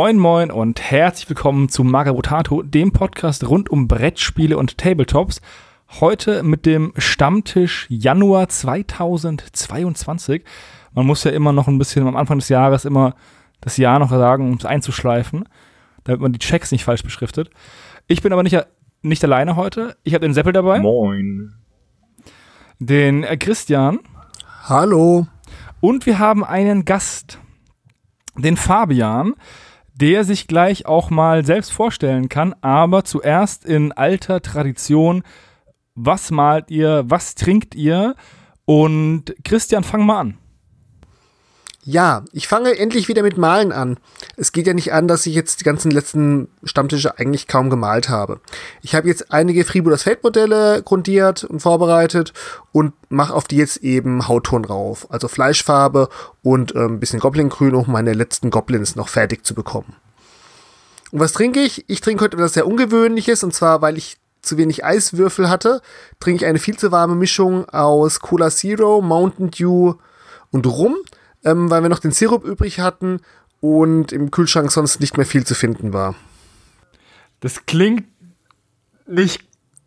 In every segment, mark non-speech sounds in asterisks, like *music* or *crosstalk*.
Moin Moin und herzlich willkommen zu Magabotato, dem Podcast rund um Brettspiele und Tabletops. Heute mit dem Stammtisch Januar 2022. Man muss ja immer noch ein bisschen am Anfang des Jahres immer das Jahr noch sagen, um es einzuschleifen, damit man die Checks nicht falsch beschriftet. Ich bin aber nicht, nicht alleine heute. Ich habe den Seppel dabei. Moin. Den Christian. Hallo. Und wir haben einen Gast, den Fabian der sich gleich auch mal selbst vorstellen kann, aber zuerst in alter Tradition, was malt ihr, was trinkt ihr? Und Christian, fang mal an. Ja, ich fange endlich wieder mit Malen an. Es geht ja nicht an, dass ich jetzt die ganzen letzten Stammtische eigentlich kaum gemalt habe. Ich habe jetzt einige Freebooters Feldmodelle grundiert und vorbereitet und mache auf die jetzt eben Hautton rauf. Also Fleischfarbe und äh, ein bisschen Goblin-Grün, um meine letzten Goblins noch fertig zu bekommen. Und was trinke ich? Ich trinke heute etwas sehr Ungewöhnliches und zwar, weil ich zu wenig Eiswürfel hatte, trinke ich eine viel zu warme Mischung aus Cola Zero, Mountain Dew und Rum ähm, weil wir noch den Sirup übrig hatten und im Kühlschrank sonst nicht mehr viel zu finden war. Das klingt nicht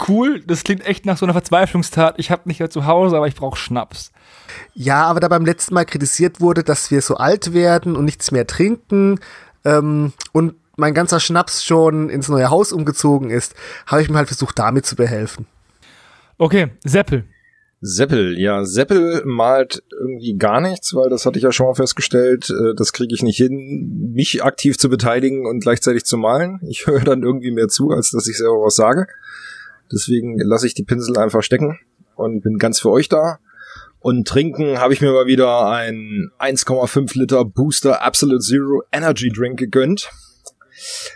cool. Das klingt echt nach so einer Verzweiflungstat. Ich habe nicht mehr zu Hause, aber ich brauche Schnaps. Ja, aber da beim letzten Mal kritisiert wurde, dass wir so alt werden und nichts mehr trinken ähm, und mein ganzer Schnaps schon ins neue Haus umgezogen ist, habe ich mir halt versucht, damit zu behelfen. Okay, Seppel. Seppel, ja, Seppel malt irgendwie gar nichts, weil das hatte ich ja schon mal festgestellt, äh, das kriege ich nicht hin, mich aktiv zu beteiligen und gleichzeitig zu malen. Ich *laughs* höre dann irgendwie mehr zu, als dass ich selber was sage. Deswegen lasse ich die Pinsel einfach stecken und bin ganz für euch da. Und trinken habe ich mir mal wieder ein 1,5 Liter Booster Absolute Zero Energy Drink gegönnt.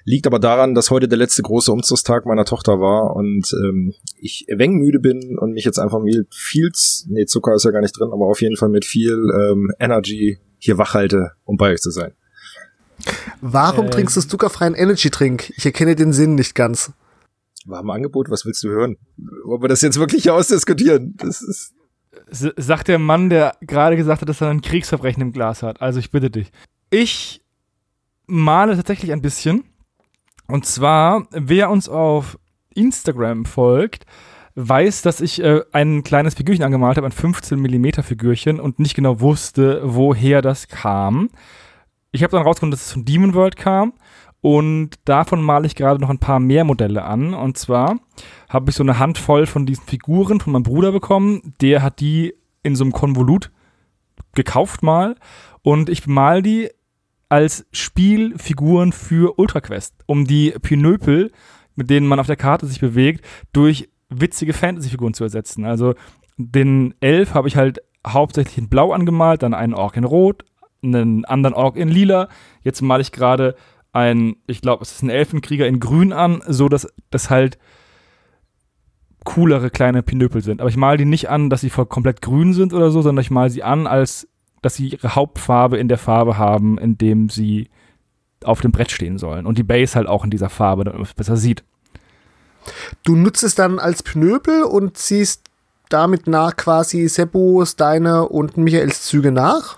Liegt aber daran, dass heute der letzte große Umzugstag meiner Tochter war und ähm, ich wenig müde bin und mich jetzt einfach mit viel, nee, Zucker ist ja gar nicht drin, aber auf jeden Fall mit viel ähm, Energy hier wach halte, um bei euch zu sein. Warum äh, trinkst du zuckerfreien Energy-Trink? Ich erkenne den Sinn nicht ganz. War im Angebot, was willst du hören? Wollen wir das jetzt wirklich ausdiskutieren? Das ist sagt der Mann, der gerade gesagt hat, dass er ein Kriegsverbrechen im Glas hat. Also ich bitte dich. Ich male tatsächlich ein bisschen. Und zwar, wer uns auf Instagram folgt, weiß, dass ich äh, ein kleines Figürchen angemalt habe, ein 15 mm Figürchen und nicht genau wusste, woher das kam. Ich habe dann rausgefunden, dass es von Demon World kam und davon male ich gerade noch ein paar mehr Modelle an. Und zwar habe ich so eine Handvoll von diesen Figuren von meinem Bruder bekommen. Der hat die in so einem Konvolut gekauft mal und ich mal die als Spielfiguren für UltraQuest, um die Pinöpel, mit denen man auf der Karte sich bewegt, durch witzige Fantasy-Figuren zu ersetzen. Also den Elf habe ich halt hauptsächlich in Blau angemalt, dann einen Ork in Rot, einen anderen Ork in Lila. Jetzt male ich gerade einen, ich glaube, es ist ein Elfenkrieger in Grün an, so dass das halt coolere kleine Pinöpel sind. Aber ich male die nicht an, dass sie voll komplett grün sind oder so, sondern ich male sie an als dass sie ihre Hauptfarbe in der Farbe haben, in dem sie auf dem Brett stehen sollen. Und die Base halt auch in dieser Farbe, damit man es besser sieht. Du nutzt es dann als Pnöbel und ziehst damit nach quasi Seppos, deine und Michaels Züge nach?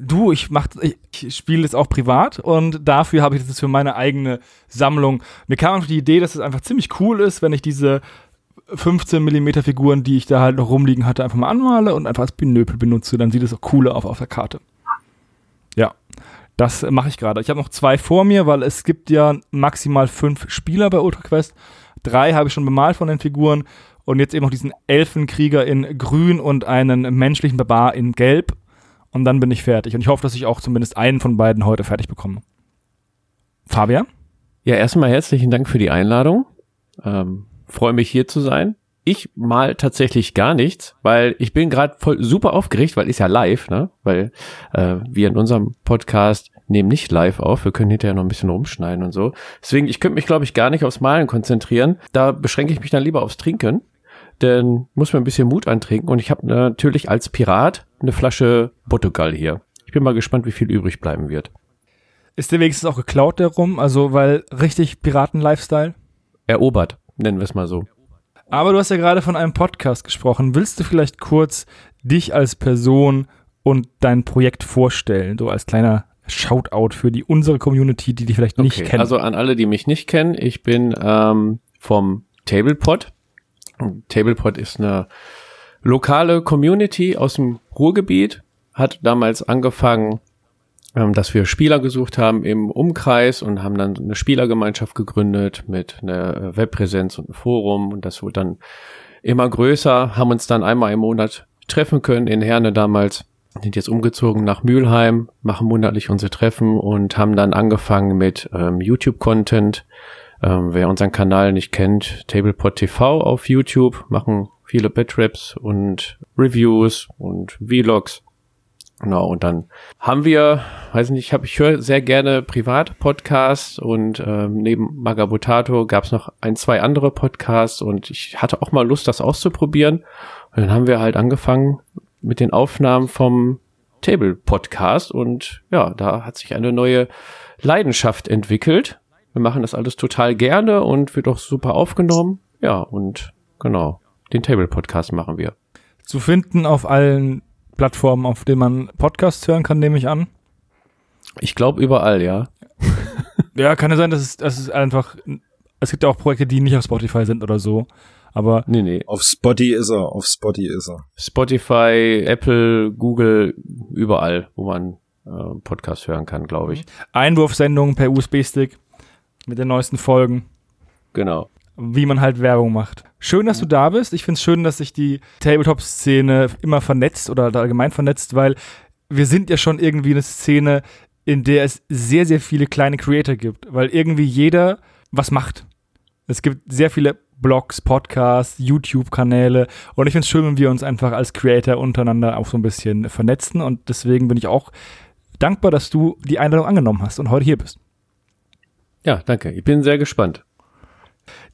Du, ich mach, ich spiele es auch privat und dafür habe ich das für meine eigene Sammlung. Mir kam einfach die Idee, dass es einfach ziemlich cool ist, wenn ich diese 15 mm Figuren, die ich da halt noch rumliegen hatte, einfach mal anmale und einfach als Binöpel benutze. Dann sieht es auch cooler auf auf der Karte. Ja, das mache ich gerade. Ich habe noch zwei vor mir, weil es gibt ja maximal fünf Spieler bei UltraQuest. Drei habe ich schon bemalt von den Figuren und jetzt eben noch diesen Elfenkrieger in grün und einen menschlichen Barbar in gelb. Und dann bin ich fertig. Und ich hoffe, dass ich auch zumindest einen von beiden heute fertig bekomme. Fabian? Ja, erstmal herzlichen Dank für die Einladung. Ähm, freue mich hier zu sein. Ich mal tatsächlich gar nichts, weil ich bin gerade voll super aufgeregt, weil ist ja live, ne? Weil äh, wir in unserem Podcast nehmen nicht live auf, wir können hinterher noch ein bisschen rumschneiden und so. Deswegen, ich könnte mich, glaube ich, gar nicht aufs Malen konzentrieren. Da beschränke ich mich dann lieber aufs Trinken, denn muss mir ein bisschen Mut antrinken und ich habe natürlich als Pirat eine Flasche Portugal hier. Ich bin mal gespannt, wie viel übrig bleiben wird. Ist der wenigstens auch geklaut, der rum? Also, weil richtig Piraten-Lifestyle? Erobert nennen wir es mal so. Aber du hast ja gerade von einem Podcast gesprochen. Willst du vielleicht kurz dich als Person und dein Projekt vorstellen, so als kleiner Shoutout für die unsere Community, die dich vielleicht nicht Okay, kennen. Also an alle, die mich nicht kennen, ich bin ähm, vom Tablepod. Tablepod ist eine lokale Community aus dem Ruhrgebiet, hat damals angefangen, ähm, dass wir Spieler gesucht haben im Umkreis und haben dann eine Spielergemeinschaft gegründet mit einer Webpräsenz und einem Forum und das wurde dann immer größer, haben uns dann einmal im Monat treffen können in Herne damals, sind jetzt umgezogen nach Mülheim, machen monatlich unsere Treffen und haben dann angefangen mit ähm, YouTube-Content. Ähm, wer unseren Kanal nicht kennt, Tablepod TV auf YouTube, machen viele Betraps und Reviews und Vlogs. Genau, und dann haben wir, weiß nicht, ich, hab, ich höre sehr gerne Privat-Podcasts und ähm, neben Magabotato gab es noch ein, zwei andere Podcasts und ich hatte auch mal Lust, das auszuprobieren. Und dann haben wir halt angefangen mit den Aufnahmen vom Table-Podcast und ja, da hat sich eine neue Leidenschaft entwickelt. Wir machen das alles total gerne und wird auch super aufgenommen. Ja, und genau, den Table-Podcast machen wir. Zu finden auf allen Plattformen, auf denen man Podcasts hören kann, nehme ich an. Ich glaube überall, ja. *laughs* Ja, kann ja sein, dass es, dass es einfach. Es gibt ja auch Projekte, die nicht auf Spotify sind oder so. Aber Nee, nee. Auf Spotty ist er, auf Spotty ist er. Spotify, Apple, Google, überall, wo man äh, Podcast hören kann, glaube ich. Einwurfsendungen per USB-Stick mit den neuesten Folgen, Genau. Wie man halt Werbung macht. Schön, dass du da bist. Ich finde es schön, dass sich die Tabletop-Szene immer vernetzt oder allgemein vernetzt, weil wir sind ja schon irgendwie eine Szene, in der es sehr, sehr viele kleine Creator gibt, weil irgendwie jeder was macht. Es gibt sehr viele Blogs, Podcasts, YouTube-Kanäle und ich finde es schön, wenn wir uns einfach als Creator untereinander auch so ein bisschen vernetzen und deswegen bin ich auch dankbar, dass du die Einladung angenommen hast und heute hier bist. Ja, danke. Ich bin sehr gespannt.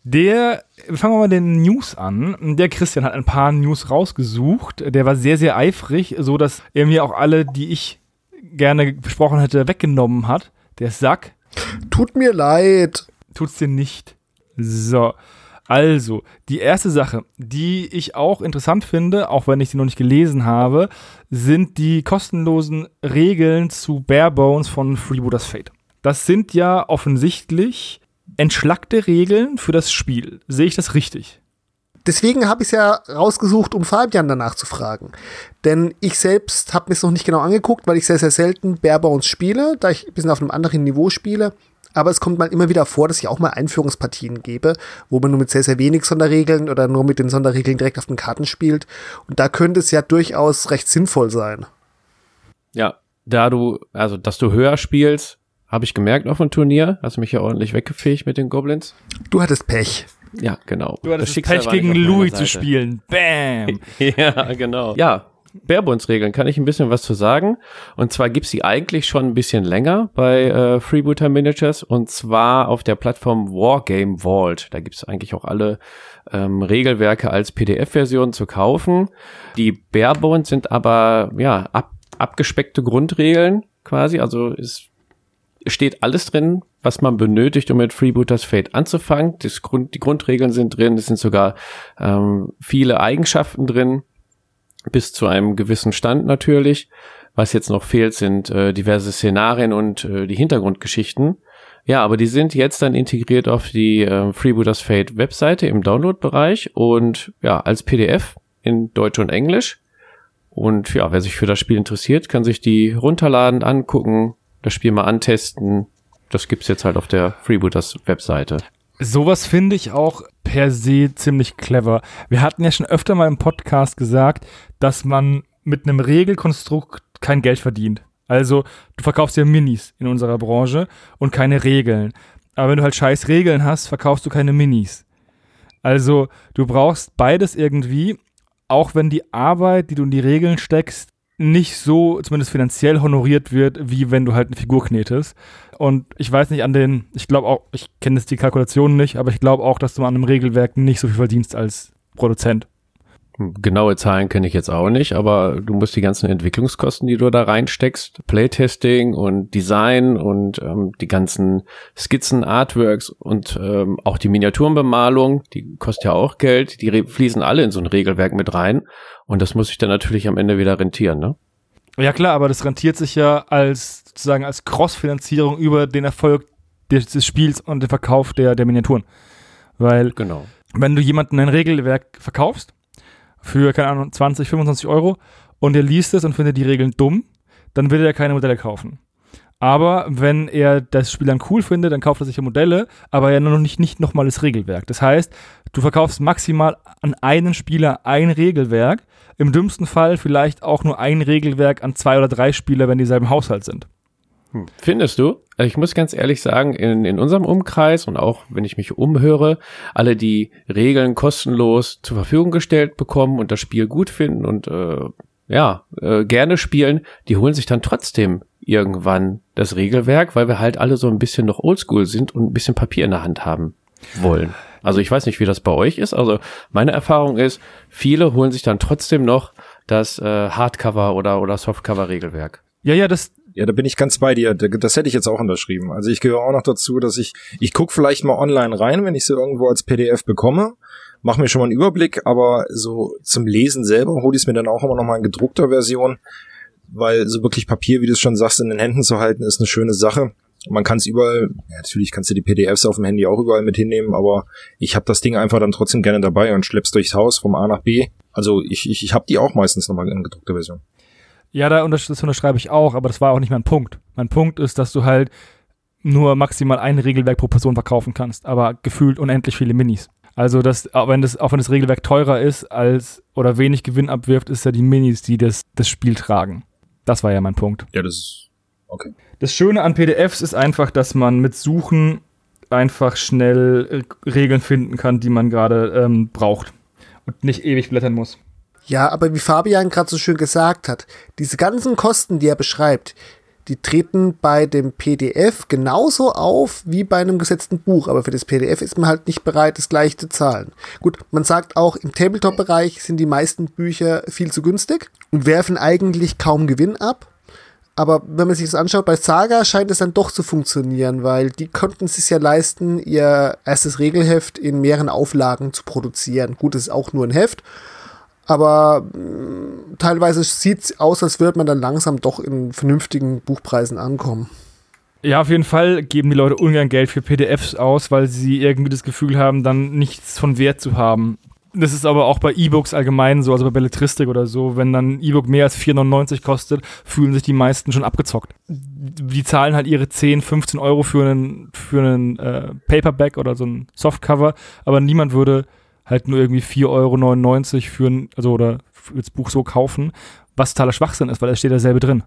Der, fangen wir mal den News an. Der Christian hat ein paar News rausgesucht. Der war sehr, sehr eifrig, so dass er mir auch alle, die ich gerne besprochen hätte, weggenommen hat. Der Sack Tut mir leid. tut's dir nicht. So. Also, die erste Sache, die ich auch interessant finde, auch wenn ich sie noch nicht gelesen habe, sind die kostenlosen Regeln zu Barebones von Freebooters Fate. Das sind ja offensichtlich entschlackte Regeln für das Spiel. Sehe ich das richtig? Deswegen habe ich es ja rausgesucht, um Fabian danach zu fragen. Denn ich selbst habe mir es noch nicht genau angeguckt, weil ich sehr, sehr selten Barebones spiele, da ich ein bisschen auf einem anderen Niveau spiele. Aber es kommt mal immer wieder vor, dass ich auch mal Einführungspartien gebe, wo man nur mit sehr, sehr wenig Sonderregeln oder nur mit den Sonderregeln direkt auf den Karten spielt. Und da könnte es ja durchaus recht sinnvoll sein. Ja, da du, also dass du höher spielst, habe ich gemerkt auf dem Turnier. Hast du mich ja ordentlich weggefegt mit den Goblins. Du hattest Pech. Ja, genau. Du hattest Pech gegen Louis zu spielen. Bam! *laughs* Ja, genau. Ja, Barebonds-Regeln kann ich ein bisschen was zu sagen. Und zwar gibt's die eigentlich schon ein bisschen länger bei äh, Freebooter Miniatures und zwar auf der Plattform Wargame Vault. Da gibt's eigentlich auch alle ähm, Regelwerke als PDF-Version zu kaufen. Die Barebones sind aber ja ab, abgespeckte Grundregeln quasi. Also es steht alles drin, was man benötigt, um mit Freebooters Fate anzufangen. Das Grund, die Grundregeln sind drin, es sind sogar ähm, viele Eigenschaften drin, bis zu einem gewissen Stand natürlich. Was jetzt noch fehlt, sind äh, diverse Szenarien und äh, die Hintergrundgeschichten. Ja, aber die sind jetzt dann integriert auf die äh, Freebooters Fate Webseite im Download-Bereich und ja, als PDF in Deutsch und Englisch. Und ja, wer sich für das Spiel interessiert, kann sich die runterladen, angucken, das Spiel mal antesten. Das gibt's jetzt halt auf der Freebooters Webseite. Sowas finde ich auch per se ziemlich clever. Wir hatten ja schon öfter mal im Podcast gesagt, dass man mit einem Regelkonstrukt kein Geld verdient. Also, du verkaufst ja Minis in unserer Branche und keine Regeln. Aber wenn du halt scheiß Regeln hast, verkaufst du keine Minis. Also, du brauchst beides irgendwie, auch wenn die Arbeit, die du in die Regeln steckst, nicht so zumindest finanziell honoriert wird, wie wenn du halt eine Figur knetest. Und ich weiß nicht an den, ich glaube auch, ich kenne jetzt die Kalkulationen nicht, aber ich glaube auch, dass du an einem Regelwerk nicht so viel verdienst als Produzent. Genaue Zahlen kenne ich jetzt auch nicht, aber du musst die ganzen Entwicklungskosten, die du da reinsteckst, Playtesting und Design und ähm, die ganzen Skizzen, Artworks und ähm, auch die Miniaturenbemalung, die kostet ja auch Geld, die fließen alle in so ein Regelwerk mit rein und das muss sich dann natürlich am Ende wieder rentieren, ne? Ja klar, aber das rentiert sich ja als sozusagen als Cross-Finanzierung über den Erfolg des, des Spiels und den Verkauf der, der Miniaturen. Weil Genau. wenn du jemanden ein Regelwerk verkaufst für, keine Ahnung, 20, 25 Euro und er liest es und findet die Regeln dumm, dann will er keine Modelle kaufen. Aber wenn er das Spiel dann cool findet, dann kauft er sich ja Modelle, aber ja noch nicht, nicht nochmal das Regelwerk. Das heißt, du verkaufst maximal an einen Spieler ein Regelwerk, im dümmsten Fall vielleicht auch nur ein Regelwerk an zwei oder drei Spieler, wenn die selben Haushalt sind. Findest du? Also ich muss ganz ehrlich sagen, in, in unserem Umkreis und auch wenn ich mich umhöre, alle, die Regeln kostenlos zur Verfügung gestellt bekommen und das Spiel gut finden und äh, ja, äh, gerne spielen, die holen sich dann trotzdem irgendwann das Regelwerk, weil wir halt alle so ein bisschen noch oldschool sind und ein bisschen Papier in der Hand haben wollen. Also ich weiß nicht, wie das bei euch ist. Also meine Erfahrung ist, viele holen sich dann trotzdem noch das äh, Hardcover oder, oder Softcover-Regelwerk. Ja, ja, das, Ja, da bin ich ganz bei dir. Da- Das hätte ich jetzt auch unterschrieben. Also ich gehöre auch noch dazu, dass ich, ich guck vielleicht mal online rein, wenn ich sie irgendwo als PDF bekomme, mache mir schon mal einen Überblick, aber so zum Lesen selber hole ich es mir dann auch immer noch mal in gedruckter Version, weil so wirklich Papier, wie du es schon sagst, in den Händen zu halten, ist eine schöne Sache. Man kann es überall, natürlich kannst du die PDFs auf dem Handy auch überall mit hinnehmen, aber ich habe das Ding einfach dann trotzdem gerne dabei und schlepp's durchs Haus vom A nach B. Also ich, ich, ich habe die auch meistens nochmal in gedruckter Version. Ja, da untersch das unterschreibe ich auch, aber das war auch nicht mein Punkt. Mein Punkt ist, dass du halt nur maximal ein Regelwerk pro Person verkaufen kannst, aber gefühlt unendlich viele Minis. Also das, auch wenn das, auch wenn das Regelwerk teurer ist als oder wenig Gewinn abwirft, ist ja die Minis, die das, das Spiel tragen. Das war ja mein Punkt. Ja, das ist okay. Das Schöne an PDFs ist einfach, dass man mit Suchen einfach schnell äh, Regeln finden kann, die man gerade ähm, braucht und nicht ewig blättern muss. Ja, aber wie Fabian gerade so schön gesagt hat, diese ganzen Kosten, die er beschreibt, die treten bei dem PDF genauso auf wie bei einem gesetzten Buch. Aber für das PDF ist man halt nicht bereit, das gleiche zu zahlen. Gut, man sagt auch, im Tabletop-Bereich sind die meisten Bücher viel zu günstig und werfen eigentlich kaum Gewinn ab. Aber wenn man sich das anschaut, bei Saga scheint es dann doch zu funktionieren, weil die konnten es sich ja leisten, ihr erstes Regelheft in mehreren Auflagen zu produzieren. Gut, es ist auch nur ein Heft, aber mh, teilweise sieht es aus, als würde man dann langsam doch in vernünftigen Buchpreisen ankommen. Ja, auf jeden Fall geben die Leute ungern Geld für PDFs aus, weil sie irgendwie das Gefühl haben, dann nichts von Wert zu haben. Das ist aber auch bei E-Books allgemein so, also bei Belletristik oder so. Wenn dann ein E-Book mehr als 4,99 kostet, fühlen sich die meisten schon abgezockt. Die zahlen halt ihre 10, 15 Euro für einen, für einen äh, Paperback oder so ein Softcover, aber niemand würde halt nur irgendwie 4,99 Euro für ein, also oder das Buch so kaufen, was totaler Schwachsinn ist, weil es steht dasselbe drin.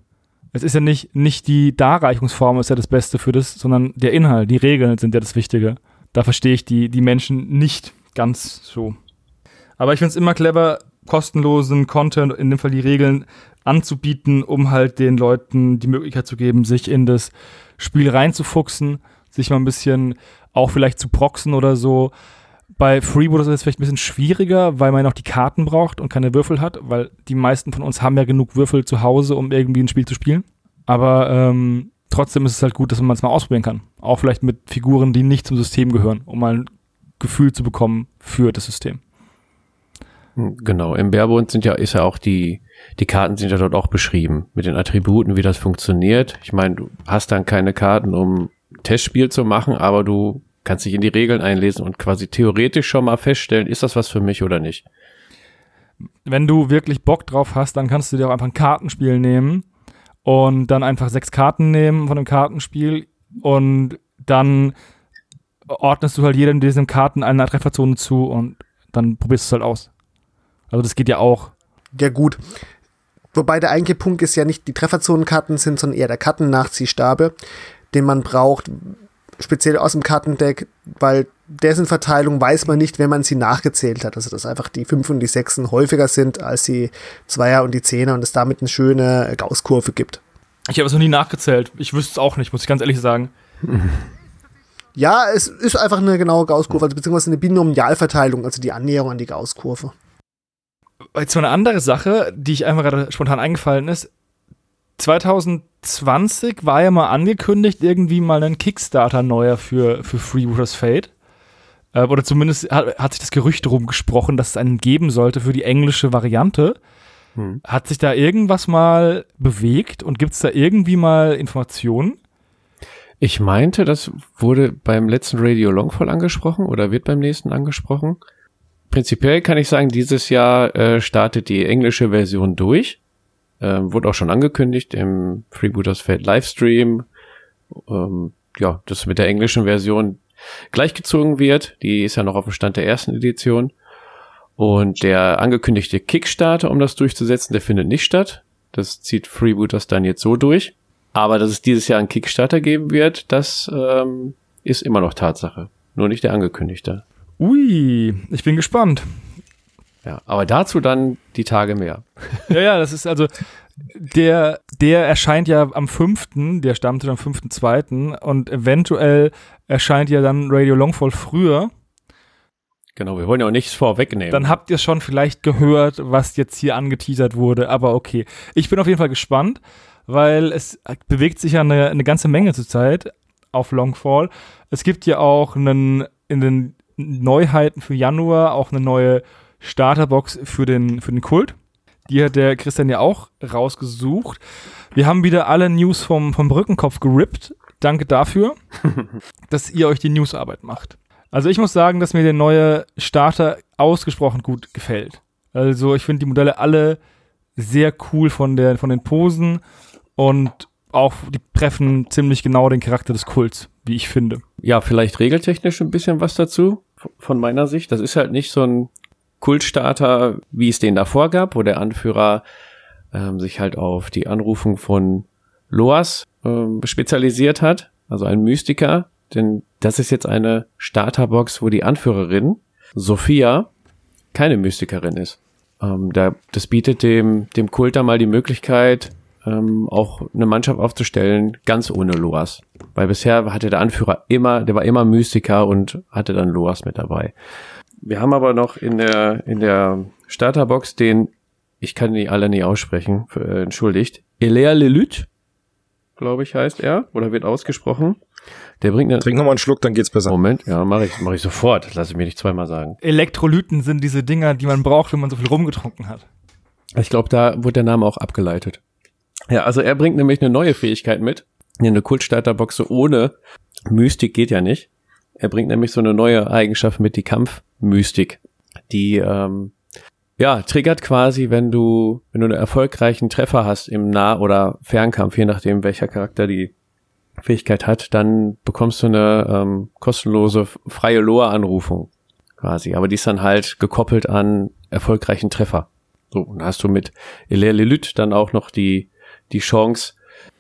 Es ist ja nicht, nicht die Darreichungsform ist ja das Beste für das, sondern der Inhalt, die Regeln sind ja das Wichtige. Da verstehe ich die, die Menschen nicht ganz so. Aber ich finde es immer clever, kostenlosen Content, in dem Fall die Regeln, anzubieten, um halt den Leuten die Möglichkeit zu geben, sich in das Spiel reinzufuchsen, sich mal ein bisschen auch vielleicht zu proxen oder so. Bei Freeboot ist es vielleicht ein bisschen schwieriger, weil man auch die Karten braucht und keine Würfel hat, weil die meisten von uns haben ja genug Würfel zu Hause, um irgendwie ein Spiel zu spielen. Aber ähm, trotzdem ist es halt gut, dass man es mal ausprobieren kann. Auch vielleicht mit Figuren, die nicht zum System gehören, um mal ein Gefühl zu bekommen für das System. Genau, im Barebund sind ja, ist ja auch die, die Karten sind ja dort auch beschrieben, mit den Attributen, wie das funktioniert. Ich meine, du hast dann keine Karten, um Testspiel zu machen, aber du kannst dich in die Regeln einlesen und quasi theoretisch schon mal feststellen, ist das was für mich oder nicht. Wenn du wirklich Bock drauf hast, dann kannst du dir auch einfach ein Kartenspiel nehmen und dann einfach sechs Karten nehmen von dem Kartenspiel und dann ordnest du halt jedem diesen Karten eine Trefferzone zu und dann probierst du es halt aus. Also das geht ja auch. Ja, gut. Wobei der eigentliche Punkt ist ja nicht die Trefferzonenkarten sind, sondern eher der Kartennachziehstabe, den man braucht, speziell aus dem Kartendeck, weil dessen Verteilung weiß man nicht, wenn man sie nachgezählt hat. Also dass einfach die 5 und die 6 häufiger sind als die Zweier und die Zehner und es damit eine schöne Gaußkurve gibt. Ich habe es noch nie nachgezählt. Ich wüsste es auch nicht, muss ich ganz ehrlich sagen. *laughs* Ja, es ist einfach eine genaue Gaußkurve, also beziehungsweise eine Binomialverteilung, also die Annäherung an die Gaußkurve. Jetzt mal eine andere Sache, die ich einfach gerade spontan eingefallen ist. 2020 war ja mal angekündigt, irgendwie mal ein Kickstarter neuer für, für Freebooters Fate. Äh, oder zumindest hat, hat sich das Gerücht rumgesprochen, dass es einen geben sollte für die englische Variante. Hm. Hat sich da irgendwas mal bewegt und gibt es da irgendwie mal Informationen? Ich meinte, das wurde beim letzten Radio Longfall angesprochen oder wird beim nächsten angesprochen. Prinzipiell kann ich sagen, dieses Jahr äh, startet die englische Version durch. Ähm, wurde auch schon angekündigt im Freebooters Feld Livestream. Ähm, ja, das mit der englischen Version gleichgezogen wird. Die ist ja noch auf dem Stand der ersten Edition. Und der angekündigte Kickstarter, um das durchzusetzen, der findet nicht statt. Das zieht Freebooters dann jetzt so durch. Aber dass es dieses Jahr einen Kickstarter geben wird, das ähm, ist immer noch Tatsache. Nur nicht der angekündigte. Ui, ich bin gespannt. Ja, aber dazu dann die Tage mehr. *laughs* Ja, ja, das ist also, der, der erscheint ja am 5., der stammte am 5.2. und eventuell erscheint ja dann Radio Longfall früher. Genau, wir wollen ja auch nichts vorwegnehmen. Dann habt ihr schon vielleicht gehört, was jetzt hier angeteasert wurde, aber okay. Ich bin auf jeden Fall gespannt, weil es bewegt sich ja eine, eine ganze Menge zurzeit auf Longfall. Es gibt ja auch einen, in den Neuheiten für Januar auch eine neue Starterbox für den, für den Kult. Die hat der Christian ja auch rausgesucht. Wir haben wieder alle News vom, vom Brückenkopf gerippt. Danke dafür, *laughs* dass ihr euch die Newsarbeit macht. Also ich muss sagen, dass mir der neue Starter ausgesprochen gut gefällt. Also ich finde die Modelle alle sehr cool von, der, von den Posen und auch die treffen ziemlich genau den Charakter des Kults, wie ich finde. Ja, vielleicht regeltechnisch ein bisschen was dazu von meiner Sicht. Das ist halt nicht so ein Kultstarter, wie es den davor gab, wo der Anführer ähm, sich halt auf die Anrufung von Loas ähm, spezialisiert hat, also ein Mystiker. Denn das ist jetzt eine Starterbox, wo die Anführerin Sophia keine Mystikerin ist. Ähm, da, das bietet dem, dem Kult da mal die Möglichkeit, ähm, auch eine Mannschaft aufzustellen, ganz ohne Loas. Weil bisher hatte der Anführer immer, der war immer Mystiker und hatte dann Loas mit dabei. Wir haben aber noch in der, in der Starterbox den, ich kann die alle nicht aussprechen, für, äh, entschuldigt, Elea Lelut, glaube ich, heißt er, oder wird ausgesprochen. Der bringt eine. Trink nochmal einen Schluck, dann geht's besser. Moment, ja, mache ich, mach ich sofort. Lass ich mir nicht zweimal sagen. Elektrolyten sind diese Dinger, die man braucht, wenn man so viel rumgetrunken hat. Ich glaube, da wurde der Name auch abgeleitet. Ja, also er bringt nämlich eine neue Fähigkeit mit. Eine Kultstarterbox so ohne Mystik geht ja nicht. Er bringt nämlich so eine neue Eigenschaft mit, die Kampfmystik. Die ähm, ja, triggert quasi, wenn du, wenn du einen erfolgreichen Treffer hast im Nah- oder Fernkampf, je nachdem welcher Charakter die Fähigkeit hat, dann bekommst du eine ähm, kostenlose freie Loa-Anrufung quasi. Aber die ist dann halt gekoppelt an erfolgreichen Treffer. So, und hast du mit Eler Lelyt dann auch noch die die Chance,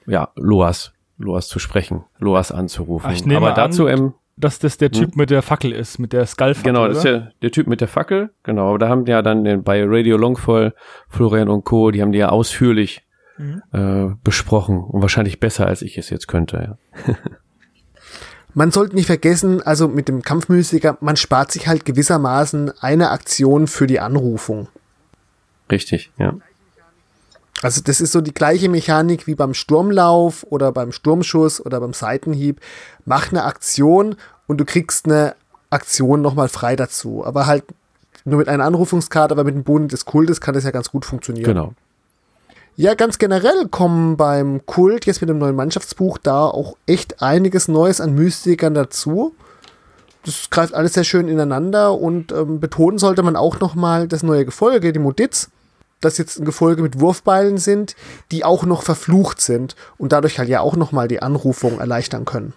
ja, Loas, Loas zu sprechen, Loas anzurufen. Ach, Aber dazu an, im dass das der Typ hm? mit der Fackel ist, mit der Skullfackel. Genau, das ist ja der Typ mit der Fackel. Genau, da haben die ja dann den, bei Radio Longfall, Florian und Co., die haben die ja ausführlich mhm. äh, besprochen und wahrscheinlich besser, als ich es jetzt könnte. Ja. *laughs* man sollte nicht vergessen, also mit dem Kampfmystiker, man spart sich halt gewissermaßen eine Aktion für die Anrufung. Richtig, ja. Also das ist so die gleiche Mechanik wie beim Sturmlauf oder beim Sturmschuss oder beim Seitenhieb. Mach eine Aktion und du kriegst eine Aktion nochmal frei dazu. Aber halt nur mit einer Anrufungskarte, aber mit dem Boden des Kultes kann das ja ganz gut funktionieren. Genau. Ja, ganz generell kommen beim Kult jetzt mit dem neuen Mannschaftsbuch da auch echt einiges Neues an Mystikern dazu. Das greift alles sehr schön ineinander und ähm, betonen sollte man auch nochmal das neue Gefolge, die Modiz das jetzt ein Gefolge mit Wurfbeilen sind, die auch noch verflucht sind und dadurch halt ja auch noch mal die Anrufung erleichtern können.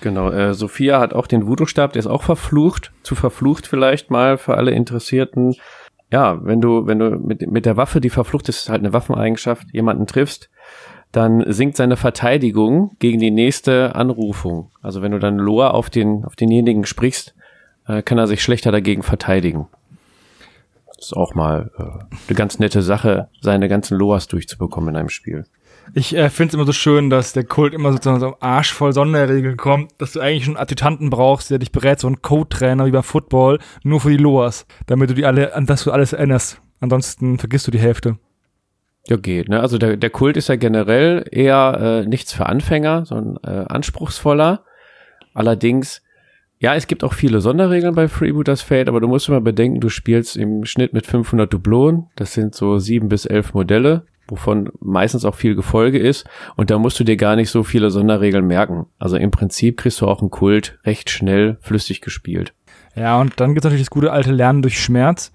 Genau, äh, Sophia hat auch den Voodoo-Stab, der ist auch verflucht, zu verflucht vielleicht mal für alle Interessierten. Ja, wenn du, wenn du mit, mit der Waffe, die verflucht ist, ist halt eine Waffeneigenschaft, jemanden triffst, dann sinkt seine Verteidigung gegen die nächste Anrufung. Also wenn du dann Loa auf den, auf denjenigen sprichst, äh, kann er sich schlechter dagegen verteidigen ist auch mal äh, eine ganz nette Sache, seine ganzen Loas durchzubekommen in einem Spiel. Ich äh, finde es immer so schön, dass der Kult immer sozusagen so Arsch voll Sonderregeln kommt, dass du eigentlich schon einen Adjutanten brauchst, der dich berät, so einen Code-Trainer wie beim Football, nur für die Loas, damit du die alle, an das du alles erinnerst. Ansonsten vergisst du die Hälfte. Ja, geht, ne? Also der, der Kult ist ja generell eher äh, nichts für Anfänger, sondern äh, anspruchsvoller. Allerdings Ja, es gibt auch viele Sonderregeln bei Freebooters Fate, aber du musst immer bedenken, du spielst im Schnitt mit 500 Dublonen. Das sind so sieben bis elf Modelle, wovon meistens auch viel Gefolge ist. Und da musst du dir gar nicht so viele Sonderregeln merken. Also im Prinzip kriegst du auch einen Kult recht schnell flüssig gespielt. Ja, und dann gibt es natürlich das gute alte Lernen durch Schmerz.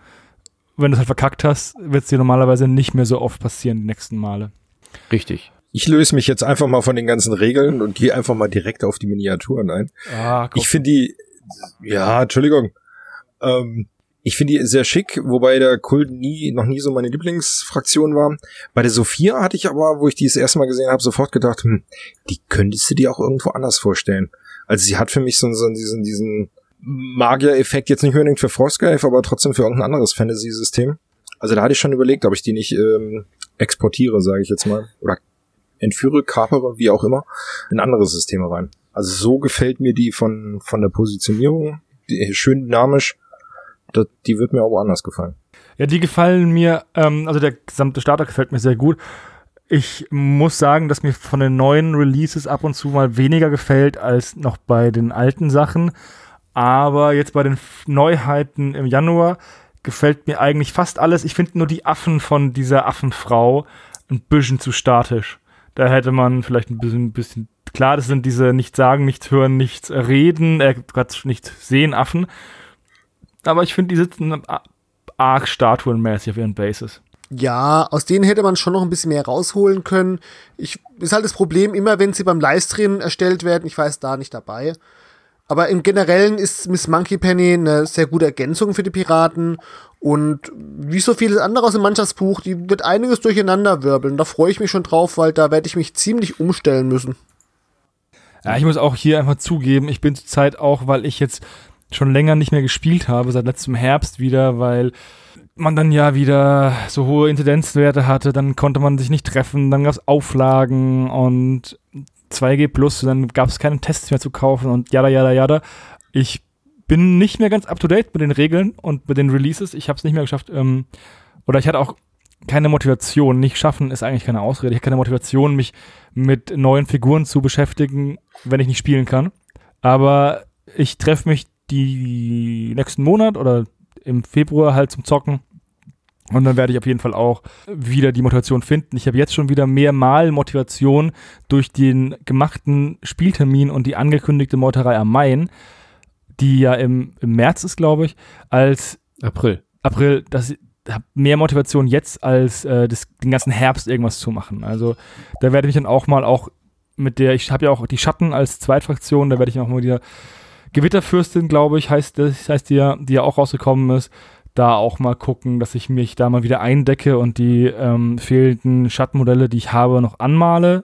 Wenn du es halt verkackt hast, wird es dir normalerweise nicht mehr so oft passieren die nächsten Male. Richtig. Ich löse mich jetzt einfach mal von den ganzen Regeln und gehe einfach mal direkt auf die Miniaturen ein. Ah, Ich finde die, ja, Entschuldigung. Ähm, ich finde die sehr schick, wobei der Kult nie, noch nie so meine Lieblingsfraktion war. Bei der Sophia hatte ich aber, wo ich die das erste Mal gesehen habe, sofort gedacht, hm, die könntest du dir auch irgendwo anders vorstellen. Also sie hat für mich so, so diesen, diesen Magier-Effekt jetzt nicht unbedingt für Frostgrave, aber trotzdem für irgendein anderes Fantasy-System. Also da hatte ich schon überlegt, ob ich die nicht ähm, exportiere, sage ich jetzt mal. Oder entführe, kapere, wie auch immer, in andere Systeme rein. Also so gefällt mir die von, von der Positionierung, die, schön dynamisch. Das, die wird mir auch woanders gefallen. Ja, die gefallen mir, ähm, also der gesamte Starter gefällt mir sehr gut. Ich muss sagen, dass mir von den neuen Releases ab und zu mal weniger gefällt als noch bei den alten Sachen. Aber jetzt bei den Neuheiten im Januar gefällt mir eigentlich fast alles. Ich finde nur die Affen von dieser Affenfrau ein bisschen zu statisch. Da hätte man vielleicht ein bisschen, bisschen klar, das sind diese nicht sagen, nichts hören, nichts reden, äh, Quatsch, nicht sehen Affen. Aber ich finde, die sitzen arg statuenmäßig auf ihren Bases. Ja, aus denen hätte man schon noch ein bisschen mehr rausholen können. Ich, ist halt das Problem, immer wenn sie beim Livestream erstellt werden, ich weiß da nicht dabei. Aber im Generellen ist Miss Monkey Penny eine sehr gute Ergänzung für die Piraten. Und wie so vieles andere aus dem Mannschaftsbuch, die wird einiges durcheinander wirbeln. Da freue ich mich schon drauf, weil da werde ich mich ziemlich umstellen müssen. Ja, ich muss auch hier einfach zugeben, ich bin zurzeit auch, weil ich jetzt schon länger nicht mehr gespielt habe, seit letztem Herbst wieder, weil man dann ja wieder so hohe Inzidenzwerte hatte, dann konnte man sich nicht treffen, dann gab es Auflagen und 2G Plus, dann gab es keine Tests mehr zu kaufen und jada, jada, jada. Ich bin nicht mehr ganz up to date mit den Regeln und mit den Releases. Ich habe es nicht mehr geschafft, ähm, oder ich hatte auch keine Motivation. Nicht schaffen ist eigentlich keine Ausrede. Ich habe keine Motivation, mich mit neuen Figuren zu beschäftigen, wenn ich nicht spielen kann. Aber ich treffe mich die nächsten Monat oder im Februar halt zum Zocken. Und dann werde ich auf jeden Fall auch wieder die Motivation finden. Ich habe jetzt schon wieder mehr Mal Motivation durch den gemachten Spieltermin und die angekündigte Meuterei am Main, die ja im, im März ist, glaube ich, als April. April, ich habe mehr Motivation jetzt als äh, das, den ganzen Herbst irgendwas zu machen. Also da werde ich dann auch mal auch mit der, ich habe ja auch die Schatten als Zweitfraktion, da werde ich auch mal wieder Gewitterfürstin, glaube ich, heißt das, heißt die ja, die ja auch rausgekommen ist, da auch mal gucken, dass ich mich da mal wieder eindecke und die ähm, fehlenden Schattenmodelle, die ich habe, noch anmale,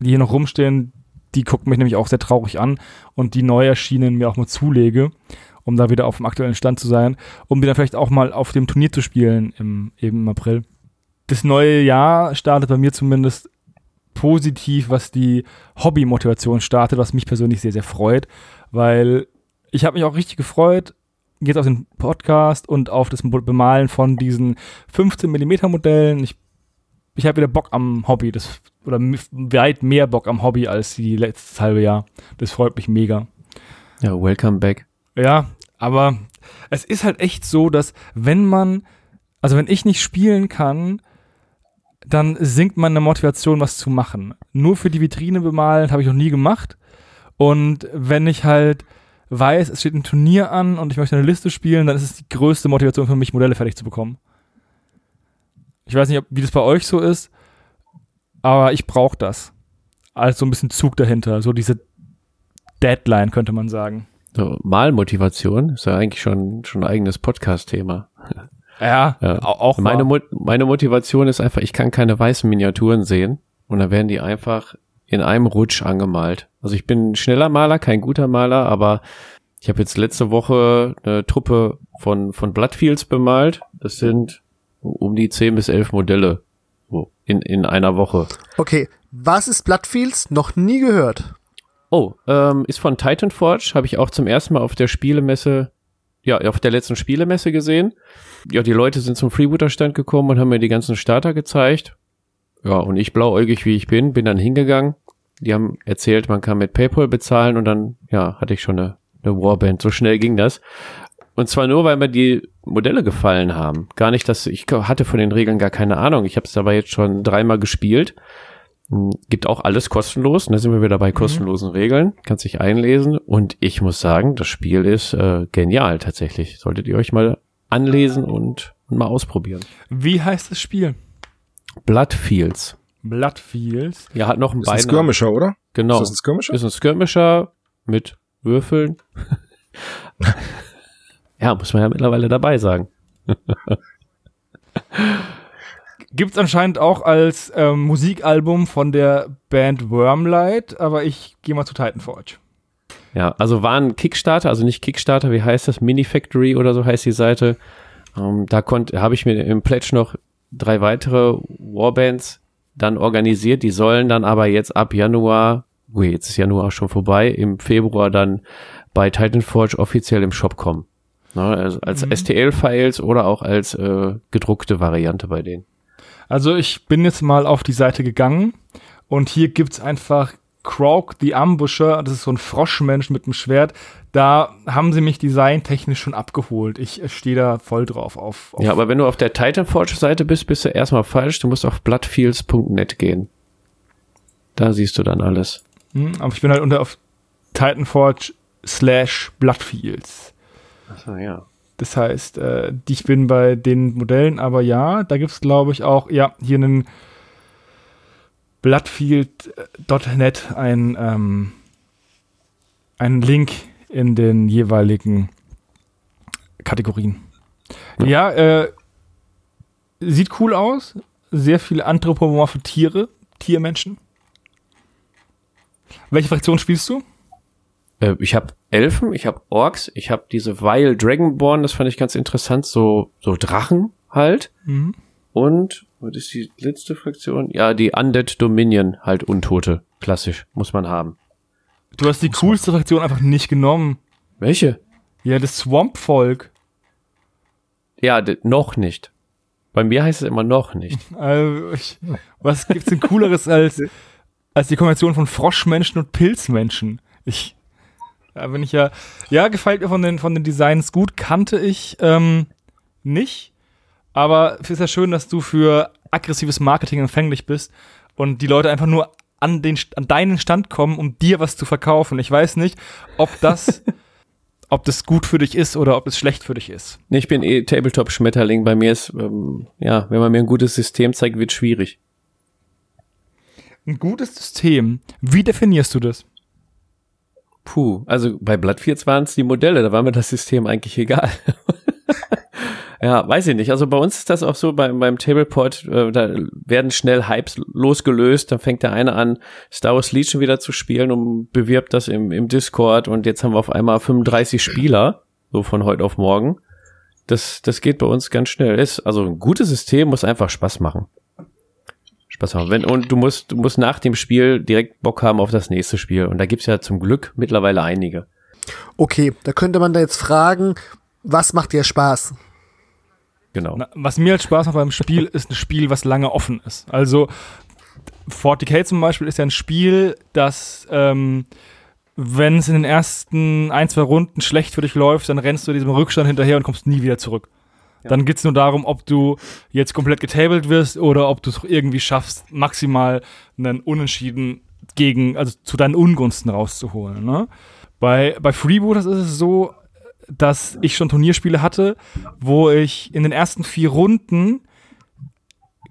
die hier noch rumstehen, die gucken mich nämlich auch sehr traurig an und die neu erschienen mir auch mal zulege um da wieder auf dem aktuellen Stand zu sein, um dann vielleicht auch mal auf dem Turnier zu spielen im, eben im April. Das neue Jahr startet bei mir zumindest positiv, was die Hobby-Motivation startet, was mich persönlich sehr, sehr freut, weil ich habe mich auch richtig gefreut, jetzt auf den Podcast und auf das Bemalen von diesen 15 mm Modellen. Ich, ich habe wieder Bock am Hobby, das, oder weit mehr Bock am Hobby als die letztes halbe Jahr. Das freut mich mega. Ja, welcome back. Ja, aber es ist halt echt so, dass wenn man, also wenn ich nicht spielen kann, dann sinkt meine Motivation, was zu machen. Nur für die Vitrine bemalen habe ich noch nie gemacht. Und wenn ich halt weiß, es steht ein Turnier an und ich möchte eine Liste spielen, dann ist es die größte Motivation für mich, Modelle fertig zu bekommen. Ich weiß nicht, ob, wie das bei euch so ist, aber ich brauche das. Als so ein bisschen Zug dahinter, so diese Deadline, könnte man sagen. So, Malmotivation ist ja eigentlich schon, schon ein eigenes Podcast-Thema. Ja, Ja. auch Meine. Mo meine Motivation ist einfach, ich kann keine weißen Miniaturen sehen und dann werden die einfach in einem Rutsch angemalt. Also ich bin ein schneller Maler, kein guter Maler, aber ich habe jetzt letzte Woche eine Truppe von, von Bloodfields bemalt. Das sind um die 10 bis 11 Modelle so, in, in einer Woche. Okay, was ist Bloodfields? Noch nie gehört. Oh, ähm, ist von Titan Forge, habe ich auch zum ersten Mal auf der Spielemesse, ja, auf der letzten Spielemesse gesehen. Ja, die Leute sind zum Freebooter-Stand gekommen und haben mir die ganzen Starter gezeigt. Ja, und ich blauäugig wie ich bin, bin dann hingegangen. Die haben erzählt, man kann mit PayPal bezahlen und dann, ja, hatte ich schon eine eine Warband. So schnell ging das. Und zwar nur, weil mir die Modelle gefallen haben. Gar nicht, dass ich hatte von den Regeln gar keine Ahnung. Ich habe es aber jetzt schon dreimal gespielt. Hm, gibt auch alles kostenlos. Da sind wir wieder bei kostenlosen mhm. Regeln. Kannst dich einlesen. Und ich muss sagen, das Spiel ist äh, genial tatsächlich. Solltet ihr euch mal anlesen und mal ausprobieren. Wie heißt das Spiel? Bloodfields. Bloodfields. Ja, hat noch ein Bein. Ist ein Skirmisher, oder? Genau. Ist das ein Skirmisher? Ist ein Skirmisher mit Würfeln. *laughs* ja, muss man ja mittlerweile dabei sagen. Gibt es anscheinend auch als ähm, Musikalbum von der Band Wormlight, aber ich gehe mal zu Titanforge. Ja, also war ein Kickstarter, also nicht Kickstarter, wie heißt das? Mini Factory oder so heißt die Seite. Ähm, da konnte, habe ich mir im Pledge noch drei weitere Warbands dann organisiert. Die sollen dann aber jetzt ab Januar, gut, jetzt ist Januar schon vorbei, im Februar dann bei Titanforge offiziell im Shop kommen. Ne, also als mhm. STL-Files oder auch als äh, gedruckte Variante bei denen. Also ich bin jetzt mal auf die Seite gegangen und hier gibt's einfach Croak the Ambusher, das ist so ein Froschmensch mit einem Schwert. Da haben sie mich designtechnisch schon abgeholt. Ich stehe da voll drauf auf, auf. Ja, aber wenn du auf der Titanforge-Seite bist, bist du erstmal falsch. Du musst auf bloodfields.net gehen. Da siehst du dann alles. Hm, aber ich bin halt unter auf Titanforge slash Bloodfields. Achso, ja. Das heißt, äh, ich bin bei den Modellen, aber ja, da gibt es, glaube ich, auch, ja, hier einen Bloodfield.net ein, ähm, einen Link in den jeweiligen Kategorien. Ja, äh, sieht cool aus. Sehr viele anthropomorphe Tiere, Tiermenschen. Welche Fraktion spielst du? Äh, ich habe Elfen, ich habe Orks, ich habe diese Vile Dragonborn, das fand ich ganz interessant, so so Drachen halt. Mhm. Und was ist die letzte Fraktion? Ja, die Undead Dominion, halt Untote. Klassisch, muss man haben. Du hast die coolste Fraktion einfach nicht genommen. Welche? Ja, das Swamp-Volk. Ja, noch nicht. Bei mir heißt es immer noch nicht. *laughs* Also, ich, was gibt's denn cooleres als, als die Kombination von Froschmenschen und Pilzmenschen? Ich, da bin ich ja, ja, gefällt mir von den, von den Designs gut, kannte ich ähm, nicht. Aber es ist ja schön, dass du für aggressives Marketing empfänglich bist und die Leute einfach nur an, den, an deinen Stand kommen, um dir was zu verkaufen. Ich weiß nicht, ob das, *laughs* ob das gut für dich ist oder ob es schlecht für dich ist. Ich bin eh Tabletop-Schmetterling. Bei mir ist, ähm, ja, wenn man mir ein gutes System zeigt, wird schwierig. Ein gutes System. Wie definierst du das? Puh, also bei Bloodfields waren es die Modelle, da war mir das System eigentlich egal. *laughs* Ja, weiß ich nicht. Also bei uns ist das auch so beim, beim Tableport, äh, da werden schnell Hypes losgelöst. Dann fängt der eine an, Star Wars Legion wieder zu spielen und bewirbt das im, im Discord. Und jetzt haben wir auf einmal 35 Spieler, so von heute auf morgen. Das, das geht bei uns ganz schnell. Ist, also ein gutes System muss einfach Spaß machen. Spaß haben. Wenn, und du musst, du musst nach dem Spiel direkt Bock haben auf das nächste Spiel. Und da gibt's ja zum Glück mittlerweile einige. Okay, da könnte man da jetzt fragen, was macht dir Spaß? Genau. Na, was mir halt Spaß macht beim Spiel, ist ein Spiel, was lange offen ist. Also 40k zum Beispiel ist ja ein Spiel, das, ähm, wenn es in den ersten ein, zwei Runden schlecht für dich läuft, dann rennst du diesem Rückstand hinterher und kommst nie wieder zurück. Ja. Dann geht es nur darum, ob du jetzt komplett getabled wirst oder ob du es irgendwie schaffst, maximal einen Unentschieden gegen, also zu deinen Ungunsten rauszuholen. Ne? Bei, bei Freebooters ist es so, dass ich schon Turnierspiele hatte, wo ich in den ersten vier Runden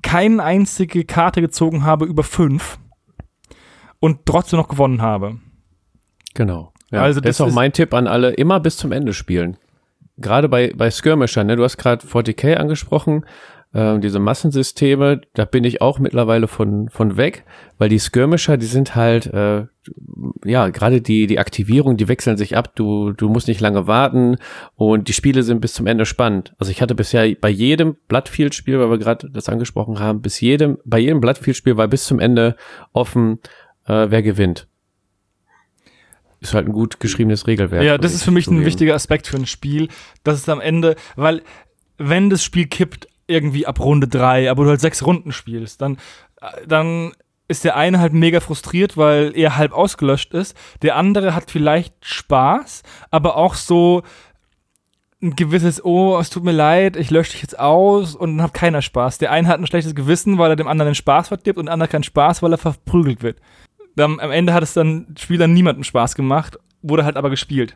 keine einzige Karte gezogen habe über fünf und trotzdem noch gewonnen habe. Genau. Ja, also das, das ist auch mein Tipp an alle, immer bis zum Ende spielen. Gerade bei, bei Skirmishern, ne? du hast gerade 40k angesprochen, äh, diese Massensysteme, da bin ich auch mittlerweile von, von weg, weil die Skirmisher, die sind halt, äh, ja, gerade die, die Aktivierung, die wechseln sich ab, du, du musst nicht lange warten und die Spiele sind bis zum Ende spannend. Also ich hatte bisher bei jedem Bloodfield-Spiel, weil wir gerade das angesprochen haben, bis jedem, bei jedem Bloodfield-Spiel war bis zum Ende offen, äh, wer gewinnt ist halt ein gut geschriebenes Regelwerk. Ja, das ist für mich ein wichtiger Aspekt für ein Spiel, dass es am Ende, weil wenn das Spiel kippt, irgendwie ab Runde drei, aber du halt sechs Runden spielst, dann, dann ist der eine halt mega frustriert, weil er halb ausgelöscht ist. Der andere hat vielleicht Spaß, aber auch so ein gewisses, oh, es tut mir leid, ich lösche dich jetzt aus und dann hat keiner Spaß. Der eine hat ein schlechtes Gewissen, weil er dem anderen den Spaß verdirbt und der andere keinen Spaß, weil er verprügelt wird. Dann, am Ende hat es dann Spielern niemandem Spaß gemacht, wurde halt aber gespielt.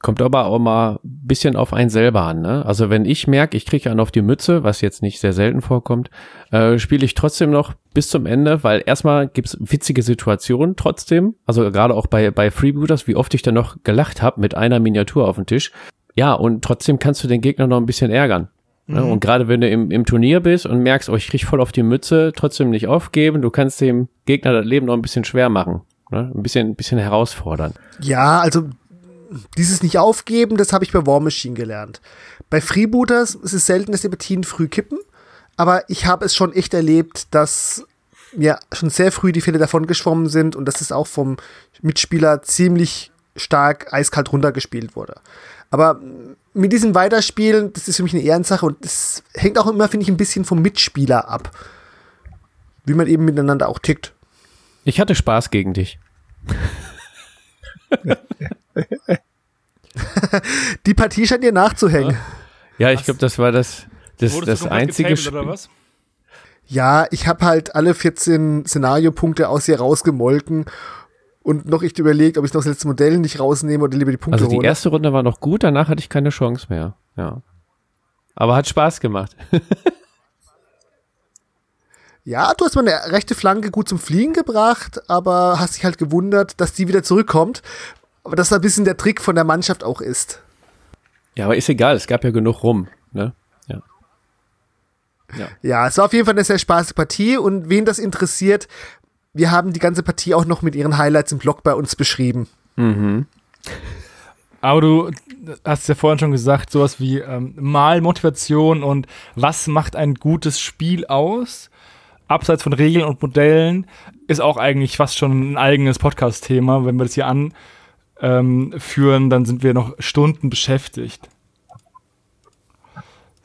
Kommt aber auch mal ein bisschen auf einen selber an. Ne? Also wenn ich merke, ich kriege einen auf die Mütze, was jetzt nicht sehr selten vorkommt, äh, spiele ich trotzdem noch bis zum Ende, weil erstmal gibt's witzige Situationen trotzdem. Also gerade auch bei, bei Freebooters, wie oft ich da noch gelacht habe mit einer Miniatur auf dem Tisch. Ja, und trotzdem kannst du den Gegner noch ein bisschen ärgern. Ne? Und gerade wenn du im, im Turnier bist und merkst, oh, ich krieg voll auf die Mütze, trotzdem nicht aufgeben, du kannst dem Gegner das Leben noch ein bisschen schwer machen. Ne? Ein bisschen, ein bisschen herausfordern. Ja, also dieses nicht aufgeben, das habe ich bei War Machine gelernt. Bei Freebooters ist es selten, dass die Partien früh kippen, aber ich habe es schon echt erlebt, dass mir schon sehr früh die Fälle davon geschwommen sind und dass es auch vom Mitspieler ziemlich stark eiskalt runtergespielt wurde. Aber mit diesem Weiterspielen, das ist für mich eine Ehrensache und das hängt auch immer, finde ich, ein bisschen vom Mitspieler ab. Wie man eben miteinander auch tickt. Ich hatte Spaß gegen dich. *laughs* Die Partie scheint dir nachzuhängen. Ja, ich glaube, das war das, das, Wurdest das einzige Spiel. Ja, ich habe halt alle 14 Szenariopunkte aus ihr rausgemolken und noch echt überlegt, ob ich noch das letzte Modell nicht rausnehme oder lieber die Punkte Also die hole. erste Runde war noch gut, danach hatte ich keine Chance mehr. Ja. Aber hat Spaß gemacht. *laughs* Ja, du hast meine rechte Flanke gut zum Fliegen gebracht, aber hast dich halt gewundert, dass die wieder zurückkommt. Aber dass da ein bisschen der Trick von der Mannschaft auch ist. Ja, aber ist egal, es gab ja genug rum. Ne? Ja. Ja, es war auf jeden Fall eine sehr spaßige Partie und wen das interessiert, wir haben die ganze Partie auch noch mit ihren Highlights im Blog bei uns beschrieben. Mhm. Aber du hast ja vorhin schon gesagt, sowas wie ähm, Malmotivation und was macht ein gutes Spiel aus? Abseits von Regeln und Modellen ist auch eigentlich fast schon ein eigenes Podcast-Thema. Wenn wir das hier anführen, dann sind wir noch Stunden beschäftigt.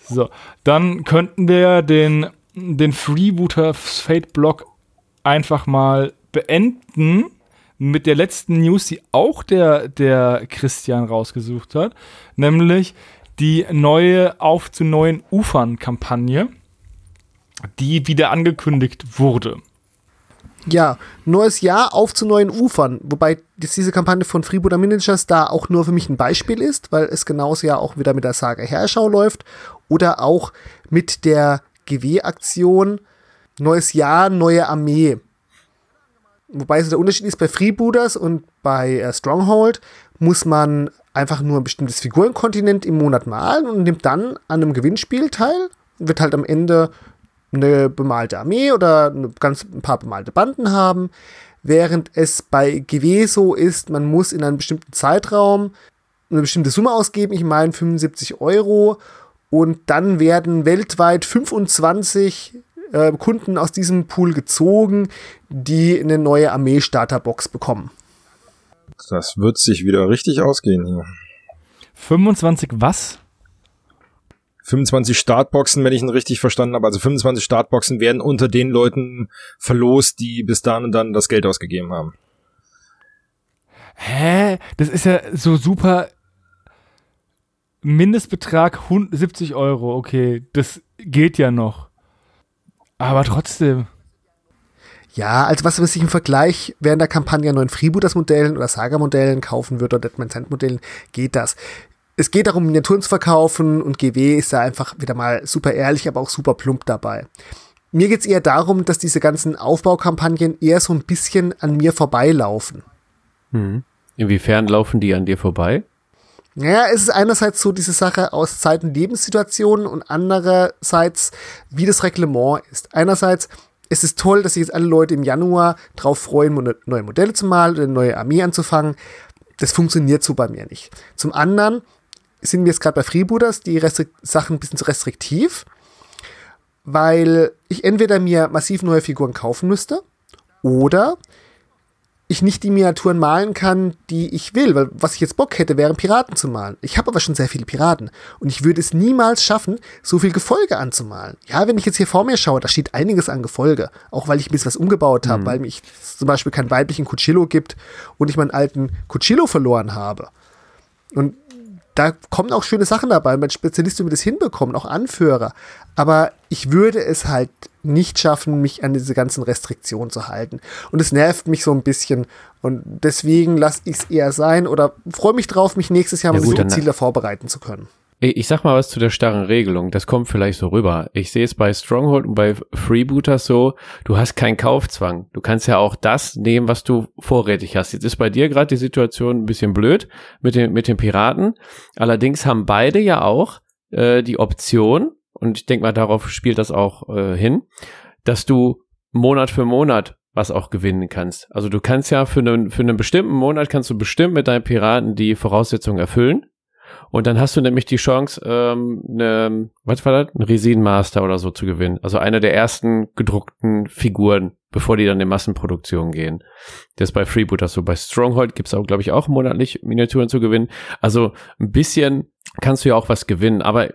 So, dann könnten wir den, den Freebooter Fate Block einfach mal beenden mit der letzten News, die auch der, der Christian rausgesucht hat, nämlich die neue Auf zu neuen Ufern-Kampagne, die wieder angekündigt wurde. Ja, neues Jahr auf zu neuen Ufern, wobei jetzt diese Kampagne von Freebooter Miniatures da auch nur für mich ein Beispiel ist, weil es genauso ja auch wieder mit der Saga Herschau läuft oder auch mit der GW-Aktion Neues Jahr, neue Armee. Wobei so der Unterschied ist, bei Freebooters und bei äh, Stronghold muss man einfach nur ein bestimmtes Figurenkontinent im Monat malen und nimmt dann an einem Gewinnspiel teil. Wird halt am Ende eine bemalte Armee oder eine ganz, ein paar bemalte Banden haben. Während es bei GW so ist, man muss in einem bestimmten Zeitraum eine bestimmte Summe ausgeben, ich meine 75 Euro. Und dann werden weltweit 25 äh, Kunden aus diesem Pool gezogen, die eine neue Armee-Starterbox bekommen. Das wird sich wieder richtig ausgehen hier. 25 was? 25 Startboxen, wenn ich ihn richtig verstanden habe. Also 25 Startboxen werden unter den Leuten verlost, die bis dahin und dann das Geld ausgegeben haben. Hä? Das ist ja so super. Mindestbetrag 70 Euro, okay, das geht ja noch. Aber trotzdem. Ja, also was man sich im Vergleich während der Kampagne an neuen Freebooters-Modellen oder Saga-Modellen kaufen würde oder Deadman Sand-Modellen, geht das. Es geht darum, Miniaturen zu verkaufen und GW ist da einfach wieder mal super ehrlich, aber auch super plump dabei. Mir geht's eher darum, dass diese ganzen Aufbaukampagnen eher so ein bisschen an mir vorbeilaufen. Inwiefern laufen die an dir vorbei? Naja, es ist einerseits so diese Sache aus Zeit- und Lebenssituationen und andererseits, wie das Reglement ist. Einerseits, es ist toll, dass sich jetzt alle Leute im Januar drauf freuen, neue Modelle zu malen oder eine neue Armee anzufangen. Das funktioniert so bei mir nicht. Zum anderen sind wir jetzt gerade bei Freebooters die Restrik Sachen ein bisschen zu restriktiv, weil ich entweder mir massiv neue Figuren kaufen müsste oder ich nicht die Miniaturen malen kann, die ich will, weil was ich jetzt Bock hätte, wären Piraten zu malen. Ich habe aber schon sehr viele Piraten und ich würde es niemals schaffen, so viel Gefolge anzumalen. Ja, wenn ich jetzt hier vor mir schaue, da steht einiges an Gefolge, auch weil ich ein bisschen was umgebaut habe, mhm. weil mich zum Beispiel keinen weiblichen Cuchillo gibt und ich meinen alten Cuchillo verloren habe. Und da kommen auch schöne Sachen dabei, wenn Spezialisten das hinbekommen, auch Anführer. Aber ich würde es halt nicht schaffen, mich an diese ganzen Restriktionen zu halten. Und es nervt mich so ein bisschen. Und deswegen lasse ich es eher sein oder freue mich drauf, mich nächstes Jahr ja, mal so Ziele vorbereiten zu können. Ich sag mal was zu der starren Regelung. Das kommt vielleicht so rüber. Ich sehe es bei Stronghold und bei Freebooters so, du hast keinen Kaufzwang. Du kannst ja auch das nehmen, was du vorrätig hast. Jetzt ist bei dir gerade die Situation ein bisschen blöd mit den, mit den Piraten. Allerdings haben beide ja auch äh, die Option, und ich denke mal, darauf spielt das auch äh, hin, dass du Monat für Monat was auch gewinnen kannst. Also du kannst ja für einen, für einen bestimmten Monat kannst du bestimmt mit deinen Piraten die Voraussetzungen erfüllen. Und dann hast du nämlich die Chance, ähm, ne, was war das? Ein Resin Master oder so zu gewinnen. Also eine der ersten gedruckten Figuren, bevor die dann in Massenproduktion gehen. Das ist bei Freebooters so. Bei Stronghold gibt's auch, glaube ich, auch monatlich Miniaturen zu gewinnen. Also ein bisschen kannst du ja auch was gewinnen. Aber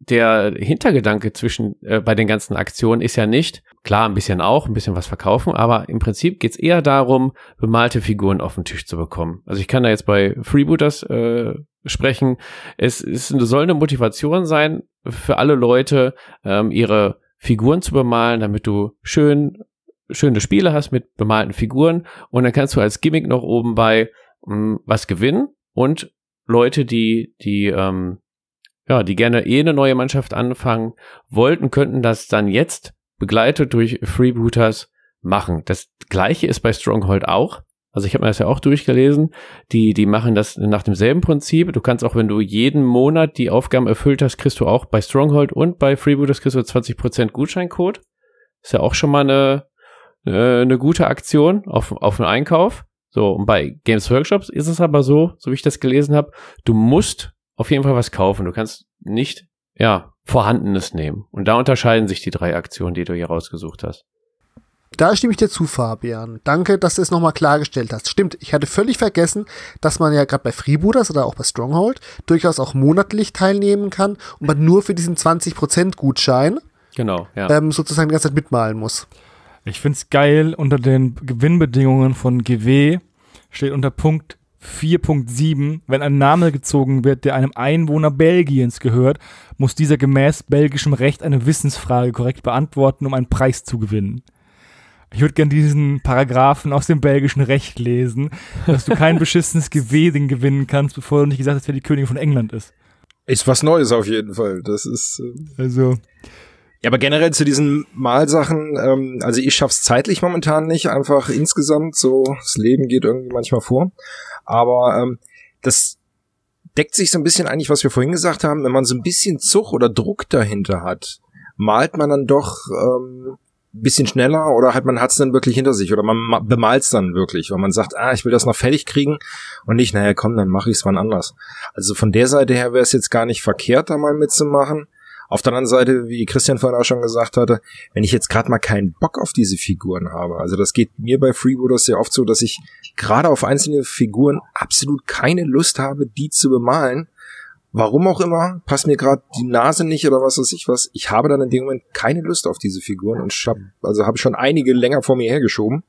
der Hintergedanke zwischen äh, bei den ganzen Aktionen ist ja nicht, klar, ein bisschen auch, ein bisschen was verkaufen, aber im Prinzip geht's eher darum, bemalte Figuren auf den Tisch zu bekommen. Also ich kann da jetzt bei Freebooters äh, sprechen. Es, es soll eine Motivation sein für alle Leute, ähm, ihre Figuren zu bemalen, damit du schön schöne Spiele hast mit bemalten Figuren und dann kannst du als Gimmick noch oben bei mh, hm, was gewinnen und Leute, die die ähm, ja, die gerne eh eine neue Mannschaft anfangen wollten, könnten das dann jetzt begleitet durch Freebooters machen. Das gleiche ist bei Stronghold auch. Also ich habe mir das ja auch durchgelesen. Die, die machen das nach demselben Prinzip. Du kannst auch, wenn du jeden Monat die Aufgaben erfüllt hast, kriegst du auch bei Stronghold und bei Freebooters kriegst du 20% Gutscheincode. Ist ja auch schon mal eine, eine gute Aktion auf, auf einen Einkauf. So, und bei Games Workshops ist es aber so, so wie ich das gelesen habe, du musst auf jeden Fall was kaufen. Du kannst nicht, ja, Vorhandenes nehmen. Und da unterscheiden sich die drei Aktionen, die du hier rausgesucht hast. Da stimme ich dir zu, Fabian. Danke, dass du es nochmal klargestellt hast. Stimmt, ich hatte völlig vergessen, dass man ja gerade bei Freebooters oder auch bei Stronghold durchaus auch monatlich teilnehmen kann und man nur für diesen 20% Gutschein genau, ja. ähm, sozusagen die ganze Zeit mitmalen muss. Ich finde es geil, unter den Gewinnbedingungen von GW steht unter Punkt 4.7, wenn ein Name gezogen wird, der einem Einwohner Belgiens gehört, muss dieser gemäß belgischem Recht eine Wissensfrage korrekt beantworten, um einen Preis zu gewinnen. Ich würde gern diesen Paragraphen aus dem belgischen Recht lesen, dass du kein *laughs* beschissenes Gewesen gewinnen kannst, bevor du nicht gesagt hast, wer die Königin von England ist. Ist was Neues auf jeden Fall. Das ist. Äh also. Ja, aber generell zu diesen Malsachen, ähm, also ich schaff's zeitlich momentan nicht, einfach insgesamt so, das Leben geht irgendwie manchmal vor. Aber ähm, das deckt sich so ein bisschen eigentlich, was wir vorhin gesagt haben, wenn man so ein bisschen Zug oder Druck dahinter hat, malt man dann doch ähm, bisschen schneller oder halt man hat's dann wirklich hinter sich oder man bemalt's dann wirklich, weil man sagt, ah, ich will das noch fertig kriegen und nicht, naja, komm, dann mache ich's wann anders. Also von der Seite her wäre es jetzt gar nicht verkehrt, da mal mitzumachen. Auf der anderen Seite, wie Christian vorhin auch schon gesagt hatte, wenn ich jetzt gerade mal keinen Bock auf diese Figuren habe, also das geht mir bei Freebooters sehr oft so, dass ich gerade auf einzelne Figuren absolut keine Lust habe, die zu bemalen. Warum auch immer, passt mir gerade die Nase nicht oder was weiß ich was. Ich habe dann in dem Moment keine Lust auf diese Figuren und hab, also habe schon einige länger vor mir hergeschoben.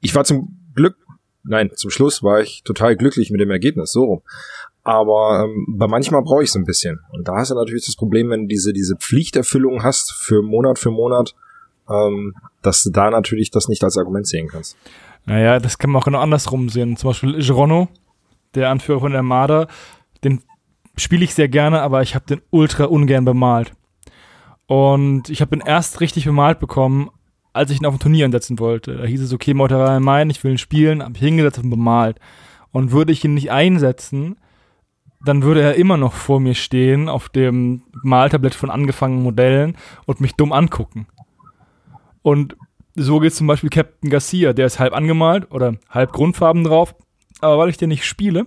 Ich war zum Glück, nein, zum Schluss war ich total glücklich mit dem Ergebnis, so rum. Aber ähm, bei manchmal brauche ich es ein bisschen. Und da hast du natürlich das Problem, wenn du diese, diese Pflichterfüllung hast für Monat für Monat, ähm, dass du da natürlich das nicht als Argument sehen kannst. Naja, das kann man auch genau andersrum sehen. Zum Beispiel Gerono, der Anführer von der Armada, den spiele ich sehr gerne, aber ich habe den ultra ungern bemalt. Und ich habe ihn erst richtig bemalt bekommen, als ich ihn auf ein Turnier ansetzen wollte. Da hieß es, okay, Meuterei Main, ich will ihn spielen, habe ich hingesetzt und bemalt. Und würde ich ihn nicht einsetzen, dann würde er immer noch vor mir stehen auf dem Maltablett von angefangenen Modellen und mich dumm angucken. Und so geht zum Beispiel Captain Garcia, der ist halb angemalt oder halb Grundfarben drauf, aber weil ich den nicht spiele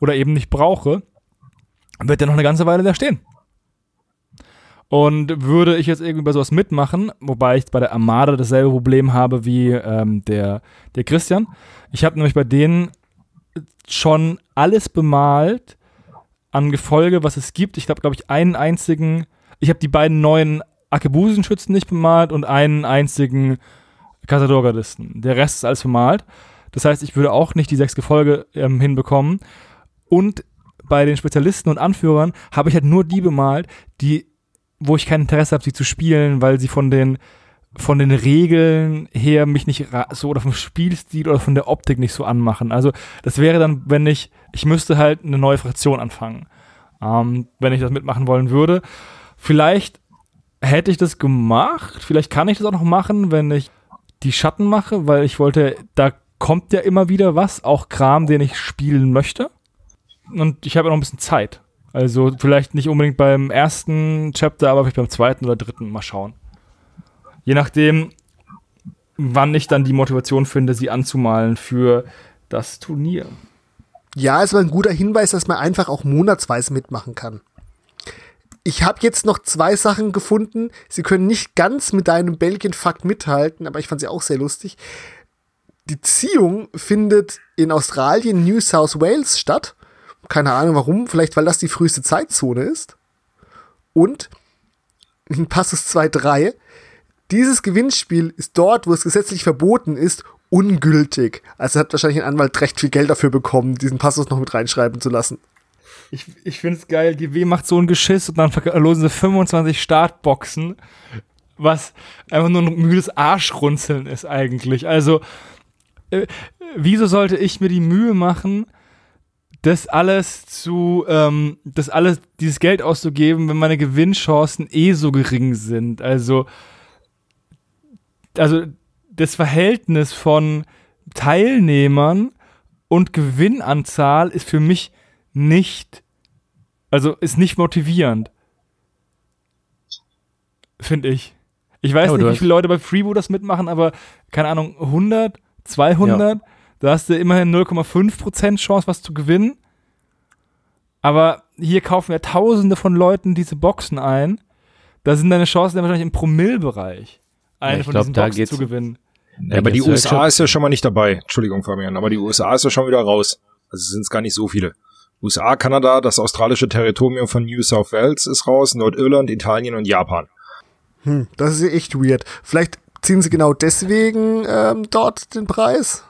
oder eben nicht brauche, wird der noch eine ganze Weile da stehen. Und würde ich jetzt irgendwie bei sowas mitmachen, wobei ich bei der Armada dasselbe Problem habe wie ähm, der, der Christian. Ich habe nämlich bei denen schon alles bemalt an Gefolge, was es gibt. Ich habe, glaube ich, einen einzigen, ich habe die beiden neuen Akebusenschützen nicht bemalt und einen einzigen Casador-Gardisten. Der Rest ist alles bemalt. Das heißt, ich würde auch nicht die sechs Gefolge ähm, hinbekommen. Und bei den Spezialisten und Anführern habe ich halt nur die bemalt, die, wo ich kein Interesse habe, sie zu spielen, weil sie von den von den Regeln her mich nicht so oder vom Spielstil oder von der Optik nicht so anmachen. Also das wäre dann, wenn ich, ich müsste halt eine neue Fraktion anfangen, ähm, wenn ich das mitmachen wollen würde. Vielleicht hätte ich das gemacht, vielleicht kann ich das auch noch machen, wenn ich die Schatten mache, weil ich wollte, da kommt ja immer wieder was, auch Kram, den ich spielen möchte. Und ich habe ja noch ein bisschen Zeit. Also vielleicht nicht unbedingt beim ersten Chapter, aber vielleicht beim zweiten oder dritten mal schauen. Je nachdem, wann ich dann die Motivation finde, sie anzumalen für das Turnier. Ja, ist aber ein guter Hinweis, dass man einfach auch monatsweise mitmachen kann. Ich habe jetzt noch zwei Sachen gefunden. Sie können nicht ganz mit deinem Belgien-Fakt mithalten, aber ich fand sie auch sehr lustig. Die Ziehung findet in Australien, New South Wales statt. Keine Ahnung warum, vielleicht weil das die früheste Zeitzone ist. Und Passus 2.3 dieses Gewinnspiel ist dort, wo es gesetzlich verboten ist, ungültig. Also hat wahrscheinlich ein Anwalt recht viel Geld dafür bekommen, diesen Passus noch mit reinschreiben zu lassen. Ich, ich finde es geil, GW macht so ein Geschiss und dann verlosen sie 25 Startboxen, was einfach nur ein müdes Arschrunzeln ist eigentlich. Also, äh, wieso sollte ich mir die Mühe machen, das alles zu, ähm, das alles, dieses Geld auszugeben, wenn meine Gewinnchancen eh so gering sind? Also, also das Verhältnis von Teilnehmern und Gewinnanzahl ist für mich nicht, also ist nicht motivierend. Finde ich. Ich weiß ja, nicht, wie viele Leute bei Freebo das mitmachen, aber keine Ahnung, 100, 200, ja. da hast du immerhin 0,5% Chance, was zu gewinnen. Aber hier kaufen ja tausende von Leuten diese Boxen ein. Da sind deine Chancen ja wahrscheinlich im Promillbereich eine ja, von glaub, diesen Boxen zu gewinnen. Ja, aber die USA ist ja schon mal nicht dabei. Entschuldigung, Fabian, aber die USA ist ja schon wieder raus. Also sind es gar nicht so viele. USA, Kanada, das australische Territorium von New South Wales ist raus, Nordirland, Italien und Japan. Hm, das ist ja echt weird. Vielleicht ziehen sie genau deswegen ähm, dort den Preis?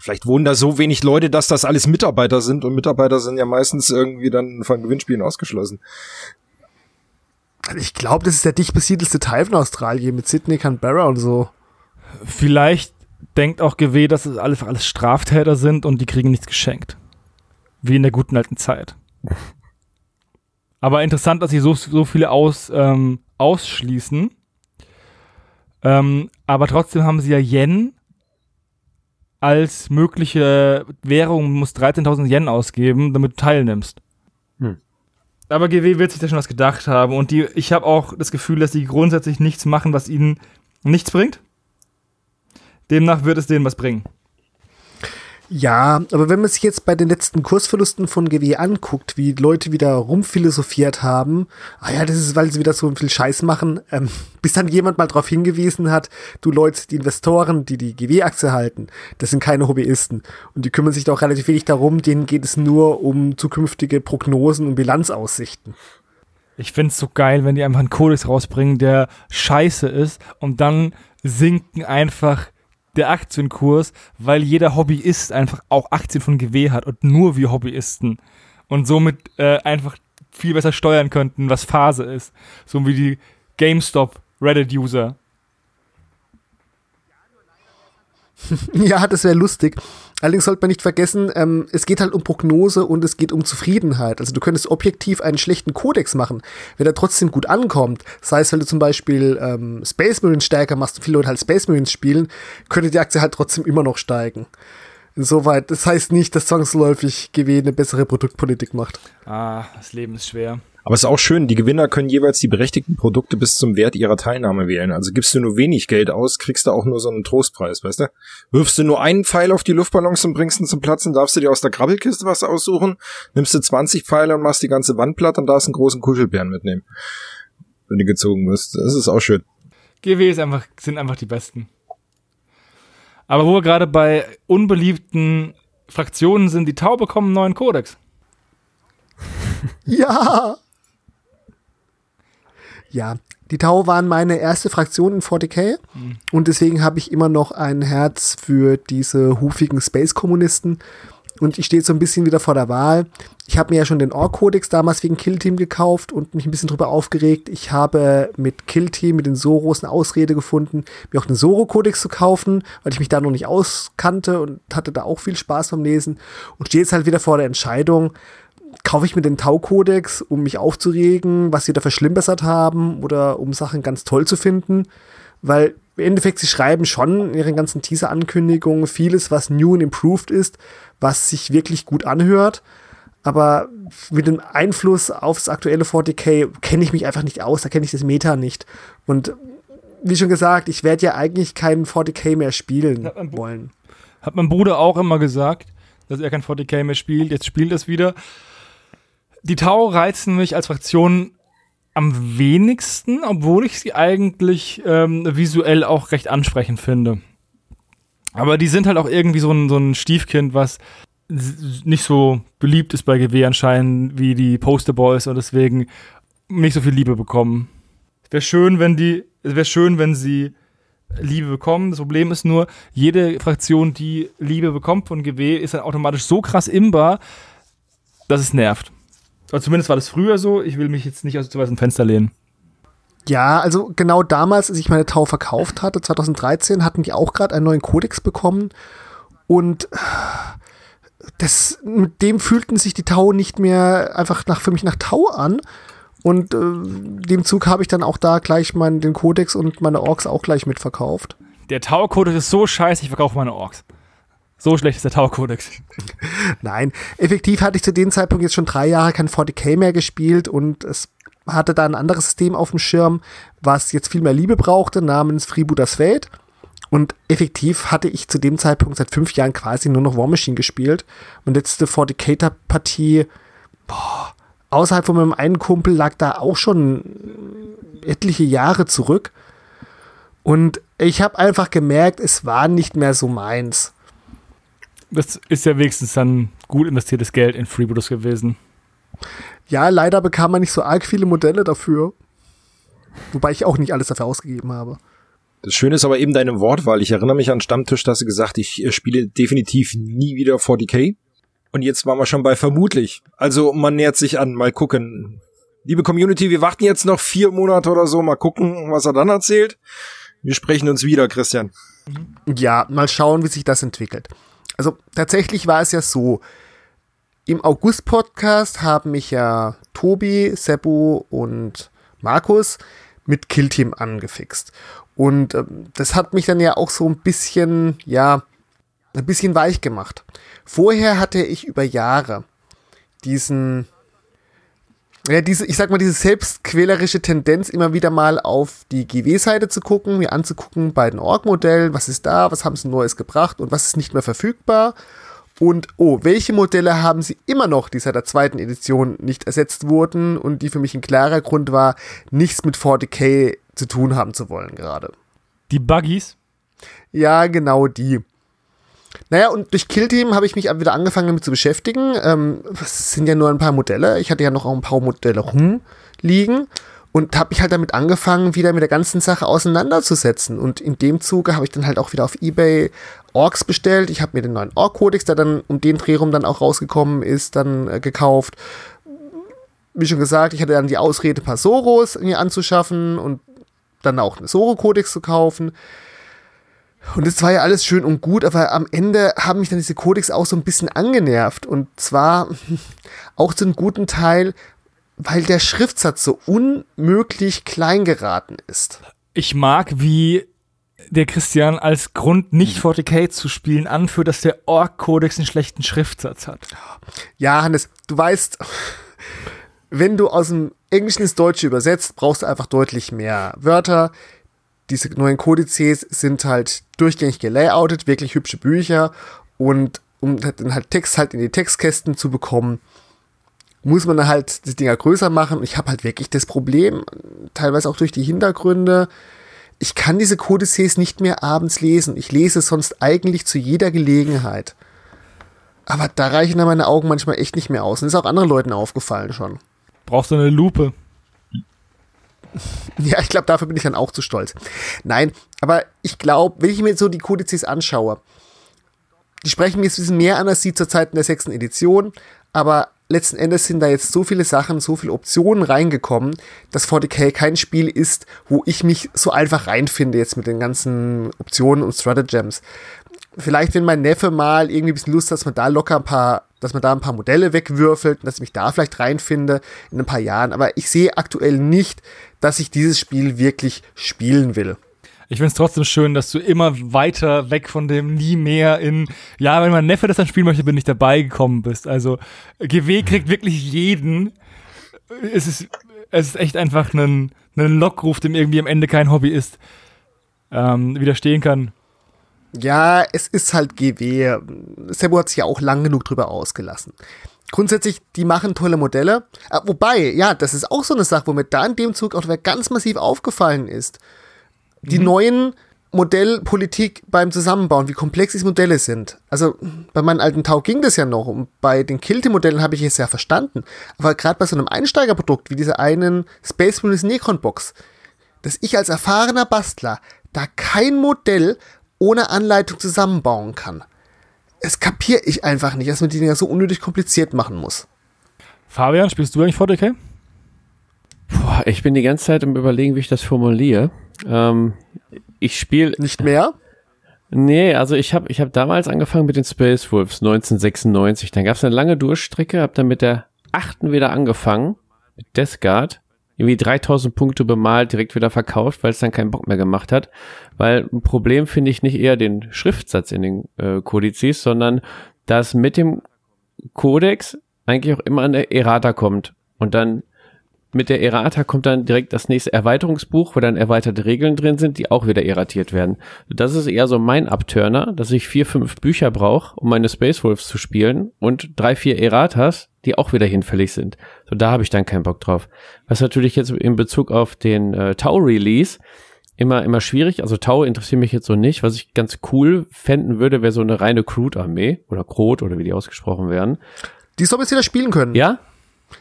Vielleicht wohnen da so wenig Leute, dass das alles Mitarbeiter sind und Mitarbeiter sind ja meistens irgendwie dann von Gewinnspielen ausgeschlossen. Ich glaube, das ist der dicht besiedelste Teil von Australien mit Sydney, Canberra und so. Vielleicht denkt auch GW, dass es alles, alles Straftäter sind und die kriegen nichts geschenkt. Wie in der guten alten Zeit. Aber interessant, dass sie so, so viele aus, ähm, ausschließen. Ähm, aber trotzdem haben sie ja Yen als mögliche Währung, du musst 13.000 Yen ausgeben, damit du teilnimmst. Hm. Aber GW wird sich da schon was gedacht haben. Und die, ich habe auch das Gefühl, dass die grundsätzlich nichts machen, was ihnen nichts bringt. Demnach wird es denen was bringen. Ja, aber wenn man sich jetzt bei den letzten Kursverlusten von GW anguckt, wie Leute wieder rumphilosophiert haben, ah ja, das ist, weil sie wieder so viel Scheiß machen, ähm, *laughs* bis dann jemand mal darauf hingewiesen hat, du Leute, die Investoren, die die GW-Aktie halten, das sind keine Hobbyisten und die kümmern sich doch relativ wenig darum, denen geht es nur um zukünftige Prognosen und Bilanzaussichten. Ich find's so geil, wenn die einfach einen Kodex rausbringen, der scheiße ist und dann sinken einfach der Aktienkurs, weil jeder Hobbyist einfach auch Aktien von GW hat und nur wir Hobbyisten und somit äh, einfach viel besser steuern könnten, was Phase ist. So wie die GameStop Reddit-User. *laughs* ja, das wäre lustig. Allerdings sollte man nicht vergessen, ähm, es geht halt um Prognose und es geht um Zufriedenheit. Also du könntest objektiv einen schlechten Kodex machen, wenn er trotzdem gut ankommt. Sei es, weil du zum Beispiel ähm, Space Marines stärker machst und viele Leute halt Space Marines spielen, könnte die Aktie halt trotzdem immer noch steigen. Insoweit, das heißt nicht, dass zwangsläufig GW eine bessere Produktpolitik macht. Ah, das Leben ist schwer. Aber es ist auch schön, die Gewinner können jeweils die berechtigten Produkte bis zum Wert ihrer Teilnahme wählen. Also gibst du nur wenig Geld aus, kriegst du auch nur so einen Trostpreis, weißt du? Wirfst du nur einen Pfeil auf die Luftballons und bringst ihn zum Platzen, darfst du dir aus der Krabbelkiste was aussuchen, nimmst du 20 Pfeile und machst die ganze Wand platt und darfst einen großen Kuschelbären mitnehmen. Wenn du gezogen wirst. Das ist auch schön. GW ist einfach, sind einfach die besten. Aber wo wir gerade bei unbeliebten Fraktionen sind, die Tau bekommen einen neuen Kodex. *laughs* Ja! Ja, die Tau waren meine erste Fraktion in 40k Mhm. und deswegen habe ich immer noch ein Herz für diese hufigen Space-Kommunisten und ich stehe jetzt so ein bisschen wieder vor der Wahl. Ich habe mir ja schon den Ork-Kodex damals wegen Kill Team gekauft und mich ein bisschen drüber aufgeregt. Ich habe mit Kill Team, mit den Soros eine Ausrede gefunden, mir auch den Soro-Kodex zu kaufen, weil ich mich da noch nicht auskannte und hatte da auch viel Spaß beim Lesen und stehe jetzt halt wieder vor der Entscheidung, kaufe ich mir den Tau-Kodex, um mich aufzuregen, was sie da verschlimmbessert haben oder um Sachen ganz toll zu finden. Weil im Endeffekt, sie schreiben schon in ihren ganzen Teaser-Ankündigungen vieles, was new und improved ist, was sich wirklich gut anhört. Aber mit dem Einfluss aufs aktuelle 40k kenne ich mich einfach nicht aus, da kenne ich das Meta nicht. Und wie schon gesagt, ich werde ja eigentlich keinen 40k mehr spielen Bu- wollen. Hat mein Bruder auch immer gesagt, dass er kein 40k mehr spielt. Jetzt spielt er es wieder. Die Tau reizen mich als Fraktion am wenigsten, obwohl ich sie eigentlich ähm, visuell auch recht ansprechend finde. Aber die sind halt auch irgendwie so ein, so ein Stiefkind, was nicht so beliebt ist bei GW anscheinend wie die Posterboys und deswegen nicht so viel Liebe bekommen. Wäre schön, wenn die, wäre schön, wenn sie Liebe bekommen. Das Problem ist nur, jede Fraktion, die Liebe bekommt von GW, ist dann automatisch so krass imbar, dass es nervt. Oder zumindest war das früher so. Ich will mich jetzt nicht aus zu weit aus dem Fenster lehnen. Ja, also genau damals, als ich meine Tau verkauft hatte, 2013, hatten die auch gerade einen neuen Kodex bekommen. Und das, mit dem fühlten sich die Tau nicht mehr einfach nach, für mich nach Tau an. Und äh, dem Zug habe ich dann auch da gleich meinen, den Kodex und meine Orks auch gleich mitverkauft. Der Tau-Kodex ist so scheiße, ich verkaufe meine Orks. So schlecht ist der Tau-Kodex. Nein, effektiv hatte ich zu dem Zeitpunkt jetzt schon drei Jahre kein 40k mehr gespielt und es hatte da ein anderes System auf dem Schirm, was jetzt viel mehr Liebe brauchte, namens Freebooters Fate. Und effektiv hatte ich zu dem Zeitpunkt seit fünf Jahren quasi nur noch War Machine gespielt. Und letzte 40k-Partie, boah, außerhalb von meinem einen Kumpel lag da auch schon etliche Jahre zurück. Und ich habe einfach gemerkt, es war nicht mehr so meins. Das ist ja wenigstens dann gut investiertes Geld in Freebooters gewesen. Ja, leider bekam man nicht so arg viele Modelle dafür. Wobei ich auch nicht alles dafür ausgegeben habe. Das Schöne ist aber eben deine Wortwahl. Ich erinnere mich an Stammtisch, dass du gesagt, ich äh, spiele definitiv nie wieder 40k. Und jetzt waren wir schon bei vermutlich. Also man nähert sich an, mal gucken. Liebe Community, wir warten jetzt noch vier Monate oder so, mal gucken, was er dann erzählt. Wir sprechen uns wieder, Christian. Ja, mal schauen, wie sich das entwickelt. Also tatsächlich war es ja so, im August-Podcast haben mich ja Tobi, Seppo und Markus mit Killteam angefixt. Und ähm, das hat mich dann ja auch so ein bisschen, ja, ein bisschen weich gemacht. Vorher hatte ich über Jahre diesen, ja, diese, ich sag mal, diese selbstquälerische Tendenz, immer wieder mal auf die GW-Seite zu gucken, mir anzugucken bei den Org-Modellen, was ist da, was haben sie Neues gebracht und was ist nicht mehr verfügbar. Und oh, welche Modelle haben sie immer noch, die seit der zweiten Edition nicht ersetzt wurden und die für mich ein klarer Grund war, nichts mit 40k zu tun haben zu wollen gerade. Die Buggies. Ja, genau die. Naja, und durch Killteam habe ich mich wieder angefangen damit zu beschäftigen. Ähm, es sind ja nur ein paar Modelle. Ich hatte ja noch ein paar Modelle rumliegen und habe mich halt damit angefangen, wieder mit der ganzen Sache auseinanderzusetzen. Und in dem Zuge habe ich dann halt auch wieder auf Ebay Orks bestellt. Ich habe mir den neuen Ork-Kodex, der dann um den Dreh rum dann auch rausgekommen ist, dann äh, gekauft. Wie schon gesagt, ich hatte dann die Ausrede, ein paar Soros mir anzuschaffen und dann auch einen Soro-Kodex zu kaufen. Und das war ja alles schön und gut, aber am Ende haben mich dann diese Codex auch so ein bisschen angenervt. Und zwar *laughs* auch zu einem guten Teil, weil der Schriftsatz so unmöglich klein geraten ist. Ich mag, wie der Christian als Grund, nicht 40k zu spielen, anführt, dass der Ork-Kodex einen schlechten Schriftsatz hat. Ja, Hannes, du weißt, wenn du aus dem Englischen ins Deutsche übersetzt, brauchst du einfach deutlich mehr Wörter. Diese neuen Kodizes sind halt durchgängig gelayoutet, wirklich hübsche Bücher und um dann halt Text halt in die Textkästen zu bekommen, muss man halt die Dinger größer machen. Ich habe halt wirklich das Problem, teilweise auch durch die Hintergründe, ich kann diese Kodizes nicht mehr abends lesen. Ich lese sonst eigentlich zu jeder Gelegenheit. Aber da reichen dann meine Augen manchmal echt nicht mehr aus. Und ist auch anderen Leuten aufgefallen schon. Brauchst du eine Lupe? *laughs* Ja, ich glaube, dafür bin ich dann auch zu stolz. Nein, aber ich glaube, wenn ich mir so die Kodizes anschaue, die sprechen mir jetzt ein bisschen mehr an als die zur Zeit in der sechsten Edition, aber letzten Endes sind da jetzt so viele Sachen, so viele Optionen reingekommen, dass 40k kein Spiel ist, wo ich mich so einfach reinfinde jetzt mit den ganzen Optionen und Stratagems. Vielleicht, wenn mein Neffe mal irgendwie ein bisschen Lust hat, dass man da locker ein paar, dass man da ein paar Modelle wegwürfelt, dass ich mich da vielleicht reinfinde in ein paar Jahren. Aber ich sehe aktuell nicht, dass ich dieses Spiel wirklich spielen will. Ich finde es trotzdem schön, dass du immer weiter weg von dem nie mehr in, ja, wenn mein Neffe das dann spielen möchte, bin ich dabei gekommen bist. Also GW kriegt wirklich jeden. Es ist, es ist echt einfach ein, ein Lockruf, dem irgendwie am Ende kein Hobby ist, ähm, widerstehen kann. Ja, es ist halt GW. Sebo hat sich ja auch lang genug drüber ausgelassen. Grundsätzlich, die machen tolle Modelle. Äh, wobei, ja, das ist auch so eine Sache, wo mir da in dem Zug auch ganz massiv aufgefallen ist die mhm. neuen Modellpolitik beim Zusammenbauen, wie komplex diese Modelle sind. Also bei meinem alten Tau ging das ja noch und bei den Kilte-Modellen habe ich es ja verstanden. Aber gerade bei so einem Einsteigerprodukt wie dieser einen Space Marines Necron Box, dass ich als erfahrener Bastler da kein Modell ohne Anleitung zusammenbauen kann. Es kapiere ich einfach nicht, dass man die Dinger so unnötig kompliziert machen muss. Fabian, spielst du eigentlich 40k? Boah, ich bin die ganze Zeit im Überlegen, wie ich das formuliere. Ähm, ich spiele. Nicht mehr? Nee, also ich habe ich hab damals angefangen mit den Space Wolves 1996. Dann gab es eine lange Durchstrecke, habe dann mit der achten wieder angefangen, mit Death Guard. Irgendwie 3000 Punkte bemalt, direkt wieder verkauft, weil es dann keinen Bock mehr gemacht hat. Weil ein Problem finde ich nicht eher den Schriftsatz in den äh, Kodizes, sondern dass mit dem Kodex eigentlich auch immer eine Errata kommt. Und dann mit der Errata kommt dann direkt das nächste Erweiterungsbuch, wo dann erweiterte Regeln drin sind, die auch wieder erratiert werden. Das ist eher so mein Abturner, dass ich vier, fünf Bücher brauche, um meine Space Wolves zu spielen und drei, vier Erratas, die auch wieder hinfällig sind. So, da habe ich dann keinen Bock drauf. Was natürlich jetzt in Bezug auf den äh, Tau-Release immer, immer schwierig. Also Tau interessiert mich jetzt so nicht. Was ich ganz cool fänden würde, wäre so eine reine Crude-Armee oder Krot oder wie die ausgesprochen werden. Die soll jetzt wieder spielen können. Ja?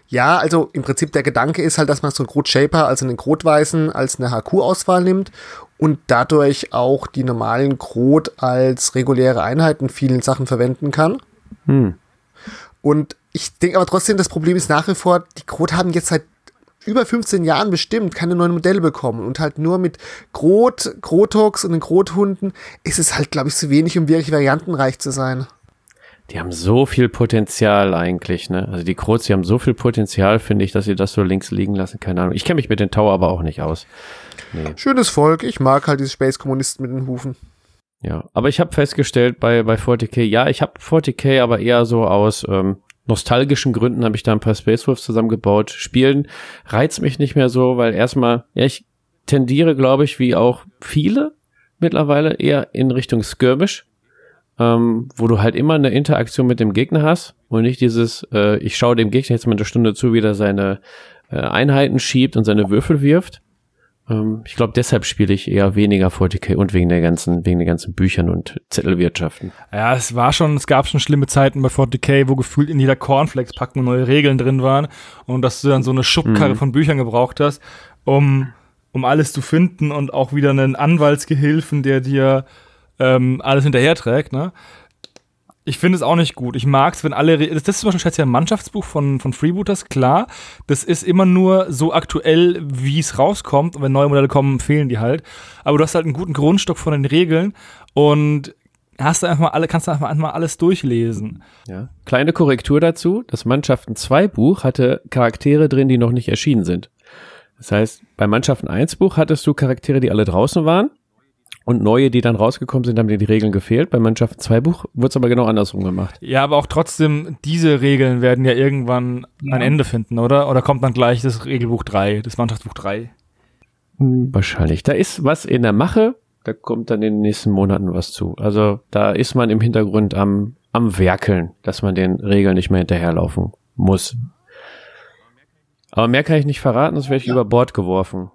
Ja, also im Prinzip der Gedanke ist halt, dass man so einen Grot Shaper, also einen Grotweißen, als eine HQ-Auswahl nimmt und dadurch auch die normalen Grot als reguläre Einheit in vielen Sachen verwenden kann. Hm. Und ich denke aber trotzdem, das Problem ist nach wie vor, die Grot haben jetzt seit über 15 Jahren bestimmt keine neuen Modelle bekommen und halt nur mit Grot, Grotox und den Grothunden ist es halt, glaube ich, zu wenig, um wirklich variantenreich zu sein. Die haben so viel Potenzial eigentlich, ne? Also die Kroz, die haben so viel Potenzial, finde ich, dass sie das so links liegen lassen. Keine Ahnung. Ich kenne mich mit den Tower aber auch nicht aus. Nee. Schönes Volk. Ich mag halt diese Space-Kommunisten mit den Hufen. Ja, aber ich habe festgestellt bei, bei 40k, ja, ich habe 40k aber eher so aus ähm, nostalgischen Gründen habe ich da ein paar Space Wolves zusammengebaut. Spielen reizt mich nicht mehr so, weil erstmal, ja, ich tendiere, glaube ich, wie auch viele mittlerweile eher in Richtung Skirmish ähm, wo du halt immer eine Interaktion mit dem Gegner hast und nicht dieses, äh, ich schaue dem Gegner jetzt mal eine Stunde zu, wie er seine äh, Einheiten schiebt und seine Würfel wirft. Ähm, ich glaube, deshalb spiele ich eher weniger 40k und wegen der ganzen, wegen den ganzen Büchern und Zettelwirtschaften. Ja, es war schon, es gab schon schlimme Zeiten bei 40k, wo gefühlt in jeder Cornflakes-Packung neue Regeln drin waren und dass du dann so eine Schubkarre mhm. von Büchern gebraucht hast, um, um alles zu finden und auch wieder einen Anwaltsgehilfen, der dir ähm, alles hinterherträgt, ne? Ich finde es auch nicht gut. Ich mag es, wenn alle. Das ist zum Beispiel ein Mannschaftsbuch von, von Freebooters, klar. Das ist immer nur so aktuell, wie es rauskommt. Und wenn neue Modelle kommen, fehlen die halt. Aber du hast halt einen guten Grundstock von den Regeln und hast du einfach mal alle, kannst du einfach mal alles durchlesen. Ja. Kleine Korrektur dazu: Das Mannschaften 2 Buch hatte Charaktere drin, die noch nicht erschienen sind. Das heißt, beim Mannschaften 1 Buch hattest du Charaktere, die alle draußen waren Und neue, die dann rausgekommen sind, haben dir die Regeln gefehlt. Bei Mannschaften 2 Buch wurde es aber genau andersrum gemacht. Ja, aber auch trotzdem, diese Regeln werden ja irgendwann ein Ende finden, oder? Oder kommt dann gleich das Regelbuch 3, das Mannschaftsbuch 3? Wahrscheinlich. Da ist was in der Mache, da kommt dann in den nächsten Monaten was zu. Also da ist man im Hintergrund am, am Werkeln, dass man den Regeln nicht mehr hinterherlaufen muss. Aber mehr kann ich nicht verraten, sonst werde ich über Bord geworfen.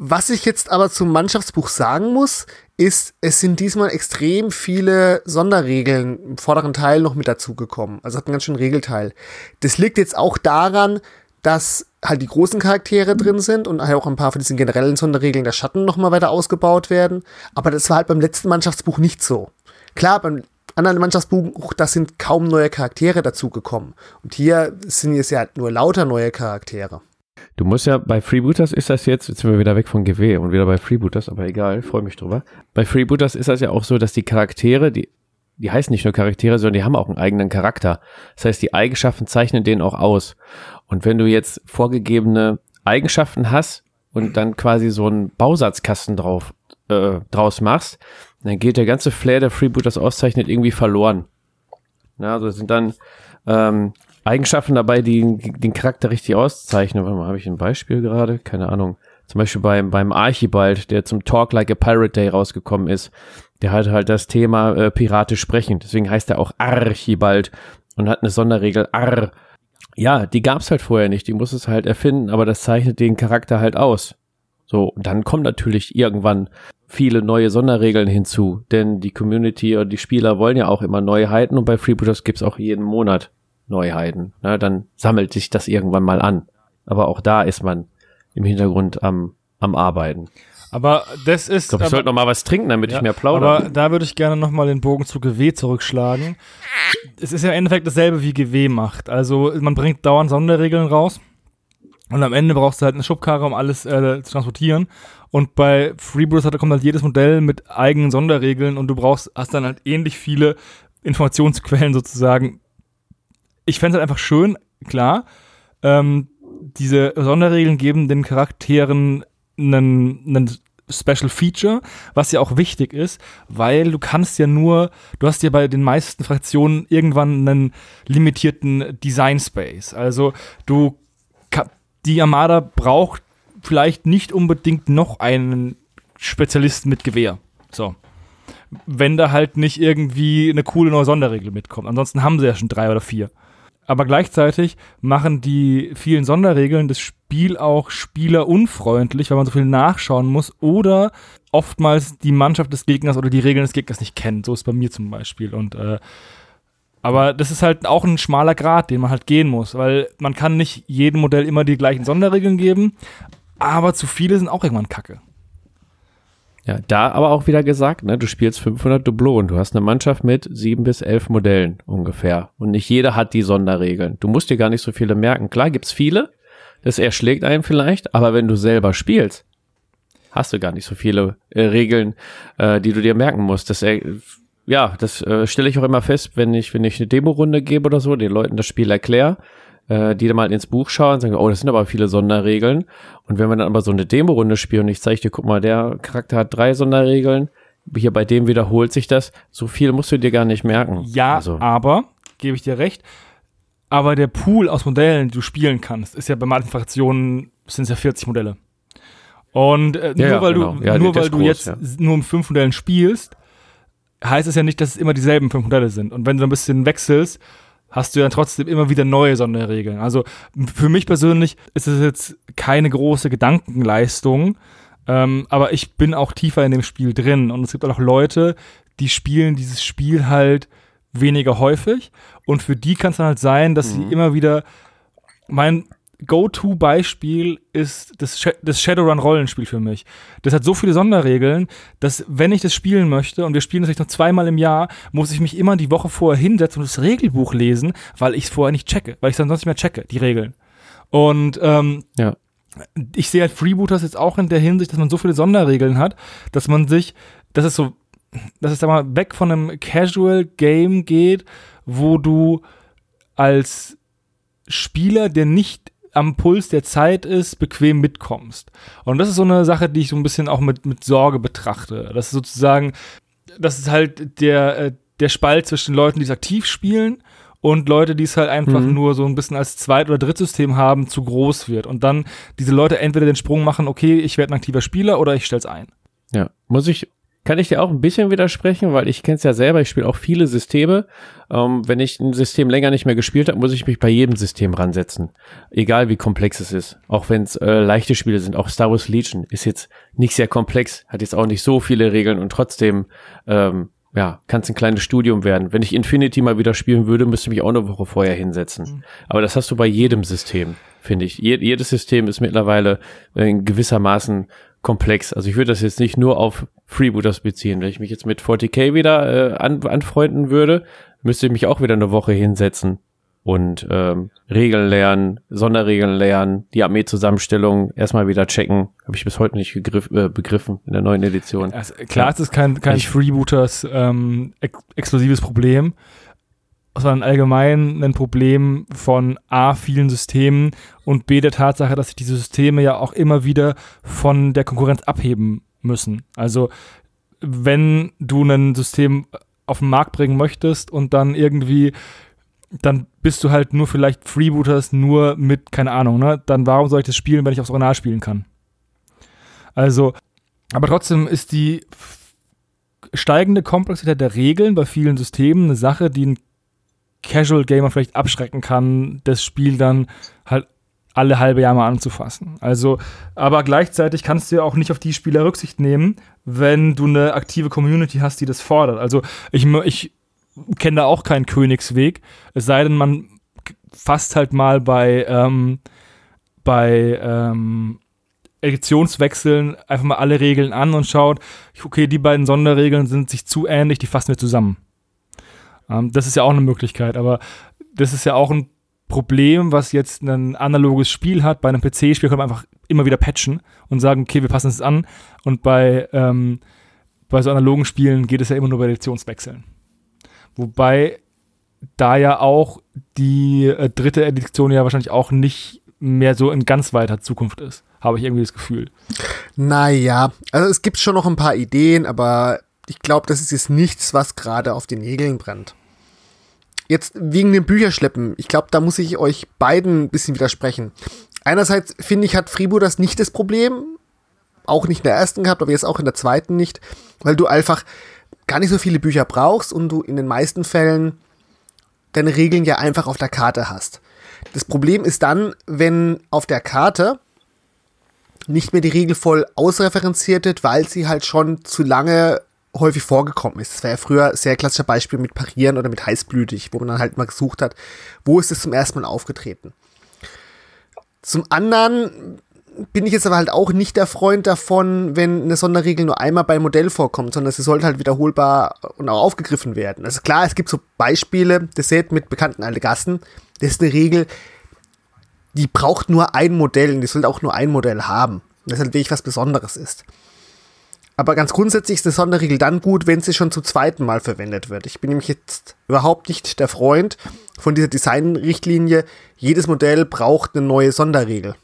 Was ich jetzt aber zum Mannschaftsbuch sagen muss, ist, es sind diesmal extrem viele Sonderregeln im vorderen Teil noch mit dazugekommen. Also hat einen ganz schönen Regelteil. Das liegt jetzt auch daran, dass halt die großen Charaktere drin sind und halt auch ein paar von diesen generellen Sonderregeln der Schatten nochmal weiter ausgebaut werden. Aber das war halt beim letzten Mannschaftsbuch nicht so. Klar, beim anderen Mannschaftsbuch, da sind kaum neue Charaktere dazugekommen. Und hier sind jetzt ja nur lauter neue Charaktere. Du musst ja, bei Freebooters ist das jetzt, jetzt sind wir wieder weg von GW und wieder bei Freebooters, aber egal, freue mich drüber. Bei Freebooters ist das ja auch so, dass die Charaktere, die, die heißen nicht nur Charaktere, sondern die haben auch einen eigenen Charakter. Das heißt, die Eigenschaften zeichnen den auch aus. Und wenn du jetzt vorgegebene Eigenschaften hast und dann quasi so einen Bausatzkasten drauf, äh, draus machst, dann geht der ganze Flair, der Freebooters auszeichnet, irgendwie verloren. Na, also sind dann ähm, Eigenschaften dabei, die den Charakter richtig auszeichnen. Warte mal, habe ich ein Beispiel gerade? Keine Ahnung. Zum Beispiel beim, beim Archibald, der zum Talk Like a Pirate Day rausgekommen ist. Der hat halt das Thema äh, piratisch sprechen. Deswegen heißt er auch Archibald und hat eine Sonderregel Arr. Ja, die gab's halt vorher nicht. Die muss es halt erfinden, aber das zeichnet den Charakter halt aus. So, und dann kommen natürlich irgendwann viele neue Sonderregeln hinzu, denn die Community oder die Spieler wollen ja auch immer Neuheiten und bei Freebooters gibt's auch jeden Monat Neuheiten. Ne? Dann sammelt sich das irgendwann mal an. Aber auch da ist man im Hintergrund am, am Arbeiten. Aber das ist. Ich glaube, ich sollte noch mal was trinken, damit ja, ich mehr plaudere. Aber da würde ich gerne noch mal den Bogen zu GW zurückschlagen. Es ist ja im Endeffekt dasselbe wie GW macht. Also man bringt dauernd Sonderregeln raus. Und am Ende brauchst du halt eine Schubkarre, um alles äh, zu transportieren. Und bei Freebooters kommt halt jedes Modell mit eigenen Sonderregeln und du brauchst, hast dann halt ähnlich viele Informationsquellen sozusagen. Ich fände es halt einfach schön, klar, ähm, diese Sonderregeln geben den Charakteren einen, Special Feature, was ja auch wichtig ist, weil du kannst ja nur, du hast ja bei den meisten Fraktionen irgendwann einen limitierten Design Space. Also du die Armada braucht vielleicht nicht unbedingt noch einen Spezialisten mit Gewehr. So. Wenn da halt nicht irgendwie eine coole neue Sonderregel mitkommt. Ansonsten haben sie ja schon drei oder vier. Aber gleichzeitig machen die vielen Sonderregeln das Spiel auch spielerunfreundlich, weil man so viel nachschauen muss oder oftmals die Mannschaft des Gegners oder die Regeln des Gegners nicht kennt. So ist bei mir zum Beispiel. Und äh, aber das ist halt auch ein schmaler Grad, den man halt gehen muss, weil man kann nicht jedem Modell immer die gleichen Sonderregeln geben, aber zu viele sind auch irgendwann kacke. Ja, da aber auch wieder gesagt, ne, du spielst 500 Dublonen, du hast eine Mannschaft mit sieben bis elf Modellen ungefähr und nicht jeder hat die Sonderregeln. Du musst dir gar nicht so viele merken. Klar gibt's viele, das erschlägt einen vielleicht, aber wenn du selber spielst, hast du gar nicht so viele äh, Regeln, äh, die du dir merken musst. Das äh, ja, das äh, stelle ich auch immer fest, wenn ich, wenn ich eine Demo-Runde gebe oder so, den Leuten das Spiel erkläre, äh, die dann mal ins Buch schauen und sagen, oh, das sind aber viele Sonderregeln. Und wenn wir dann aber so eine Demo-Runde spielen und ich zeige dir, guck mal, der Charakter hat drei Sonderregeln, hier bei dem wiederholt sich das, so viel musst du dir gar nicht merken. Ja, also. aber, gebe ich dir recht, aber der Pool aus Modellen, die du spielen kannst, ist ja bei manchen Fraktionen sind es ja 40 Modelle. Und äh, nur ja, weil genau. du, ja, nur weil du groß, jetzt ja. nur um fünf Modellen spielst, heißt es ja nicht, dass es immer dieselben fünf Modelle sind. Und wenn du ein bisschen wechselst, hast du ja trotzdem immer wieder neue Sonderregeln. Also für mich persönlich ist es jetzt keine große Gedankenleistung, ähm, aber ich bin auch tiefer in dem Spiel drin. Und es gibt auch Leute, die spielen dieses Spiel halt weniger häufig. Und für die kann es dann halt sein, dass sie immer wieder mein Go-To-Beispiel ist das, Sh das Shadowrun-Rollenspiel für mich. Das hat so viele Sonderregeln, dass wenn ich das spielen möchte und wir spielen das vielleicht noch zweimal im Jahr, muss ich mich immer die Woche vorher hinsetzen und das Regelbuch lesen, weil ich es vorher nicht checke, weil ich es dann sonst nicht mehr checke, die Regeln. Und ähm, Ja. ich sehe halt Freebooters jetzt auch in der Hinsicht, dass man so viele Sonderregeln hat, dass man sich, das ist so, dass es da mal weg von einem Casual Game geht, wo du als Spieler, der nicht am Puls der Zeit ist, bequem mitkommst. Und das ist so eine Sache, die ich so ein bisschen auch mit, mit Sorge betrachte. Das ist sozusagen, das ist halt der, äh, der Spalt zwischen Leuten, die es aktiv spielen und Leute, die es halt einfach mhm. nur so ein bisschen als Zweit- oder Drittsystem haben, zu groß wird. Und dann diese Leute entweder den Sprung machen, okay, ich werde ein aktiver Spieler oder ich stell's ein. Ja, muss ich, kann ich dir auch ein bisschen widersprechen, weil ich kenne es ja selber, ich spiele auch viele Systeme. Ähm, wenn ich ein System länger nicht mehr gespielt habe, muss ich mich bei jedem System ransetzen. Egal wie komplex es ist. Auch wenn es äh, leichte Spiele sind. Auch Star Wars Legion ist jetzt nicht sehr komplex, hat jetzt auch nicht so viele Regeln und trotzdem ähm, ja, kann es ein kleines Studium werden. Wenn ich Infinity mal wieder spielen würde, müsste ich mich auch eine Woche vorher hinsetzen. Mhm. Aber das hast du bei jedem System, finde ich. Je jedes System ist mittlerweile in gewissermaßen komplex. Also ich würde das jetzt nicht nur auf Freebooters beziehen. Wenn ich mich jetzt mit 40k wieder äh, an anfreunden würde, müsste ich mich auch wieder eine Woche hinsetzen und ähm, Regeln lernen, Sonderregeln lernen, die Armeezusammenstellung erstmal wieder checken. Habe ich bis heute nicht gegriff, äh, begriffen in der neuen Edition. Also, klar, ja. es ist kein, kein Freebooters ähm, ex explosives Problem, sondern allgemein ein Problem von A, vielen Systemen und B, der Tatsache, dass sich diese Systeme ja auch immer wieder von der Konkurrenz abheben müssen. Also wenn du ein System auf den Markt bringen möchtest und dann irgendwie dann bist du halt nur vielleicht Freebooters nur mit, keine Ahnung, ne? Dann warum soll ich das spielen, wenn ich aufs Original spielen kann? Also, aber trotzdem ist die steigende Komplexität der Regeln bei vielen Systemen eine Sache, die ein Casual Gamer vielleicht abschrecken kann, das Spiel dann halt alle halbe Jahr mal anzufassen. Also, aber gleichzeitig kannst du ja auch nicht auf die Spieler Rücksicht nehmen, wenn du eine aktive Community hast, die das fordert. Also, ich, ich kenne da auch keinen Königsweg. Es sei denn, man fasst halt mal bei, ähm, bei ähm, Editionswechseln einfach mal alle Regeln an und schaut, okay, die beiden Sonderregeln sind sich zu ähnlich, die fassen wir zusammen. Ähm, das ist ja auch eine Möglichkeit, aber das ist ja auch ein Problem, was jetzt ein analoges Spiel hat. Bei einem PC-Spiel kann man einfach immer wieder patchen und sagen, okay, wir passen es an. Und bei, ähm, bei so analogen Spielen geht es ja immer nur bei Editionswechseln. Wobei da ja auch die äh, dritte Edition ja wahrscheinlich auch nicht mehr so in ganz weiter Zukunft ist, habe ich irgendwie das Gefühl. Naja, also es gibt schon noch ein paar Ideen, aber ich glaube, das ist jetzt nichts, was gerade auf den Nägeln brennt. Jetzt wegen dem Bücherschleppen. Ich glaube, da muss ich euch beiden ein bisschen widersprechen. Einerseits finde ich, hat Fribourg das nicht das Problem. Auch nicht in der ersten gehabt, aber jetzt auch in der zweiten nicht. Weil du einfach gar nicht so viele Bücher brauchst und du in den meisten Fällen deine Regeln ja einfach auf der Karte hast. Das Problem ist dann, wenn auf der Karte nicht mehr die Regel voll ausreferenziert wird, weil sie halt schon zu lange häufig vorgekommen ist. Das war ja früher sehr klassischer Beispiel mit Parieren oder mit Heißblütig, wo man dann halt mal gesucht hat, wo ist es zum ersten Mal aufgetreten. Zum anderen bin ich jetzt aber halt auch nicht der Freund davon, wenn eine Sonderregel nur einmal beim Modell vorkommt, sondern sie sollte halt wiederholbar und auch aufgegriffen werden. Also klar, es gibt so Beispiele, das seht mit bekannten Allegassen, das ist eine Regel, die braucht nur ein Modell und die sollte auch nur ein Modell haben. Das halt wirklich was Besonderes ist. Aber ganz grundsätzlich ist eine Sonderregel dann gut, wenn sie schon zum zweiten Mal verwendet wird. Ich bin nämlich jetzt überhaupt nicht der Freund von dieser Designrichtlinie. Jedes Modell braucht eine neue Sonderregel.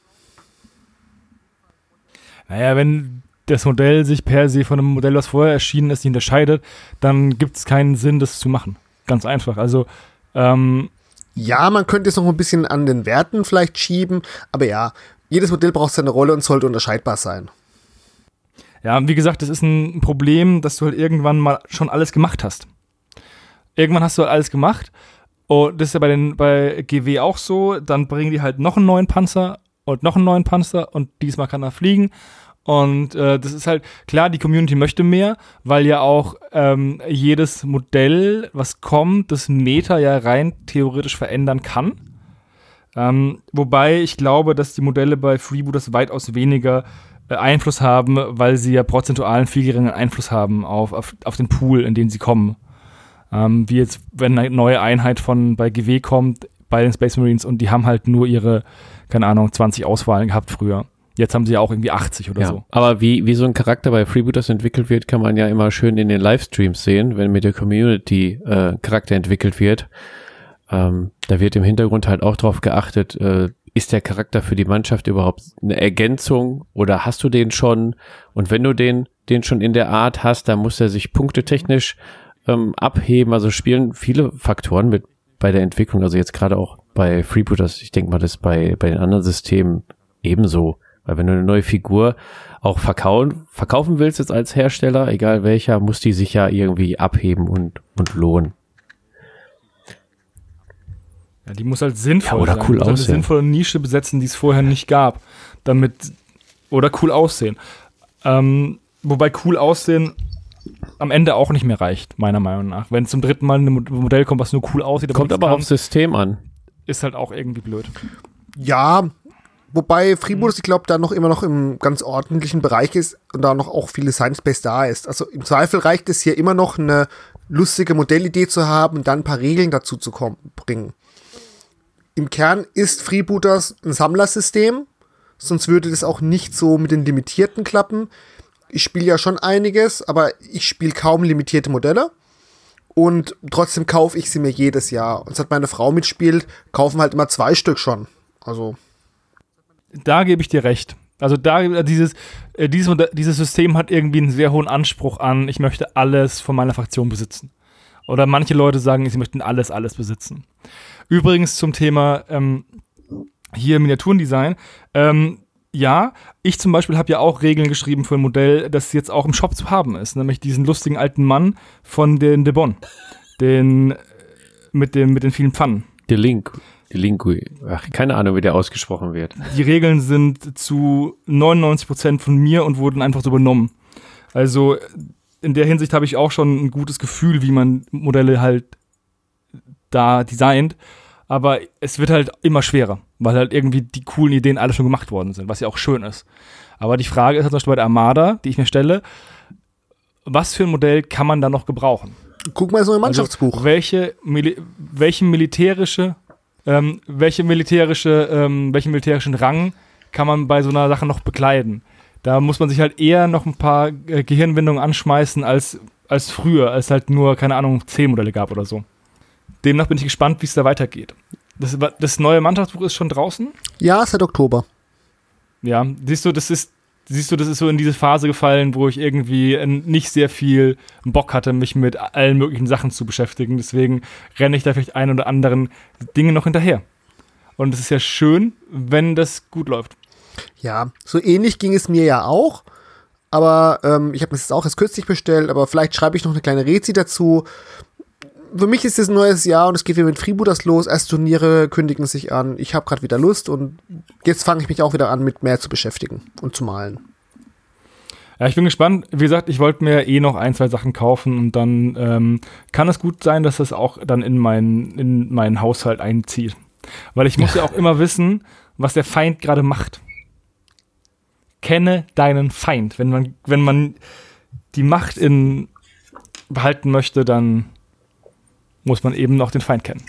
Naja, wenn das Modell sich per se von einem Modell, was vorher erschienen ist, nicht unterscheidet, dann gibt es keinen Sinn, das zu machen. Ganz einfach. Also, ähm, ja, man könnte es noch ein bisschen an den Werten vielleicht schieben, aber ja, jedes Modell braucht seine Rolle und sollte unterscheidbar sein. Ja, wie gesagt, das ist ein Problem, dass du halt irgendwann mal schon alles gemacht hast. Irgendwann hast du halt alles gemacht. Und das ist ja bei, den, bei GW auch so. Dann bringen die halt noch einen neuen Panzer und noch einen neuen Panzer und diesmal kann er fliegen. Und äh, das ist halt, klar, die Community möchte mehr, weil ja auch ähm, jedes Modell, was kommt, das Meta ja rein theoretisch verändern kann. Ähm, wobei ich glaube, dass die Modelle bei Freebooters weitaus weniger Einfluss haben, weil sie ja prozentualen viel geringeren Einfluss haben auf, auf, auf den Pool, in den sie kommen. Ähm, wie jetzt, wenn eine neue Einheit von bei GW kommt, bei den Space Marines und die haben halt nur ihre keine Ahnung, 20 Auswahlen gehabt früher. Jetzt haben sie ja auch irgendwie 80 oder ja, so. Aber wie, wie so ein Charakter bei Freebooters entwickelt wird, kann man ja immer schön in den Livestreams sehen, wenn mit der Community äh, Charakter entwickelt wird. Ähm, da wird im Hintergrund halt auch drauf geachtet, äh, ist der Charakter für die Mannschaft überhaupt eine Ergänzung oder hast du den schon? Und wenn du den, den schon in der Art hast, dann muss er sich punktetechnisch ähm, abheben. Also spielen viele Faktoren mit bei der Entwicklung. Also jetzt gerade auch bei Freebooters, ich denke mal, das bei, bei den anderen Systemen ebenso. Weil wenn du eine neue Figur auch verkaufen, verkaufen willst jetzt als Hersteller, egal welcher, muss die sich ja irgendwie abheben und, und lohnen. Ja, die muss halt sinnvoll Ja, oder sein. cool aussehen. eine sinnvolle Nische besetzen, die es vorher nicht gab. Damit, oder cool aussehen. Ähm, wobei cool aussehen am Ende auch nicht mehr reicht, meiner Meinung nach. Wenn zum dritten Mal ein Mo- Modell kommt, was nur cool aussieht, Kommt nichts aber kann, aufs System an. ist halt auch irgendwie blöd. Ja, wobei Freebooters, ich glaube, da noch immer noch im ganz ordentlichen Bereich ist und da noch auch viel Design Space da ist. Also im Zweifel reicht es hier immer noch eine lustige Modellidee zu haben und dann ein paar Regeln dazu zu kommen, bringen. Im Kern ist Freebooters ein Sammlersystem, sonst würde das auch nicht so mit den Limitierten klappen. Ich spiele ja schon einiges, aber ich spiele kaum limitierte Modelle. Und trotzdem kaufe ich sie mir jedes Jahr. Und seit meine Frau mitspielt, kaufen halt immer zwei Stück schon. Also, Da gebe ich dir recht. Also da äh, dieses, äh, dieses, dieses System hat irgendwie einen sehr hohen Anspruch an, ich möchte alles von meiner Fraktion besitzen. Oder manche Leute sagen, sie möchten alles, alles besitzen. Übrigens zum Thema ähm, hier Miniaturendesign. Ähm, ja, ich zum Beispiel habe ja auch Regeln geschrieben für ein Modell, das jetzt auch im Shop zu haben ist. Nämlich diesen lustigen alten Mann von den De Bon. Den äh, mit, dem, mit den vielen Pfannen. Die Link. Die Linkui. Ach, keine Ahnung, wie der ausgesprochen wird. die Regeln sind zu 99% von mir und wurden einfach so übernommen. Also in der Hinsicht habe ich auch schon ein gutes Gefühl, wie man Modelle halt da designt. Aber es wird halt immer schwerer, weil halt irgendwie die coolen Ideen alle schon gemacht worden sind, was ja auch schön ist. Aber die Frage ist halt zum Beispiel bei der Armada, die ich mir stelle, was für ein Modell kann man da noch gebrauchen? guck mal so im Mannschaftsbuch. Also, welche, Mili welche militärische, ähm, welche militärische, ähm, welchen militärischen Rang kann man bei so einer Sache noch bekleiden? Da muss man sich halt eher noch ein paar äh, Gehirnwindungen anschmeißen als, als früher, als halt nur, keine Ahnung, C-Modelle gab oder so. Demnach bin ich gespannt, wie es da weitergeht. Das, das neue Mannschaftsbuch ist schon draußen. ja, seit Oktober. Ja, siehst du, das ist, siehst du, das ist so in diese Phase gefallen, wo ich irgendwie äh, nicht sehr viel Bock hatte, mich mit allen möglichen Sachen zu beschäftigen. Deswegen renne ich da vielleicht ein oder anderen Dinge noch hinterher. Und es ist ja schön, wenn das gut läuft. Ja, so ähnlich ging es mir ja auch. Aber ähm, ich habe das auch erst kürzlich bestellt, aber vielleicht schreibe ich noch eine kleine Rezi dazu. Für mich ist es ein neues Jahr und es geht wieder mit Freebooters los. Erst Turniere kündigen sich an. Ich habe gerade wieder Lust und jetzt fange ich mich auch wieder an, mit mehr zu beschäftigen und zu malen. Ja, ich bin gespannt. Wie gesagt, ich wollte mir eh noch ein, zwei Sachen kaufen und dann ähm, kann es gut sein, dass das auch dann in meinen, in meinen Haushalt einzieht. Weil ich muss *laughs* ja auch immer wissen, was der Feind gerade macht. Kenne deinen Feind. Wenn man, wenn man die Macht in behalten möchte, dann muss man eben noch den Feind kennen.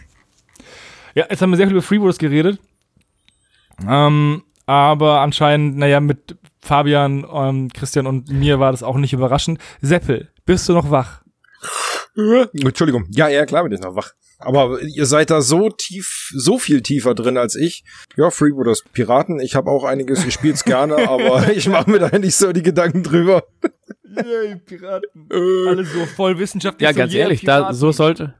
Ja, jetzt haben wir sehr viel über Freebooters geredet. Ähm, aber anscheinend, naja, mit Fabian, ähm, Christian und mir war das auch nicht überraschend. Seppel, bist du noch wach? Entschuldigung. Ja, ja, klar bin ich noch wach. Aber ihr seid da so tief, so viel tiefer drin als ich. Ja, Freebooters Piraten. Ich habe auch einiges, ich spiel's gerne, *laughs* aber ich mache mir da nicht so die Gedanken drüber. Yay, Piraten. Alle so voll wissenschaftlich. Ja, so, ganz ehrlich, da, so sollte,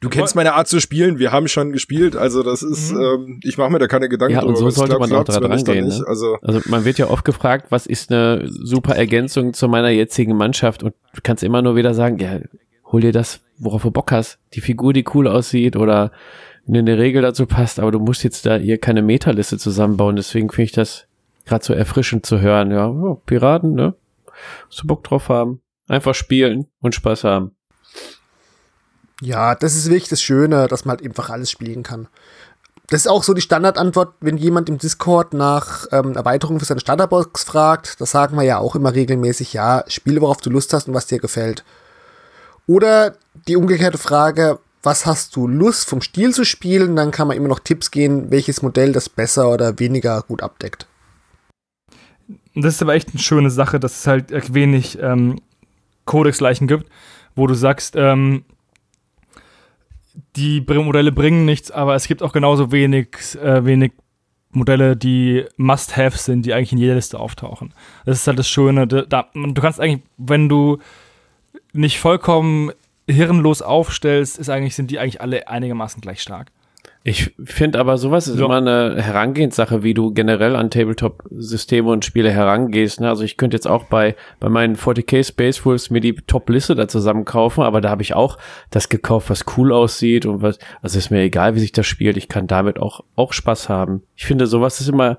du kennst meine Art zu spielen. Wir haben schon gespielt. Also das ist, Mhm. ähm, ich mache mir da keine Gedanken Ja, und drüber. so sollte klappt, man auch dran rangehen, ne? Also Also man wird ja oft gefragt, was ist eine super Ergänzung zu meiner jetzigen Mannschaft und du kannst immer nur wieder sagen, ja, hol dir das, worauf du Bock hast. Die Figur, die cool aussieht oder eine Regel dazu passt, aber du musst jetzt da hier keine Metaliste zusammenbauen. Deswegen finde ich das gerade so erfrischend zu hören. Ja, ja, Piraten, ne? Musst du Bock drauf haben. Einfach spielen und Spaß haben. Ja, das ist wirklich das Schöne, dass man halt einfach alles spielen kann. Das ist auch so die Standardantwort, wenn jemand im Discord nach ähm, Erweiterungen für seine Starterbox fragt. Das sagen wir ja auch immer regelmäßig, ja, spiele, worauf du Lust hast und was dir gefällt. Oder die umgekehrte Frage, was hast du Lust vom Stil zu spielen? Dann kann man immer noch Tipps geben, welches Modell das besser oder weniger gut abdeckt. Das ist aber echt eine schöne Sache, dass es halt wenig ähm, Codex-Leichen gibt, wo du sagst, ähm, die Modelle bringen nichts, aber es gibt auch genauso wenig, äh, wenig Modelle, die Must-Have sind, die eigentlich in jeder Liste auftauchen. Das ist halt das Schöne. Da, du kannst eigentlich, wenn du nicht vollkommen hirnlos aufstellst, ist eigentlich, sind die eigentlich alle einigermaßen gleich stark. Ich finde aber sowas ist ja. immer eine Herangehenssache, wie du generell an Tabletop-Systeme und Spiele herangehst. Ne? Also ich könnte jetzt auch bei, bei meinen 40k Space Wolves mir die Top-Liste da zusammen kaufen, aber da habe ich auch das gekauft, was cool aussieht und was, also ist mir egal, wie sich das spielt. Ich kann damit auch, auch Spaß haben. Ich finde, sowas ist immer,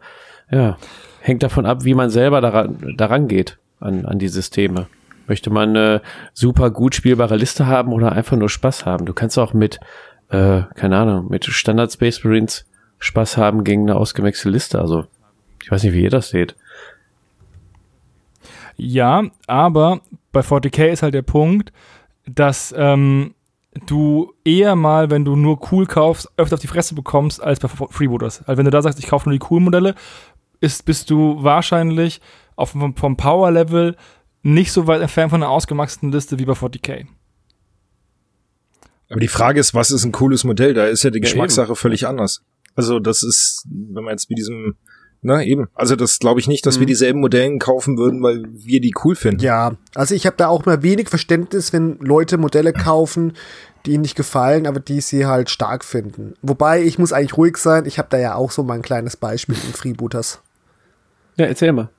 ja, hängt davon ab, wie man selber daran, daran geht, an, an die Systeme. Möchte man eine super gut spielbare Liste haben oder einfach nur Spaß haben? Du kannst auch mit äh, keine Ahnung, mit Standard Space Marines Spaß haben gegen eine ausgewechselte Liste. Also, ich weiß nicht, wie ihr das seht. Ja, aber bei 40k ist halt der Punkt, dass ähm, du eher mal, wenn du nur cool kaufst, öfter auf die Fresse bekommst als bei Freebooters. Also wenn du da sagst, ich kaufe nur die coolen Modelle, ist, bist du wahrscheinlich auf, vom, Power-Level nicht so weit entfernt von einer ausgemaxten Liste wie bei 40k. Aber die Frage ist, was ist ein cooles Modell? Da ist ja die Geschmackssache eben. völlig anders. Also das ist, wenn man jetzt mit diesem, na eben, also das glaube ich nicht, dass mhm. wir dieselben Modellen kaufen würden, weil wir die cool finden. Ja, also ich habe da auch mal wenig Verständnis, wenn Leute Modelle kaufen, die ihnen nicht gefallen, aber die sie halt stark finden. Wobei ich muss eigentlich ruhig sein. Ich habe da ja auch so mal ein kleines Beispiel in Freebooters. Ja, erzähl mal.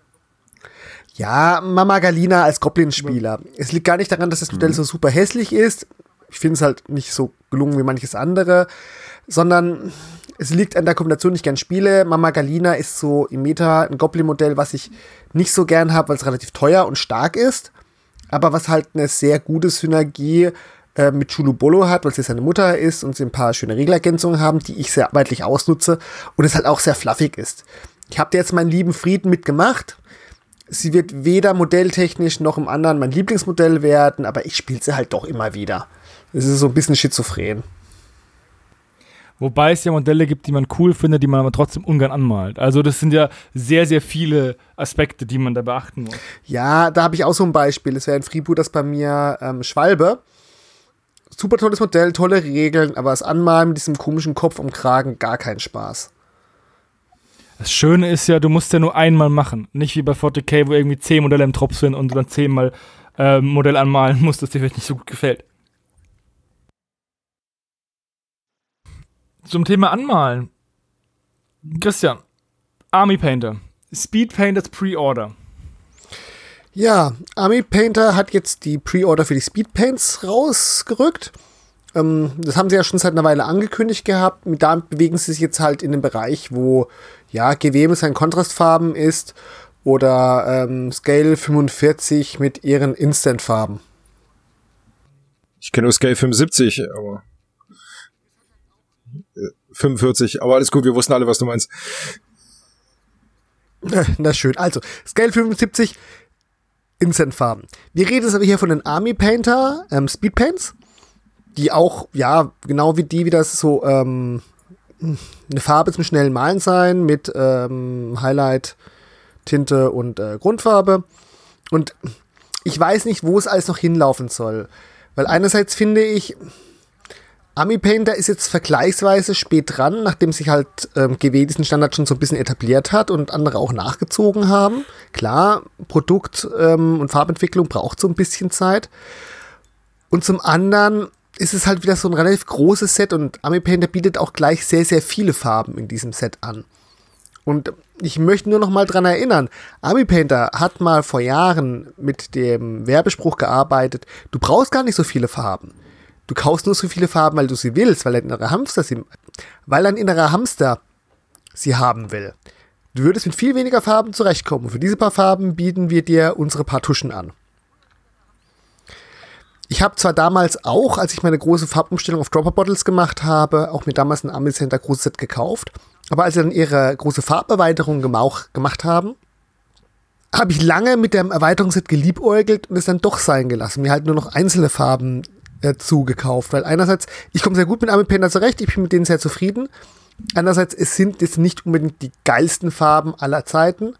Ja, Mama Galina als Goblin-Spieler. Es liegt gar nicht daran, dass das Modell mhm. so super hässlich ist. Ich finde es halt nicht so gelungen wie manches andere, sondern es liegt an der Kombination, die ich gern spiele. Mama Galina ist so im Meta ein Goblin-Modell, was ich nicht so gern habe, weil es relativ teuer und stark ist, aber was halt eine sehr gute Synergie äh, mit Chulubolo hat, weil sie seine Mutter ist und sie ein paar schöne Regelergänzungen haben, die ich sehr arbeitlich ausnutze und es halt auch sehr fluffig ist. Ich habe jetzt meinen lieben Frieden mitgemacht. Sie wird weder modelltechnisch noch im anderen mein Lieblingsmodell werden, aber ich spiele sie halt doch immer wieder. Es ist so ein bisschen schizophren. Wobei es ja Modelle gibt, die man cool findet, die man aber trotzdem ungern anmalt. Also das sind ja sehr, sehr viele Aspekte, die man da beachten muss. Ja, da habe ich auch so ein Beispiel. Es wäre ein Freebooters bei mir ähm, Schwalbe. Super tolles Modell, tolle Regeln, aber das Anmalen mit diesem komischen Kopf um Kragen gar keinen Spaß. Das Schöne ist ja, du musst ja nur einmal machen. Nicht wie bei 40k, wo irgendwie zehn Modelle im Tropf sind und du dann zehnmal äh, Modell anmalen *laughs* musst, das dir vielleicht nicht so gut gefällt. Zum Thema Anmalen. Christian, Army Painter. Speed Painters Pre-Order. Ja, Army Painter hat jetzt die Pre-Order für die Speed Paints rausgerückt. Ähm, das haben sie ja schon seit einer Weile angekündigt gehabt. Damit bewegen sie sich jetzt halt in dem Bereich, wo ja Gewebe sein Kontrastfarben ist oder ähm, Scale 45 mit ihren Instant-Farben. Ich kenne nur Scale 75, aber 45, aber alles gut, wir wussten alle, was du meinst. *laughs* Na schön. Also, Scale 75, Instant-Farben. Wir reden jetzt aber hier von den Army Painter ähm, Speed Paints, die auch, ja, genau wie die, wie das so ähm, eine Farbe zum schnellen Malen sein mit ähm, Highlight, Tinte und äh, Grundfarbe. Und ich weiß nicht, wo es alles noch hinlaufen soll. Weil einerseits finde ich, Army Painter ist jetzt vergleichsweise spät dran, nachdem sich halt ähm, GW diesen Standard schon so ein bisschen etabliert hat und andere auch nachgezogen haben. Klar, Produkt ähm, und Farbentwicklung braucht so ein bisschen Zeit. Und zum anderen ist es halt wieder so ein relativ großes Set und Army Painter bietet auch gleich sehr, sehr viele Farben in diesem Set an. Und ich möchte nur noch mal dran erinnern, Army Painter hat mal vor Jahren mit dem Werbespruch gearbeitet, du brauchst gar nicht so viele Farben. Du kaufst nur so viele Farben, weil du sie willst, weil dein innerer Hamster sie, weil dein innerer Hamster sie haben will. Du würdest mit viel weniger Farben zurechtkommen. Für diese paar Farben bieten wir dir unsere paar Tuschen an. Ich habe zwar damals auch, als ich meine große Farbumstellung auf Dropper Bottles gemacht habe, auch mir damals ein Army Center großes Set gekauft. Aber als sie dann ihre große Farberweiterung gemacht haben, habe ich lange mit dem Erweiterungsset geliebäugelt und es dann doch sein gelassen. Mir halt nur noch einzelne Farben dazu gekauft, weil einerseits, ich komme sehr gut mit Army zurecht, ich bin mit denen sehr zufrieden. Andererseits, es sind jetzt nicht unbedingt die geilsten Farben aller Zeiten.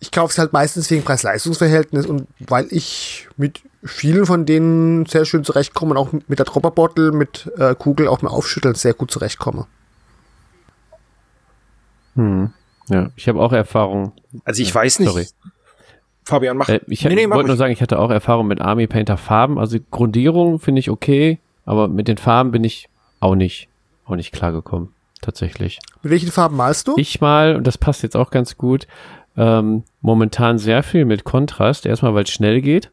Ich kaufe es halt meistens wegen Preis-Leistungs-Verhältnis und weil ich mit vielen von denen sehr schön zurechtkomme und auch mit der Dropper Bottle, mit äh, Kugel auch mal aufschütteln sehr gut zurechtkomme. Hm. Ja, ich habe auch Erfahrung. Also ich weiß nicht. Sorry. Fabian, mach. Äh, ich Nee, nee, wollte nur sagen, ich hatte auch Erfahrung mit Army Painter Farben. Also Grundierung finde ich okay, aber mit den Farben bin ich auch nicht, auch nicht klargekommen. Tatsächlich. Mit welchen Farben malst du? Ich mal, und das passt jetzt auch ganz gut, ähm, momentan sehr viel mit Kontrast. Erstmal, weil es schnell geht.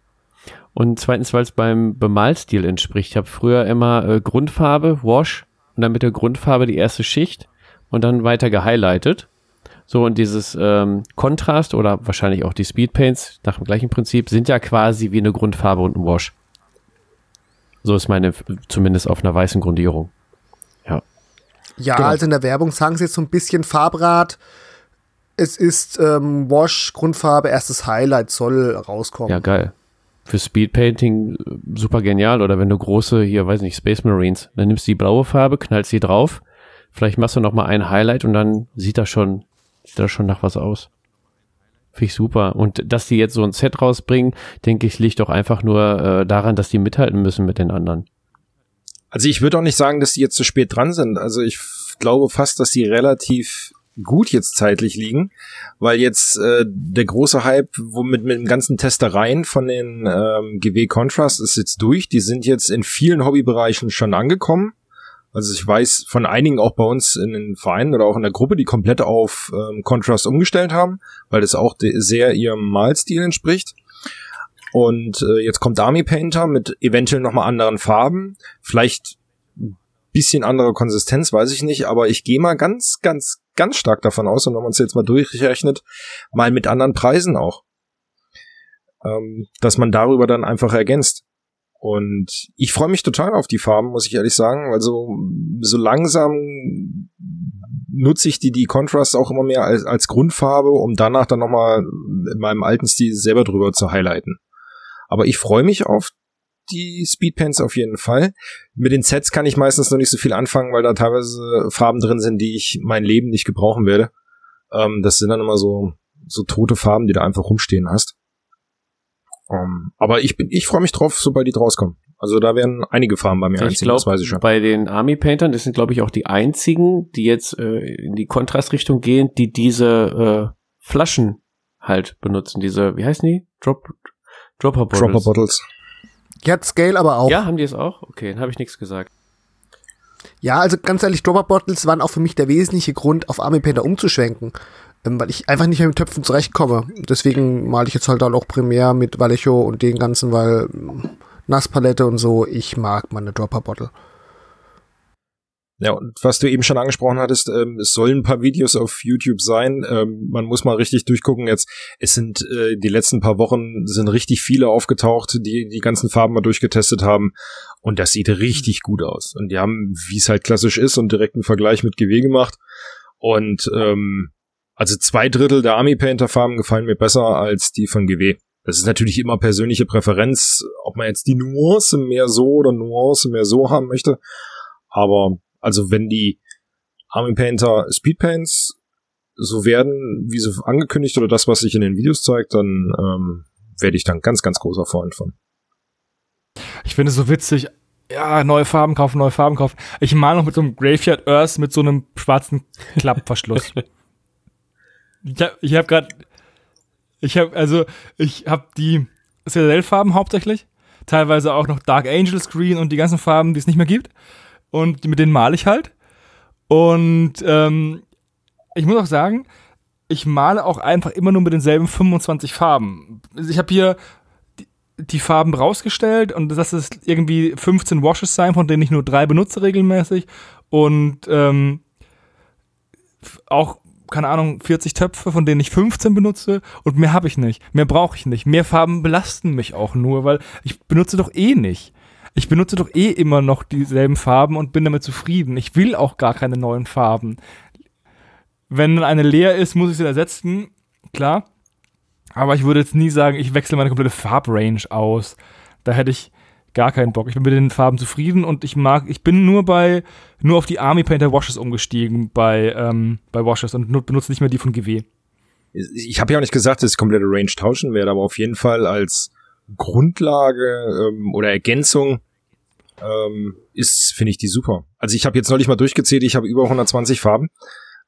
Und zweitens, weil es beim Bemalstil entspricht. Ich habe früher immer äh, Grundfarbe, Wash und dann mit der Grundfarbe die erste Schicht und dann weiter gehighlightet. So, und dieses ähm, Kontrast oder wahrscheinlich auch die Speedpaints nach dem gleichen Prinzip sind ja quasi wie eine Grundfarbe und ein Wash. So ist meine, zumindest auf einer weißen Grundierung. Ja, Genau. also in der Werbung sagen sie jetzt so ein bisschen Farbrad. Es ist ähm, Wash, Grundfarbe, erstes Highlight soll rauskommen. Ja, geil. Für Speedpainting äh, super genial. Oder wenn du große, hier, weiß nicht, Space Marines, dann nimmst du die blaue Farbe, knallst sie drauf. Vielleicht machst du noch mal ein Highlight und dann sieht das schon, sieht das schon nach was aus. Finde ich super. Und dass die jetzt so ein Set rausbringen, denke ich, liegt doch einfach nur äh, daran, dass die mithalten müssen mit den anderen. Also ich würde auch nicht sagen, dass die jetzt zu spät dran sind. Also ich glaube fast, dass die relativ gut jetzt zeitlich liegen, weil jetzt äh, der große Hype, womit mit den ganzen Testereien von den ähm, GW Contrast ist jetzt durch. Die sind jetzt in vielen Hobbybereichen schon angekommen. Also ich weiß von einigen auch bei uns in den Vereinen oder auch in der Gruppe, die komplett auf ähm, Contrast umgestellt haben, weil das auch sehr ihrem Malstil entspricht. Und äh, jetzt kommt Army Painter mit eventuell nochmal anderen Farben. Vielleicht bisschen andere Konsistenz, weiß ich nicht, aber ich gehe mal ganz, ganz, ganz stark davon aus, und wenn man es jetzt mal durchrechnet, mal mit anderen Preisen auch. Ähm, dass man darüber dann einfach ergänzt. Und ich freue mich total auf die Farben, muss ich ehrlich sagen. Also so langsam nutze ich die, die Contrast auch immer mehr als, als Grundfarbe, um danach dann nochmal in meinem alten Stil selber drüber zu highlighten. Aber ich freue mich auf die Speedpens auf jeden Fall. Mit den Sets kann ich meistens noch nicht so viel anfangen, weil da teilweise Farben drin sind, die ich mein Leben nicht gebrauchen werde. Ähm, das sind dann immer so, so tote Farben, die du einfach rumstehen hast. Ähm, aber ich bin, ich freue mich drauf, sobald die rauskommen. Also da werden einige Farben bei mir ich einziehen, das weiß ich bei den Army Paintern, das sind, glaube ich, auch die einzigen, die jetzt äh, in die Kontrastrichtung gehen, die diese äh, Flaschen halt benutzen. Diese, wie heißen die? Drop, Dropper Bottles. Dropper Bottles. Die hat Scale aber auch. Ja, haben die es auch? Okay, dann habe ich nichts gesagt. Ja, also ganz ehrlich, Dropper Bottles waren auch für mich der wesentliche Grund, auf Army Painter umzuschwenken. Ähm, weil ich einfach nicht mehr mit Töpfen zurechtkomme. Deswegen male ich jetzt halt dann auch primär mit Vallejo und den ganzen, weil ähm, Nasspalette und so, ich mag meine Dropper Bottle. Ja, und was du eben schon angesprochen hattest, ähm, es sollen ein paar Videos auf YouTube sein. Ähm, man muss mal richtig durchgucken jetzt. Es sind äh, die letzten paar Wochen sind richtig viele aufgetaucht, die die ganzen Farben mal durchgetestet haben. Und das sieht richtig gut aus. Und die haben, wie es halt klassisch ist, und direkt einen Vergleich mit GW gemacht. Und ähm, also zwei Drittel der Army Painter Farben gefallen mir besser als die von GW. Das ist natürlich immer persönliche Präferenz, ob man jetzt die Nuance mehr so oder Nuance mehr so haben möchte. Aber also wenn die Army Painter Speedpaints so werden, wie sie angekündigt oder das, was sich in den Videos zeigt, dann ähm, werde ich dann ganz, ganz großer Freund von. Ich finde es so witzig. Ja, neue Farben kaufen, neue Farben kaufen. Ich male noch mit so einem Graveyard Earth mit so einem schwarzen Klappverschluss. *laughs* ich habe ich hab gerade, ich habe also, ich habe die Citadel-Farben hauptsächlich, teilweise auch noch Dark Angels Green und die ganzen Farben, die es nicht mehr gibt. Und mit denen male ich halt. Und ähm, ich muss auch sagen, ich male auch einfach immer nur mit denselben 25 Farben. Ich habe hier die, die Farben rausgestellt und das ist irgendwie 15 Washes sein, von denen ich nur drei benutze regelmäßig. Und ähm, auch, keine Ahnung, 40 Töpfe, von denen ich 15 benutze und mehr habe ich nicht. Mehr brauche ich nicht. Mehr Farben belasten mich auch nur, weil ich benutze doch eh nicht. Ich benutze doch eh immer noch dieselben Farben und bin damit zufrieden. Ich will auch gar keine neuen Farben. Wenn eine leer ist, muss ich sie ersetzen, klar. Aber ich würde jetzt nie sagen, ich wechsle meine komplette Farbrange aus. Da hätte ich gar keinen Bock. Ich bin mit den Farben zufrieden und ich mag, ich bin nur bei, nur auf die Army Painter Washes umgestiegen bei, ähm, bei Washes und benutze nicht mehr die von GW. Ich habe ja auch nicht gesagt, dass ich komplette Range tauschen werde, aber auf jeden Fall als Grundlage ähm, oder Ergänzung ähm, ist, finde ich die super. Also ich habe jetzt neulich mal durchgezählt, ich habe über 120 Farben.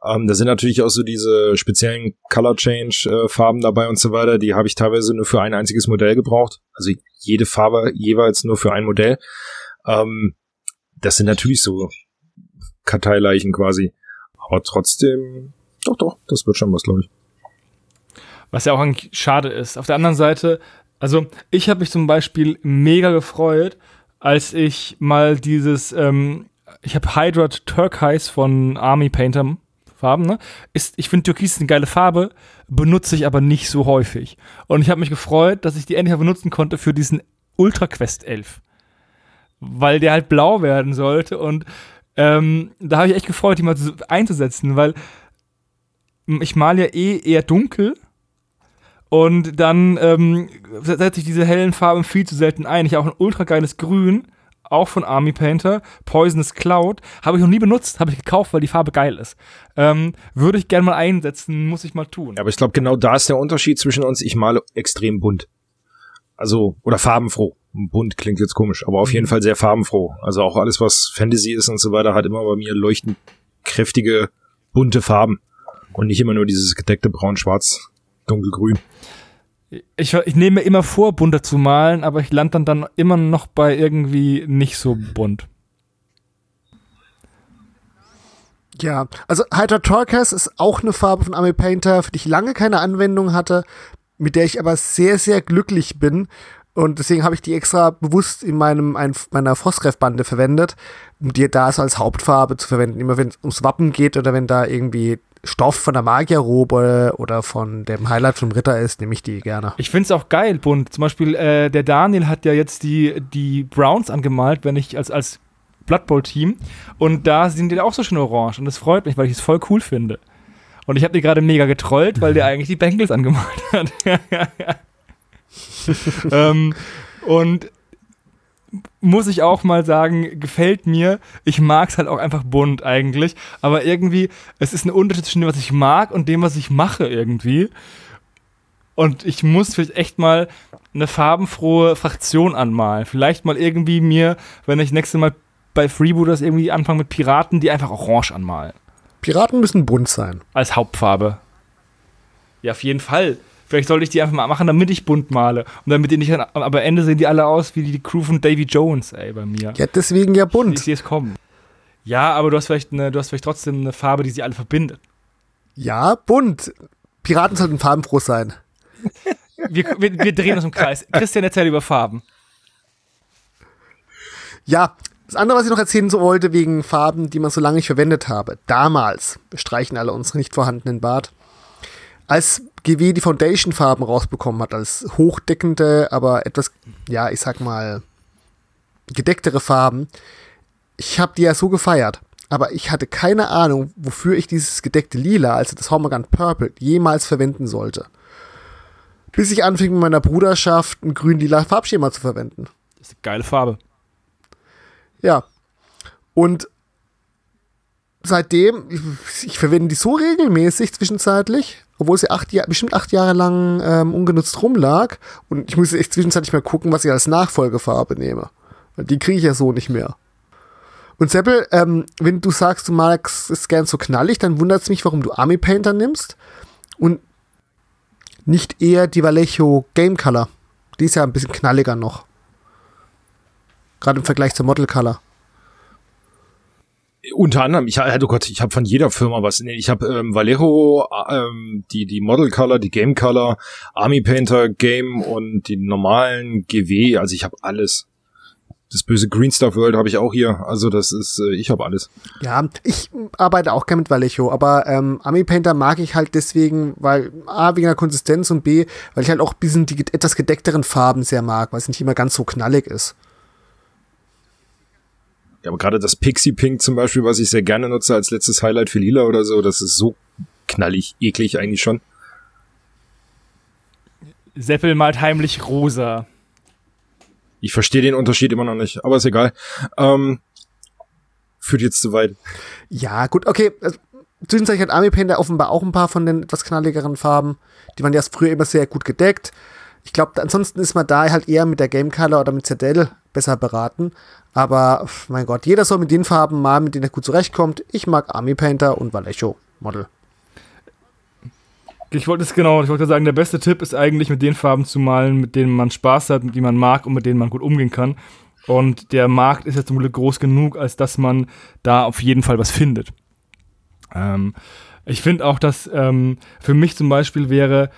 Ähm, da sind natürlich auch so diese speziellen Color Change äh, Farben dabei und so weiter. Die habe ich teilweise nur für ein einziges Modell gebraucht. Also jede Farbe jeweils nur für ein Modell. Ähm, das sind natürlich so Karteileichen quasi. Aber trotzdem, doch, doch, das wird schon was, glaube ich. Was ja auch eigentlich schade ist. Auf der anderen Seite, also ich habe mich zum Beispiel mega gefreut, als ich mal dieses, ähm, ich habe Hydra Turquoise von Army Painter Farben, ne? Ist, ich finde Türkis ist eine geile Farbe, benutze ich aber nicht so häufig. Und ich habe mich gefreut, dass ich die endlich benutzen konnte für diesen Ultra Quest 11. Weil der halt blau werden sollte und ähm, da habe ich echt gefreut, die mal einzusetzen, weil ich male ja eh eher dunkel und dann ähm, setze ich diese hellen Farben viel zu selten ein. Ich habe auch ein ultra geiles Grün, auch von Army Painter, Poisonous Cloud. Habe ich noch nie benutzt, habe ich gekauft, weil die Farbe geil ist. Ähm, würde ich gerne mal einsetzen, muss ich mal tun. Ja, aber ich glaube, genau da ist der Unterschied zwischen uns. Ich male extrem bunt. Also, oder farbenfroh. Bunt klingt jetzt komisch, aber auf jeden mhm. Fall sehr farbenfroh. Also auch alles, was Fantasy ist und so weiter, hat immer bei mir leuchtend kräftige, bunte Farben. Und nicht immer nur dieses gedeckte Braun-Schwarz dunkelgrün. Ich, ich nehme immer vor, bunter zu malen, aber ich lande dann, dann immer noch bei irgendwie nicht so bunt. Ja, also Hydra Turquoise ist auch eine Farbe von Army Painter, für die ich lange keine Anwendung hatte, mit der ich aber sehr, sehr glücklich bin. Und deswegen habe ich die extra bewusst in meinem, ein, meiner Frostgreifbande verwendet, um die da so als Hauptfarbe zu verwenden. Immer wenn es ums Wappen geht oder wenn da irgendwie Stoff von der Magierrobe oder von dem Highlight vom Ritter ist, nehme ich die gerne. Ich finde es auch geil, bunt. Zum Beispiel, äh, der Daniel hat ja jetzt die, die Browns angemalt, wenn ich als, als Blood Bowl-Team. Und da sind die auch so schön orange. Und das freut mich, weil ich es voll cool finde. Und ich habe die gerade mega getrollt, weil der *laughs* eigentlich die Bengals angemalt hat. *laughs* ähm, und muss ich auch mal sagen, gefällt mir. Ich mag es halt auch einfach bunt eigentlich. Aber irgendwie, es ist ein Unterschied zwischen dem, was ich mag und dem, was ich mache irgendwie. Und ich muss vielleicht echt mal eine farbenfrohe Fraktion anmalen. Vielleicht mal irgendwie mir, wenn ich nächstes Mal bei Freebooters irgendwie anfange mit Piraten, die einfach orange anmalen. Piraten müssen bunt sein. Als Hauptfarbe. Ja, auf jeden Fall. Vielleicht sollte ich die einfach mal machen, damit ich bunt male. Und damit die nicht, aber am Ende sehen die alle aus wie die Crew von Davy Jones, ey, bei mir. Ja, deswegen ja bunt. Ich, ich sehe es kommen. Ja, aber du hast vielleicht eine, du hast vielleicht trotzdem eine Farbe, die sie alle verbindet. Ja, bunt. Piraten sollten farbenfroh sein. wir, wir, wir drehen uns im Kreis. Christian, erzähl über Farben. Ja, das andere, was ich noch erzählen wollte, wegen Farben, die man so lange nicht verwendet habe. Damals, streichen alle unsere nicht vorhandenen Bart, als GW die Foundation-Farben rausbekommen hat, als hochdeckende, aber etwas, ja, ich sag mal, gedecktere Farben. Ich habe die ja so gefeiert, aber ich hatte keine Ahnung, wofür ich dieses gedeckte Lila, also das Homergun Purple, jemals verwenden sollte. Bis ich anfing mit meiner Bruderschaft ein grün-lila Farbschema zu verwenden. Das ist eine geile Farbe. Ja. Und seitdem, ich, verwende die so regelmäßig zwischenzeitlich, obwohl sie acht bestimmt acht Jahre lang ähm, ungenutzt rumlag. Und ich muss echt zwischenzeitlich mal gucken, was ich als Nachfolgefarbe nehme. Die kriege ich ja so nicht mehr. Und Seppel, ähm, wenn du sagst, du magst es gern so knallig, dann wundert es mich, warum du Army Painter nimmst und nicht eher die Vallejo Game Color. Die ist ja ein bisschen knalliger noch. Gerade im Vergleich zur Model Color. Unter anderem, ich, oh Gott, ich habe von jeder Firma was. Ich habe ähm, Vallejo, ähm, die, die Model Color, die Game Color, Army Painter Game und die normalen GW. Also ich habe alles. Das böse Green Stuff World habe ich auch hier. Also das ist, äh, ich habe alles. Ja, ich arbeite auch gerne mit Vallejo, aber ähm, Army Painter mag ich halt deswegen, weil A, wegen der Konsistenz und B, weil ich halt auch bisschen die etwas gedeckteren Farben sehr mag, weil es nicht immer ganz so knallig ist. Ja, aber gerade das Pixie Pink zum Beispiel, was ich sehr gerne nutze als letztes Highlight für Lila oder so, das ist so knallig, eklig eigentlich schon. Seppel malt heimlich rosa. Ich verstehe den Unterschied immer noch nicht, aber ist egal. Ähm, führt jetzt zu weit. Ja, gut, okay. Also, zwischenzeitlich hat Army Painter offenbar auch ein paar von den etwas knalligeren Farben. Die waren ja früher immer sehr gut gedeckt. Ich glaube, ansonsten ist man da halt eher mit der Game Color oder mit Zerdell besser beraten. Aber mein Gott, jeder soll mit den Farben malen, mit denen er gut zurechtkommt. Ich mag Army Painter und Vallejo Model. Ich wollte es genau, ich wollte sagen, der beste Tipp ist eigentlich mit den Farben zu malen, mit denen man Spaß hat, mit denen man mag und mit denen man gut umgehen kann. Und der Markt ist jetzt zum Glück groß genug, als dass man da auf jeden Fall was findet. Ähm, ich finde auch, dass ähm, für mich zum Beispiel wäre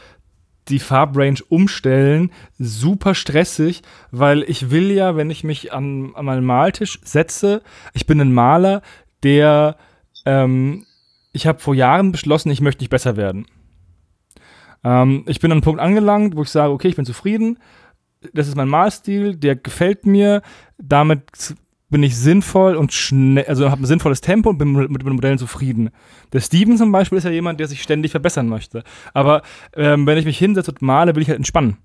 die Farbrange umstellen. Super stressig, weil ich will ja, wenn ich mich an, an meinen Maltisch setze, ich bin ein Maler, der ähm, ich habe vor Jahren beschlossen, ich möchte nicht besser werden. Ähm, ich bin an einem Punkt angelangt, wo ich sage, okay, ich bin zufrieden, das ist mein Malstil, der gefällt mir, damit bin ich sinnvoll und schnell, also habe ein sinnvolles Tempo und bin mit den Modellen zufrieden. Der Steven zum Beispiel ist ja jemand, der sich ständig verbessern möchte. Aber ähm, wenn ich mich hinsetze und male, will ich halt entspannen.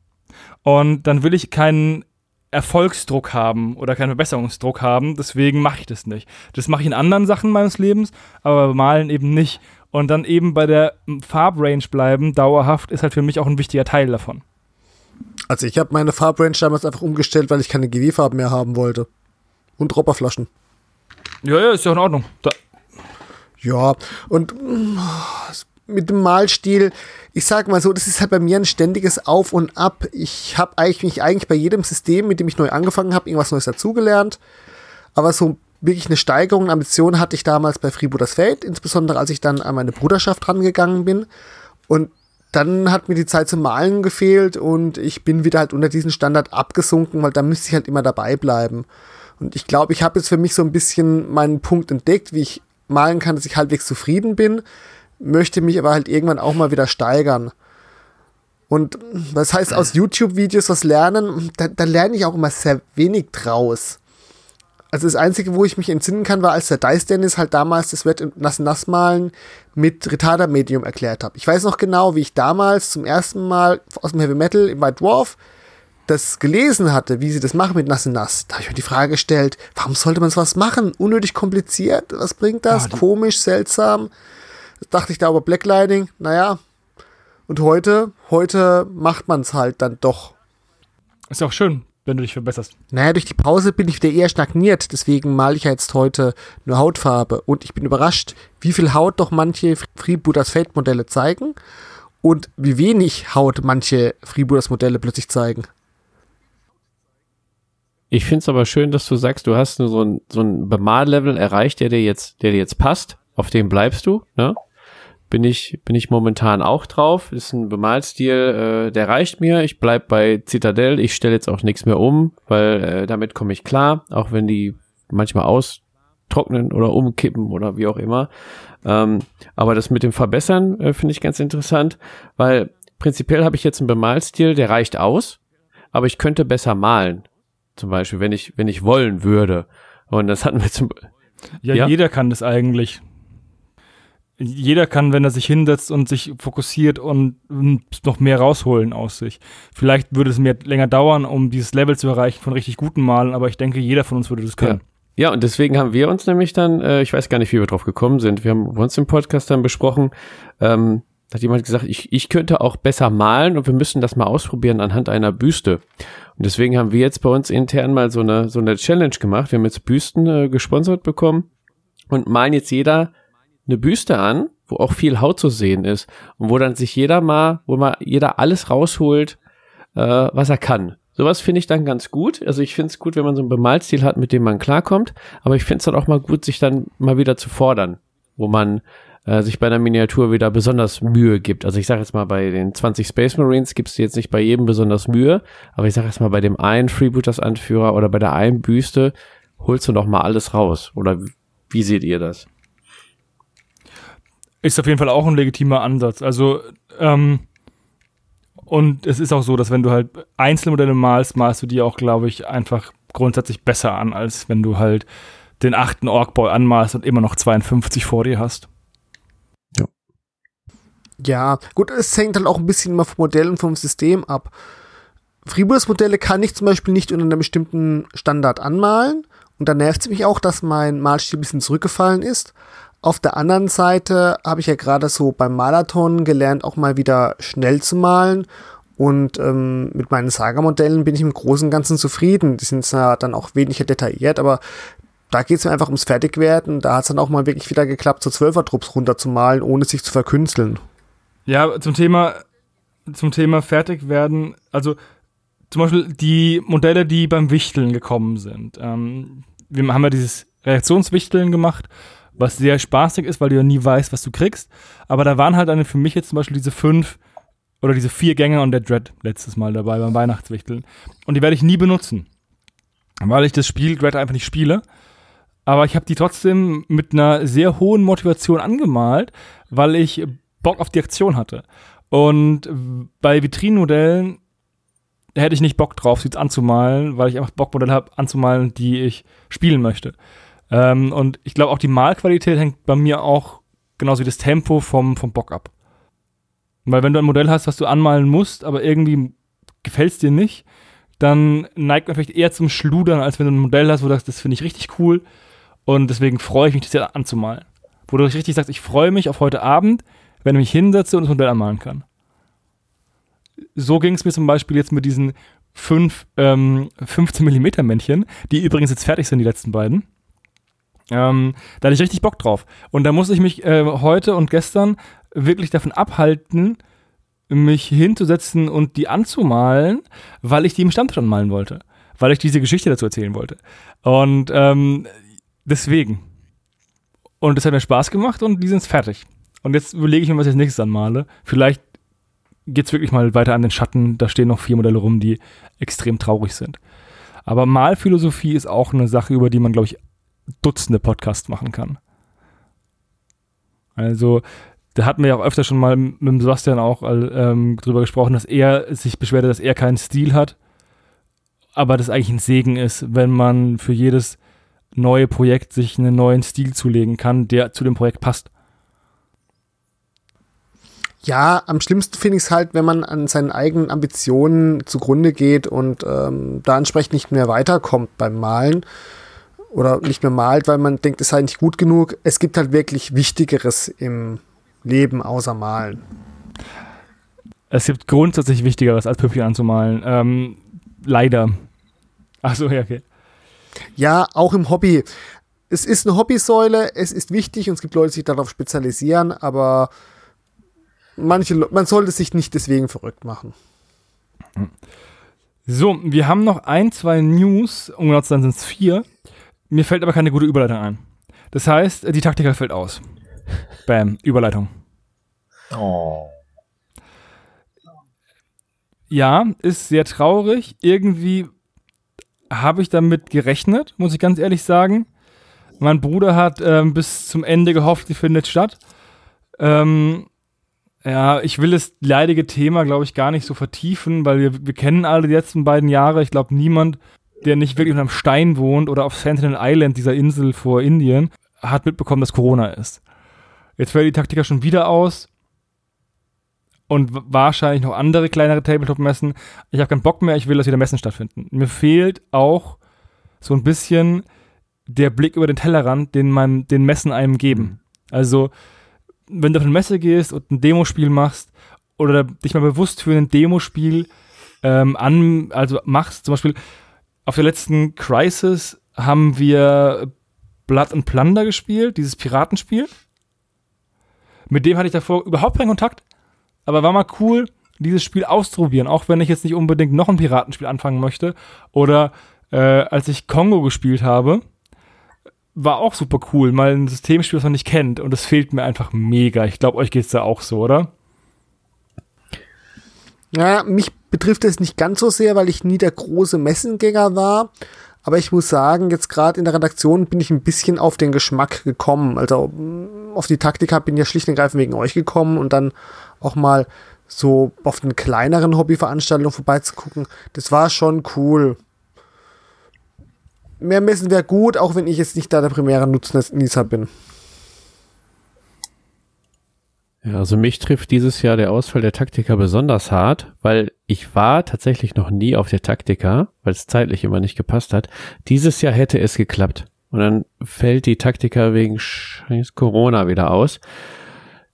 Und dann will ich keinen Erfolgsdruck haben oder keinen Verbesserungsdruck haben. Deswegen mache ich das nicht. Das mache ich in anderen Sachen meines Lebens, aber Malen eben nicht. Und dann eben bei der Farbrange bleiben, dauerhaft, ist halt für mich auch ein wichtiger Teil davon. Also ich habe meine Farbrange damals einfach umgestellt, weil ich keine GW-Farben mehr haben wollte. Und Dropperflaschen. Ja, ja, ist ja in Ordnung. Da. Ja, und mit dem Malstil, ich sag mal so, das ist halt bei mir ein ständiges Auf und Ab. Ich habe eigentlich mich eigentlich bei jedem System, mit dem ich neu angefangen habe, irgendwas Neues dazugelernt. Aber so wirklich eine Steigerung, eine Ambition hatte ich damals bei Freebooters Fate, insbesondere als ich dann an meine Bruderschaft rangegangen bin. Und dann hat mir die Zeit zum Malen gefehlt und ich bin wieder halt unter diesen Standard abgesunken, weil da müsste ich halt immer dabei bleiben. Und ich glaube, ich habe jetzt für mich so ein bisschen meinen Punkt entdeckt, wie ich malen kann, dass ich halbwegs zufrieden bin, möchte mich aber halt irgendwann auch mal wieder steigern. Und das heißt, aus YouTube-Videos was lernen, da, da lerne ich auch immer sehr wenig draus. Also das Einzige, wo ich mich entsinnen kann, war, als der Dice Dennis halt damals das Wett nass nass malen mit Retarder Medium erklärt habe. Ich weiß noch genau, wie ich damals zum ersten Mal aus dem Heavy Metal im White Dwarf das gelesen hatte, wie sie das machen mit nass nass. Da habe ich mir die Frage gestellt, warum sollte man sowas machen? Unnötig kompliziert? Was bringt das? Ja, Komisch, seltsam. Das dachte ich da aber Blacklighting, naja. Und heute, heute macht man es halt dann doch. Ist auch schön wenn du dich verbesserst. Naja, durch die Pause bin ich wieder eher stagniert, deswegen male ich jetzt heute nur Hautfarbe. Und ich bin überrascht, wie viel Haut doch manche Freebooters Fate Modelle zeigen und wie wenig Haut manche Freebooters Modelle plötzlich zeigen. Ich finde es aber schön, dass du sagst, du hast so ein, so ein Bemallevel erreicht, der dir jetzt, der dir jetzt passt. Auf dem bleibst du, ne? bin ich, bin ich momentan auch drauf. Ist ein Bemalstil, äh, der reicht mir. Ich bleib bei Citadel. Ich stelle jetzt auch nichts mehr um, weil äh, damit komme ich klar, auch wenn die manchmal austrocknen oder umkippen oder wie auch immer. Ähm, aber das mit dem Verbessern äh, finde ich ganz interessant, weil prinzipiell habe ich jetzt einen Bemalstil, der reicht aus, aber ich könnte besser malen. Zum Beispiel, wenn ich, wenn ich wollen würde. Und das hatten wir zum ja, ja, jeder kann das eigentlich jeder kann, wenn er sich hinsetzt und sich fokussiert und noch mehr rausholen aus sich. Vielleicht würde es mir länger dauern, um dieses Level zu erreichen von richtig guten Malen, aber ich denke, jeder von uns würde das können. Ja. Ja, und deswegen haben wir uns nämlich dann, äh, ich weiß gar nicht, wie wir drauf gekommen sind, wir haben uns im Podcast dann besprochen, ähm, hat jemand gesagt, ich, ich könnte auch besser malen und wir müssen das mal ausprobieren anhand einer Büste. Und deswegen haben wir jetzt bei uns intern mal so eine, so eine Challenge gemacht. Wir haben jetzt Büsten äh, gesponsert bekommen und malen jetzt jeder eine Büste an, wo auch viel Haut zu sehen ist und wo dann sich jeder mal, wo mal jeder alles rausholt, äh, was er kann. Sowas finde ich dann ganz gut. Also ich finde es gut, wenn man so einen Bemalstil hat, mit dem man klarkommt. Aber ich finde es dann auch mal gut, sich dann mal wieder zu fordern, wo man äh, sich bei einer Miniatur wieder besonders Mühe gibt. Also ich sage jetzt mal, bei den 20 Space Marines gibst du jetzt nicht bei jedem besonders Mühe, aber ich sage jetzt mal, bei dem einen Freebooters Anführer oder bei der einen Büste holst du noch mal alles raus. Oder wie seht ihr das? Ist auf jeden Fall auch ein legitimer Ansatz. Also, ähm, und es ist auch so, dass wenn du halt Einzelmodelle malst, malst du die auch, glaube ich, einfach grundsätzlich besser an, als wenn du halt den achten Orkboy anmalst und immer noch 52 vor dir hast. Ja. Gut, es hängt halt auch ein bisschen immer vom Modell und vom System ab. Freebooters Modelle kann ich zum Beispiel nicht unter einem bestimmten Standard anmalen. Und da nervt es mich auch, dass mein Malstil ein bisschen zurückgefallen ist. Auf der anderen Seite habe ich ja gerade so beim Marathon gelernt, auch mal wieder schnell zu malen. Und ähm, mit meinen Saga-Modellen bin ich im Großen und Ganzen zufrieden. Die sind zwar dann auch weniger detailliert, aber da geht es mir einfach ums Fertigwerden. Da hat es dann auch mal wirklich wieder geklappt, so Zwölfer-Trupps runterzumalen, ohne sich zu verkünsteln. Ja, zum Thema, zum Thema Fertigwerden, also zum Beispiel die Modelle, die beim Wichteln gekommen sind. Ähm, wir haben ja dieses Reaktionswichteln gemacht, was sehr spaßig ist, weil du ja nie weißt, was du kriegst. Aber da waren halt dann für mich jetzt zum Beispiel diese fünf oder diese vier Gänge und der Dread letztes Mal dabei beim Weihnachtswichteln. Und die werde ich nie benutzen, weil ich das Spiel Dread einfach nicht spiele. Aber ich habe die trotzdem mit einer sehr hohen Motivation angemalt, weil ich Bock auf die Aktion hatte. Und bei Vitrinenmodellen hätte ich nicht Bock drauf, sie anzumalen, weil ich einfach Bockmodelle habe anzumalen, die ich spielen möchte. Ähm, und ich glaube auch die Malqualität hängt bei mir auch genauso wie das Tempo vom, vom Bock ab. Weil wenn du ein Modell hast, was du anmalen musst, aber irgendwie gefällt es dir nicht, dann neigt man vielleicht eher zum Schludern, als wenn du ein Modell hast, wo du sagst, das finde ich richtig cool und deswegen freue ich mich, das jetzt anzumalen. Wo du richtig sagst, ich freue mich auf heute Abend, wenn ich mich hinsetze und das Modell anmalen kann. So ging es mir zum Beispiel jetzt mit diesen fünf, ähm, 15 mm Männchen, die übrigens jetzt fertig sind, die letzten beiden. Ähm, da hatte ich richtig Bock drauf. Und da musste ich mich äh, heute und gestern wirklich davon abhalten, mich hinzusetzen und die anzumalen, weil ich die im Stammstand malen wollte. Weil ich diese Geschichte dazu erzählen wollte. Und ähm, deswegen. Und das hat mir Spaß gemacht und die sind fertig. Und jetzt überlege ich mir, was ich als nächstes anmale. Vielleicht geht es wirklich mal weiter an den Schatten. Da stehen noch vier Modelle rum, die extrem traurig sind. Aber Malphilosophie ist auch eine Sache, über die man, glaube ich, Dutzende Podcasts machen kann. Also, da hatten wir ja auch öfter schon mal mit Sebastian auch ähm, drüber gesprochen, dass er sich beschwerte, dass er keinen Stil hat. Aber das eigentlich ein Segen ist, wenn man für jedes neue Projekt sich einen neuen Stil zulegen kann, der zu dem Projekt passt. Ja, am schlimmsten finde ich es halt, wenn man an seinen eigenen Ambitionen zugrunde geht und ähm, da entsprechend nicht mehr weiterkommt beim Malen oder nicht mehr malt, weil man denkt, es sei nicht gut genug. Es gibt halt wirklich Wichtigeres im Leben außer Malen. Es gibt grundsätzlich Wichtigeres als Püppchen anzumalen. Ähm, leider. Achso, ja, okay. Ja, auch im Hobby. Es ist eine Hobbysäule, es ist wichtig und es gibt Leute, die sich darauf spezialisieren, aber manche, man sollte sich nicht deswegen verrückt machen. So, wir haben noch ein, zwei News, um genau zu sein sind es vier. Mir fällt aber keine gute Überleitung ein. Das heißt, die Taktiker fällt aus. Bam, Überleitung. Oh. Ja, ist sehr traurig. Irgendwie habe ich damit gerechnet, muss ich ganz ehrlich sagen. Mein Bruder hat ähm, bis zum Ende gehofft, sie findet statt. Ähm, ja, ich will das leidige Thema, glaube ich, gar nicht so vertiefen, weil wir, wir kennen alle die letzten beiden Jahre. Ich glaube, niemand, der nicht wirklich unter einem Stein wohnt oder auf Sentinel Island, dieser Insel vor Indien, hat mitbekommen, dass Corona ist. Jetzt fällt die Taktika schon wieder aus. Und wahrscheinlich noch andere kleinere Tabletop-Messen. Ich habe keinen Bock mehr, ich will, dass wieder Messen stattfinden. Mir fehlt auch so ein bisschen der Blick über den Tellerrand, den man den Messen einem geben. Also, wenn du auf eine Messe gehst und ein Demospiel machst oder dich mal bewusst für ein Demospiel ähm, an, also machst, zum Beispiel auf der letzten Crisis haben wir Blood and Plunder gespielt, dieses Piratenspiel. Mit dem hatte ich davor überhaupt keinen Kontakt, aber war mal cool, dieses Spiel auszuprobieren, auch wenn ich jetzt nicht unbedingt noch ein Piratenspiel anfangen möchte. Oder äh, als ich Kongo gespielt habe, war auch super cool, mal ein Systemspiel, was man nicht kennt. Und das fehlt mir einfach mega. Ich glaube, euch geht es da auch so, oder? Ja, mich betrifft es nicht ganz so sehr, weil ich nie der große Messengänger war. Aber ich muss sagen, jetzt gerade in der Redaktion bin ich ein bisschen auf den Geschmack gekommen. Also mm, auf die Taktika bin ich ja schlicht und ergreifend wegen euch gekommen und dann auch mal so auf den kleineren Hobbyveranstaltungen vorbeizugucken. Das war schon cool mehr Messen wäre gut, auch wenn ich jetzt nicht da der primäre Nutznießer bin. Ja, also mich trifft dieses Jahr der Ausfall der Taktika besonders hart, weil ich war tatsächlich noch nie auf der Taktika, weil es zeitlich immer nicht gepasst hat. Dieses Jahr hätte es geklappt. Und dann fällt die Taktika wegen Scheiß Corona wieder aus.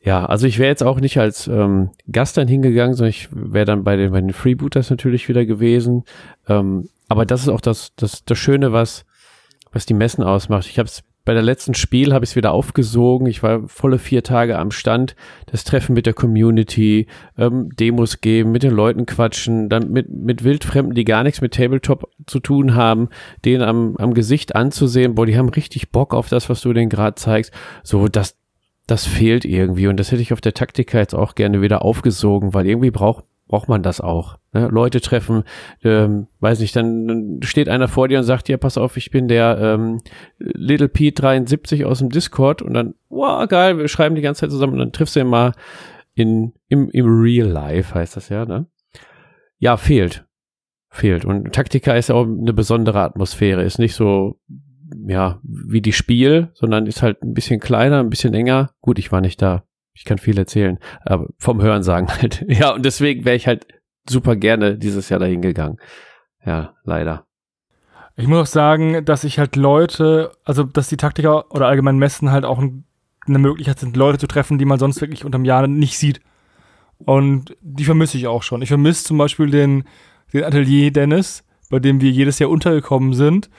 Ja, also ich wäre jetzt auch nicht als ähm, Gast dann hingegangen, sondern ich wäre dann bei den, bei den Freebooters natürlich wieder gewesen. Ähm, aber das ist auch das, das, das Schöne, was, was die Messen ausmacht. Ich habe es bei der letzten Spiel habe ich es wieder aufgesogen. Ich war volle vier Tage am Stand. Das Treffen mit der Community, ähm, Demos geben, mit den Leuten quatschen, dann mit, mit Wildfremden, die gar nichts mit Tabletop zu tun haben, denen am, am Gesicht anzusehen, boah, die haben richtig Bock auf das, was du denen gerade zeigst. So, das, das fehlt irgendwie. Und das hätte ich auf der Taktika jetzt auch gerne wieder aufgesogen, weil irgendwie braucht braucht man das auch. Ne? Leute treffen, ähm, weiß nicht, dann, steht einer vor dir und sagt dir, pass auf, ich bin der ähm, Little Pete 73 aus dem Discord und dann, wow, geil, wir schreiben die ganze Zeit zusammen und dann triffst du ihn mal in, im, im Real Life, heißt das ja, ne? Ja, fehlt. Fehlt. Und Taktika ist ja auch eine besondere Atmosphäre, ist nicht so, ja, wie die Spiel, sondern ist halt ein bisschen kleiner, ein bisschen enger. Gut, ich war nicht da. Ich kann viel erzählen, aber vom Hören sagen *laughs* halt. Ja, und deswegen wäre ich halt super gerne dieses Jahr dahin gegangen. Ja, leider. Ich muss auch sagen, dass ich halt Leute, also dass die Taktiker oder allgemein Messen halt auch eine Möglichkeit sind, Leute zu treffen, die man sonst wirklich unterm Jahr nicht sieht. Und die vermisse ich auch schon. Ich vermisse zum Beispiel den, den Atelier Dennis, bei dem wir jedes Jahr untergekommen sind.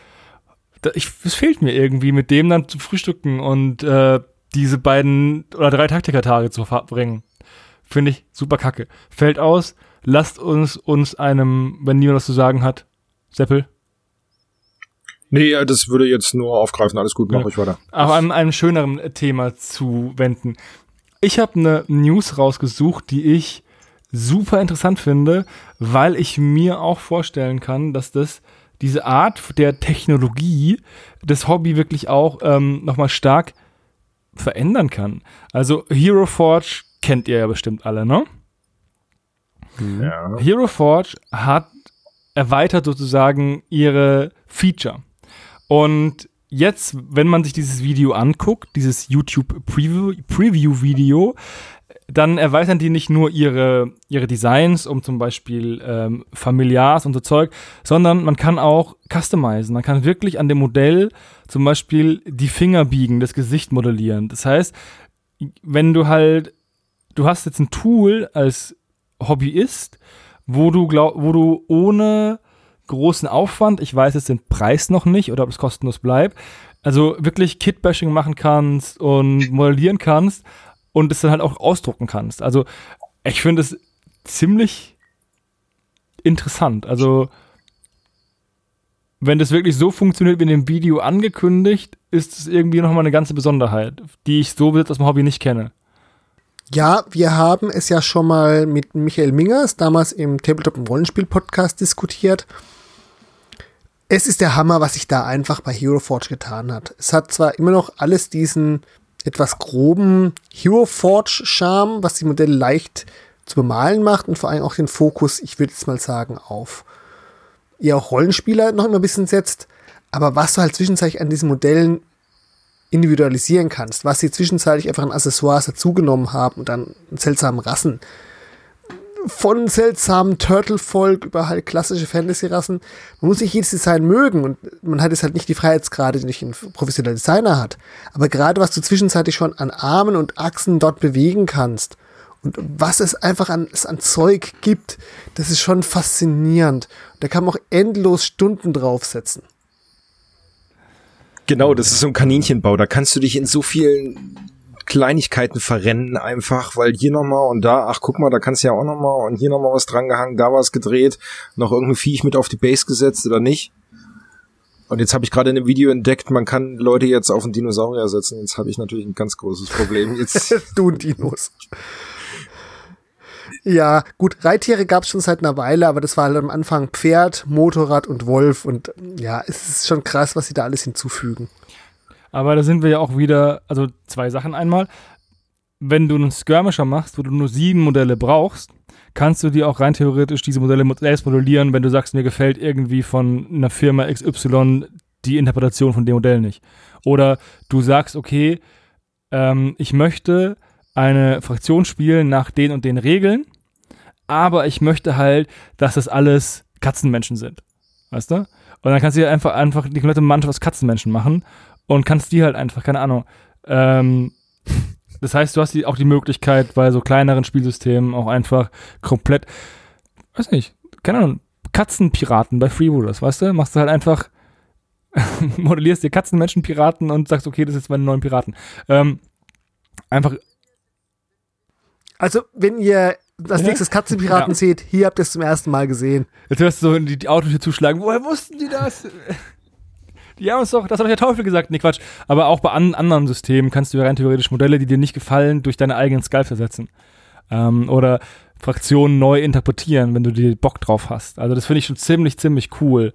Es fehlt mir irgendwie, mit dem dann zu frühstücken und äh, diese beiden oder drei Taktikertage zu verbringen. Finde ich super kacke. Fällt aus, lasst uns uns einem, wenn niemand was zu sagen hat, Seppel. Nee, das würde jetzt nur aufgreifen. Alles gut, mach ja. ich weiter. Aber einem, einem schöneren Thema zu wenden. Ich habe eine News rausgesucht, die ich super interessant finde, weil ich mir auch vorstellen kann, dass das diese Art der Technologie das Hobby wirklich auch ähm, nochmal stark verändern kann. Also Hero Forge kennt ihr ja bestimmt alle, ne? Mhm. Ja. Hero Forge hat erweitert sozusagen ihre Feature. Und jetzt, wenn man sich dieses Video anguckt, dieses YouTube Preview, Preview Video, dann erweitern die nicht nur ihre, ihre Designs um zum Beispiel ähm, Familiars und so Zeug, sondern man kann auch customizen. Man kann wirklich an dem Modell zum Beispiel die Finger biegen, das Gesicht modellieren. Das heißt, wenn du halt, du hast jetzt ein Tool als Hobbyist, wo du glaub, wo du ohne großen Aufwand, ich weiß jetzt den Preis noch nicht oder ob es kostenlos bleibt, also wirklich Kitbashing machen kannst und modellieren kannst und es dann halt auch ausdrucken kannst. Also ich finde es ziemlich interessant. Also wenn das wirklich so funktioniert wie in dem Video angekündigt, ist es irgendwie nochmal eine ganze Besonderheit, die ich so aus dem Hobby nicht kenne. Ja, wir haben es ja schon mal mit Michael Mingers damals im Tabletop- und Rollenspiel-Podcast diskutiert. Es ist der Hammer, was sich da einfach bei Hero Forge getan hat. Es hat zwar immer noch alles diesen etwas groben Hero Forge Charme, was die Modelle leicht zu bemalen macht und vor allem auch den Fokus, ich würde jetzt mal sagen, auf eher auch Rollenspieler noch immer ein bisschen setzt. Aber was du halt zwischenzeitlich an diesen Modellen individualisieren kannst, was sie zwischenzeitlich einfach an Accessoires dazugenommen haben und dann seltsamen Rassen, von seltsamen Turtle-Volk über halt klassische Fantasy-Rassen. Man muss nicht jedes Design mögen und man hat jetzt halt nicht die Freiheitsgrade, die nicht ein professioneller Designer hat. Aber gerade was du zwischenzeitlich schon an Armen und Achsen dort bewegen kannst und was es einfach an, es an Zeug gibt, das ist schon faszinierend. Da kann man auch endlos Stunden draufsetzen. Genau, das ist so ein Kaninchenbau. Da kannst du dich in so vielen Kleinigkeiten verrennen einfach, weil hier nochmal und da, ach guck mal, da kannst du ja auch nochmal und hier nochmal was drangehangen, da was gedreht, noch irgendein Viech mit auf die Base gesetzt oder nicht. Und jetzt habe ich gerade in einem Video entdeckt, man kann Leute jetzt auf einen Dinosaurier setzen. Jetzt habe ich natürlich ein ganz großes Problem. Jetzt *laughs* du Dinos. Ja, gut, Reittiere gab es schon seit einer Weile, aber das war halt am Anfang Pferd, Motorrad und Wolf und ja, es ist schon krass, was sie da alles hinzufügen. Aber da sind wir ja auch wieder, also zwei Sachen einmal. Wenn du einen Skirmisher machst, wo du nur sieben Modelle brauchst, kannst du dir auch rein theoretisch diese Modelle selbst modellieren, wenn du sagst, mir gefällt irgendwie von einer Firma XY die Interpretation von dem Modell nicht. Oder du sagst, okay, ähm, ich möchte eine Fraktion spielen nach den und den Regeln, aber ich möchte halt, dass das alles Katzenmenschen sind. Weißt du? Und dann kannst du dir einfach, einfach die komplette Mannschaft aus Katzenmenschen machen und kannst die halt einfach, keine Ahnung, ähm, Das heißt, du hast die, auch die Möglichkeit, bei so kleineren Spielsystemen auch einfach komplett, weiß nicht, keine Ahnung, Katzenpiraten bei Freebooters, weißt du? Machst du halt einfach, *laughs* modellierst dir Katzenmenschenpiraten und sagst, okay, das ist jetzt meine neuen Piraten. Ähm, einfach. Also, wenn ihr als nächstes Katzenpiraten Ja. seht, hier habt ihr es zum ersten Mal gesehen. Jetzt hörst du so die, die Autotür zuschlagen. Woher wussten die das? *laughs* Die haben uns doch, das hat euch der Teufel gesagt. Nee, Quatsch. Aber auch bei an, anderen Systemen kannst du ja rein theoretisch Modelle, die dir nicht gefallen, durch deine eigenen Skulls ersetzen. Ähm, oder Fraktionen neu interpretieren, wenn du dir Bock drauf hast. Also das finde ich schon ziemlich, ziemlich cool.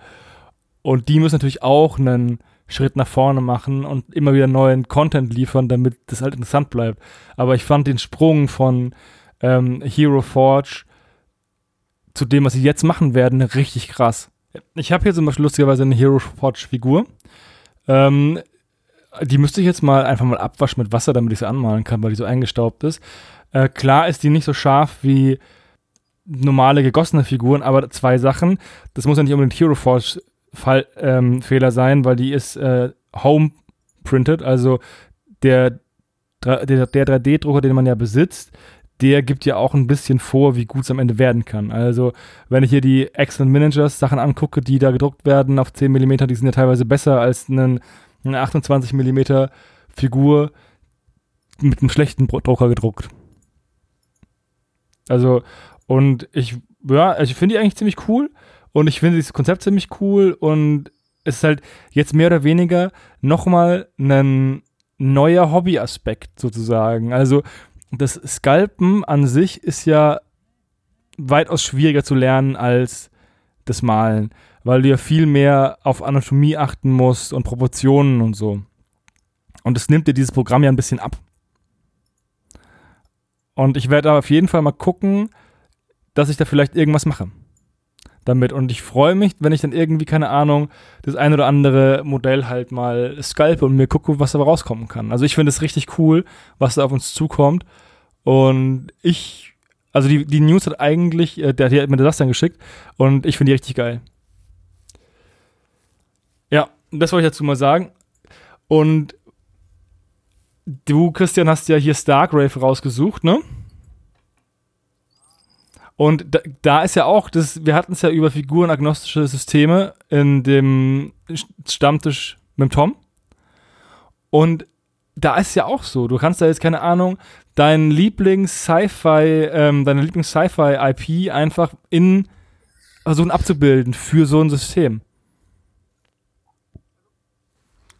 Und die müssen natürlich auch einen Schritt nach vorne machen und immer wieder neuen Content liefern, damit das halt interessant bleibt. Aber ich fand den Sprung von ähm, Hero Forge zu dem, was sie jetzt machen werden, richtig krass. Ich habe hier zum Beispiel lustigerweise eine Hero Forge Figur. Ähm, die müsste ich jetzt mal einfach mal abwaschen mit Wasser, damit ich sie anmalen kann, weil die so eingestaubt ist. Äh, klar ist die nicht so scharf wie normale gegossene Figuren, aber zwei Sachen. Das muss ja nicht unbedingt Hero Forge Fall, ähm, Fehler sein, weil die ist äh, home printed, also der, der, der 3D-Drucker, den man ja besitzt, der gibt ja auch ein bisschen vor, wie gut es am Ende werden kann. Also, wenn ich hier die Excellent Managers Sachen angucke, die da gedruckt werden auf 10 mm, die sind ja teilweise besser als einen, eine 28 mm Figur mit einem schlechten Drucker gedruckt. Also, und ich, ja, also ich finde die eigentlich ziemlich cool und ich finde dieses Konzept ziemlich cool und es ist halt jetzt mehr oder weniger nochmal ein neuer Hobbyaspekt sozusagen. Also, das Sculpen an sich ist ja weitaus schwieriger zu lernen als das Malen, weil du ja viel mehr auf Anatomie achten musst und Proportionen und so. Und das nimmt dir dieses Programm ja ein bisschen ab. Und ich werde auf jeden Fall mal gucken, dass ich da vielleicht irgendwas mache damit. Und ich freue mich, wenn ich dann irgendwie, keine Ahnung, das ein oder andere Modell halt mal scalpe und mir gucke, was dabei rauskommen kann. Also ich finde es richtig cool, was da auf uns zukommt. Und ich, also die, die News hat eigentlich, äh, der, der hat mir das dann geschickt und ich finde die richtig geil. Ja, das wollte ich dazu mal sagen. Und du, Christian, hast ja hier Stargrave rausgesucht, ne? Und da, da ist ja auch, das, wir hatten es ja über figurenagnostische Systeme in dem Stammtisch mit Tom. Und da ist ja auch so, du kannst da jetzt, keine Ahnung, dein Lieblings-Sci-Fi, ähm, deine Lieblings-Sci-Fi-IP einfach in versuchen abzubilden für so ein System.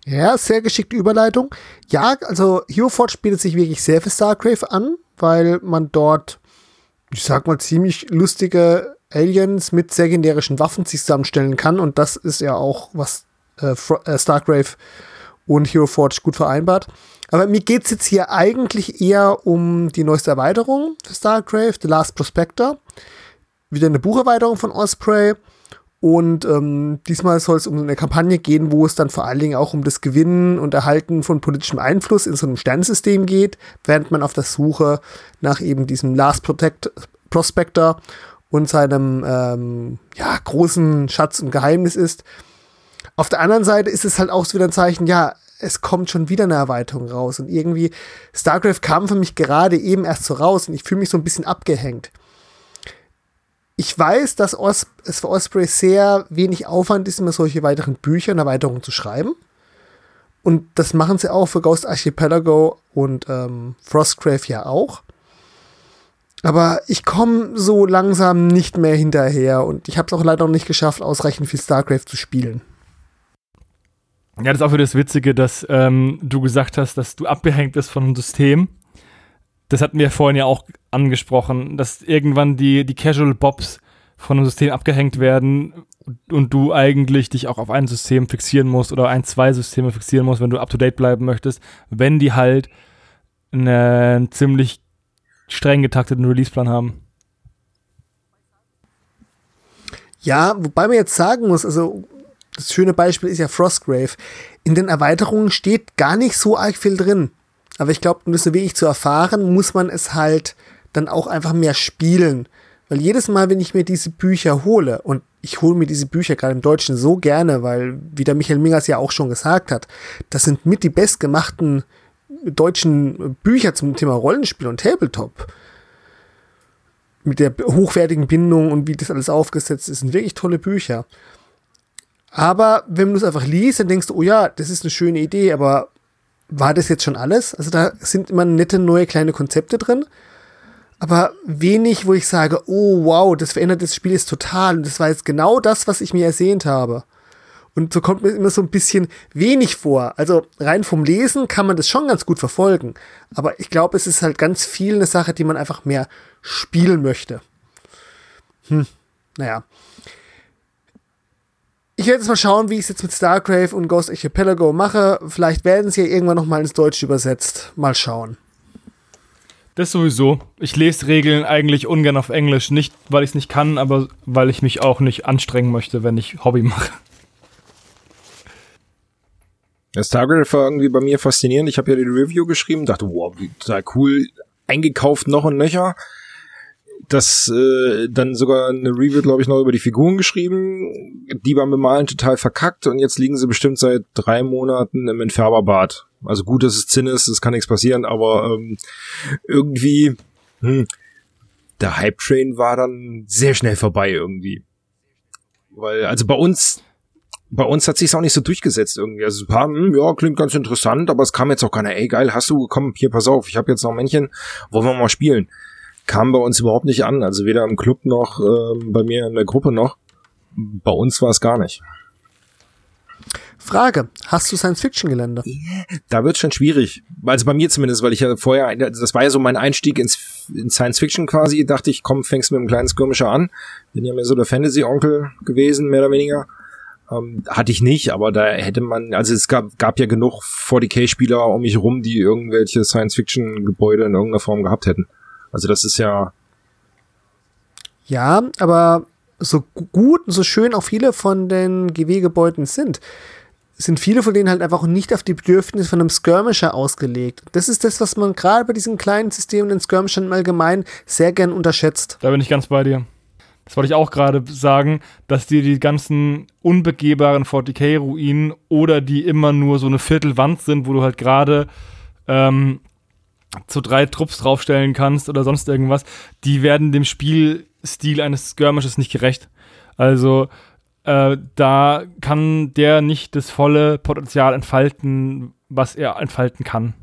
Ja, sehr geschickte Überleitung. Ja, also Hero Forge bietet sich wirklich sehr für Starcraft an, weil man dort, ich sag mal, ziemlich lustige Aliens mit sekundärischen Waffen sich zusammenstellen kann. Und das ist ja auch, was äh, äh, Starcraft und Hero Forge gut vereinbart. Aber mir geht's jetzt hier eigentlich eher um die neueste Erweiterung für StarCraft, The Last Prospector. Wieder eine Bucherweiterung von Osprey. Und ähm, diesmal soll es um eine Kampagne gehen, wo es dann vor allen Dingen auch um das Gewinnen und Erhalten von politischem Einfluss in so einem Sternensystem geht, während man auf der Suche nach eben diesem Last Protect Prospector und seinem ähm, ja, großen Schatz und Geheimnis ist. Auf der anderen Seite ist es halt auch wieder ein Zeichen, ja, es kommt schon wieder eine Erweiterung raus. Und irgendwie, StarCraft kam für mich gerade eben erst so raus und ich fühle mich so ein bisschen abgehängt. Ich weiß, dass Os es für Osprey sehr wenig Aufwand ist, immer solche weiteren Bücher und Erweiterungen zu schreiben. Und das machen sie auch für Ghost Archipelago und ähm, Frostgrave ja auch. Aber ich komme so langsam nicht mehr hinterher und ich habe es auch leider noch nicht geschafft, ausreichend viel StarCraft zu spielen. Ja, das ist auch wieder das Witzige, dass ähm, du gesagt hast, dass du abgehängt bist von einem System. Das hatten wir vorhin ja auch angesprochen, dass irgendwann die, die Casual Bobs von einem System abgehängt werden und du eigentlich dich auch auf ein System fixieren musst oder ein, zwei Systeme fixieren musst, wenn du up to date bleiben möchtest, wenn die halt einen ziemlich streng getakteten Releaseplan haben. Ja, wobei man jetzt sagen muss, also das schöne Beispiel ist ja Frostgrave. In den Erweiterungen steht gar nicht so arg viel drin. Aber ich glaube, um das so wirklich zu erfahren, muss man es halt dann auch einfach mehr spielen. Weil jedes Mal, wenn ich mir diese Bücher hole, und ich hole mir diese Bücher gerade im Deutschen so gerne, weil, wie der Michael Mingers ja auch schon gesagt hat, das sind mit die bestgemachten deutschen Bücher zum Thema Rollenspiel und Tabletop mit der hochwertigen Bindung und wie das alles aufgesetzt ist, sind wirklich tolle Bücher. Aber wenn du es einfach liest, dann denkst du, oh ja, das ist eine schöne Idee, aber war das jetzt schon alles? Also da sind immer nette neue kleine Konzepte drin, aber wenig, wo ich sage, oh wow, das verändert das Spiel jetzt total und das war jetzt genau das, was ich mir ersehnt habe. Und so kommt mir immer so ein bisschen wenig vor. Also rein vom Lesen kann man das schon ganz gut verfolgen. Aber ich glaube, es ist halt ganz viel eine Sache, die man einfach mehr spielen möchte. Hm, naja. Ich werde jetzt mal schauen, wie ich es jetzt mit Stargrave und Ghost Archipelago mache. Vielleicht werden sie ja irgendwann nochmal ins Deutsche übersetzt. Mal schauen. Das sowieso. Ich lese Regeln eigentlich ungern auf Englisch. Nicht, weil ich es nicht kann, aber weil ich mich auch nicht anstrengen möchte, wenn ich Hobby mache. Das Stargrave war irgendwie bei mir faszinierend. Ich habe ja die Review geschrieben, dachte, wow, total cool, eingekauft noch und nöcher. Das äh, dann sogar eine Review, glaube ich, noch über die Figuren geschrieben. Die beim Bemalen total verkackt und jetzt liegen sie bestimmt seit drei Monaten im Entfärberbad. Also gut, dass es Zinn ist, es kann nichts passieren, aber ähm, irgendwie, hm, der Hype-Train war dann sehr schnell vorbei irgendwie. Weil, also bei uns bei uns hat sich's auch nicht so durchgesetzt irgendwie. Also ein paar, hm, ja, klingt ganz interessant, aber es kam jetzt auch keiner, ey geil, hast du, komm, hier, pass auf, ich habe jetzt noch Männchen, wollen wir mal spielen. Kam bei uns überhaupt nicht an, also weder im Club noch äh, bei mir in der Gruppe noch. Bei uns war es gar nicht. Frage, hast du Science-Fiction-Gelände? Da wird schon schwierig. Also bei mir zumindest, weil ich ja vorher, das war ja so mein Einstieg ins, in Science-Fiction quasi, dachte ich, komm, fängst mit einem kleinen Skirmisher an. Bin ja mehr so der Fantasy-Onkel gewesen, mehr oder weniger. Ähm, hatte ich nicht, aber da hätte man, also es gab, gab ja genug 40k-Spieler um mich rum, die irgendwelche Science-Fiction-Gebäude in irgendeiner Form gehabt hätten. Also das ist ja. Ja, aber so gut und so schön auch viele von den GW-Gebäuden sind, sind viele von denen halt einfach nicht auf die Bedürfnisse von einem Skirmisher ausgelegt. Das ist das, was man gerade bei diesen kleinen Systemen in Skirmishern im Allgemeinen sehr gern unterschätzt. Da bin ich ganz bei dir. Das wollte ich auch gerade sagen, dass dir die ganzen unbegehbaren 40k-Ruinen oder die immer nur so eine Viertelwand sind, wo du halt gerade ähm, zu drei Trupps draufstellen kannst oder sonst irgendwas, die werden dem Spielstil eines Skirmishes nicht gerecht. Also äh, da kann der nicht das volle Potenzial entfalten, was er entfalten kann.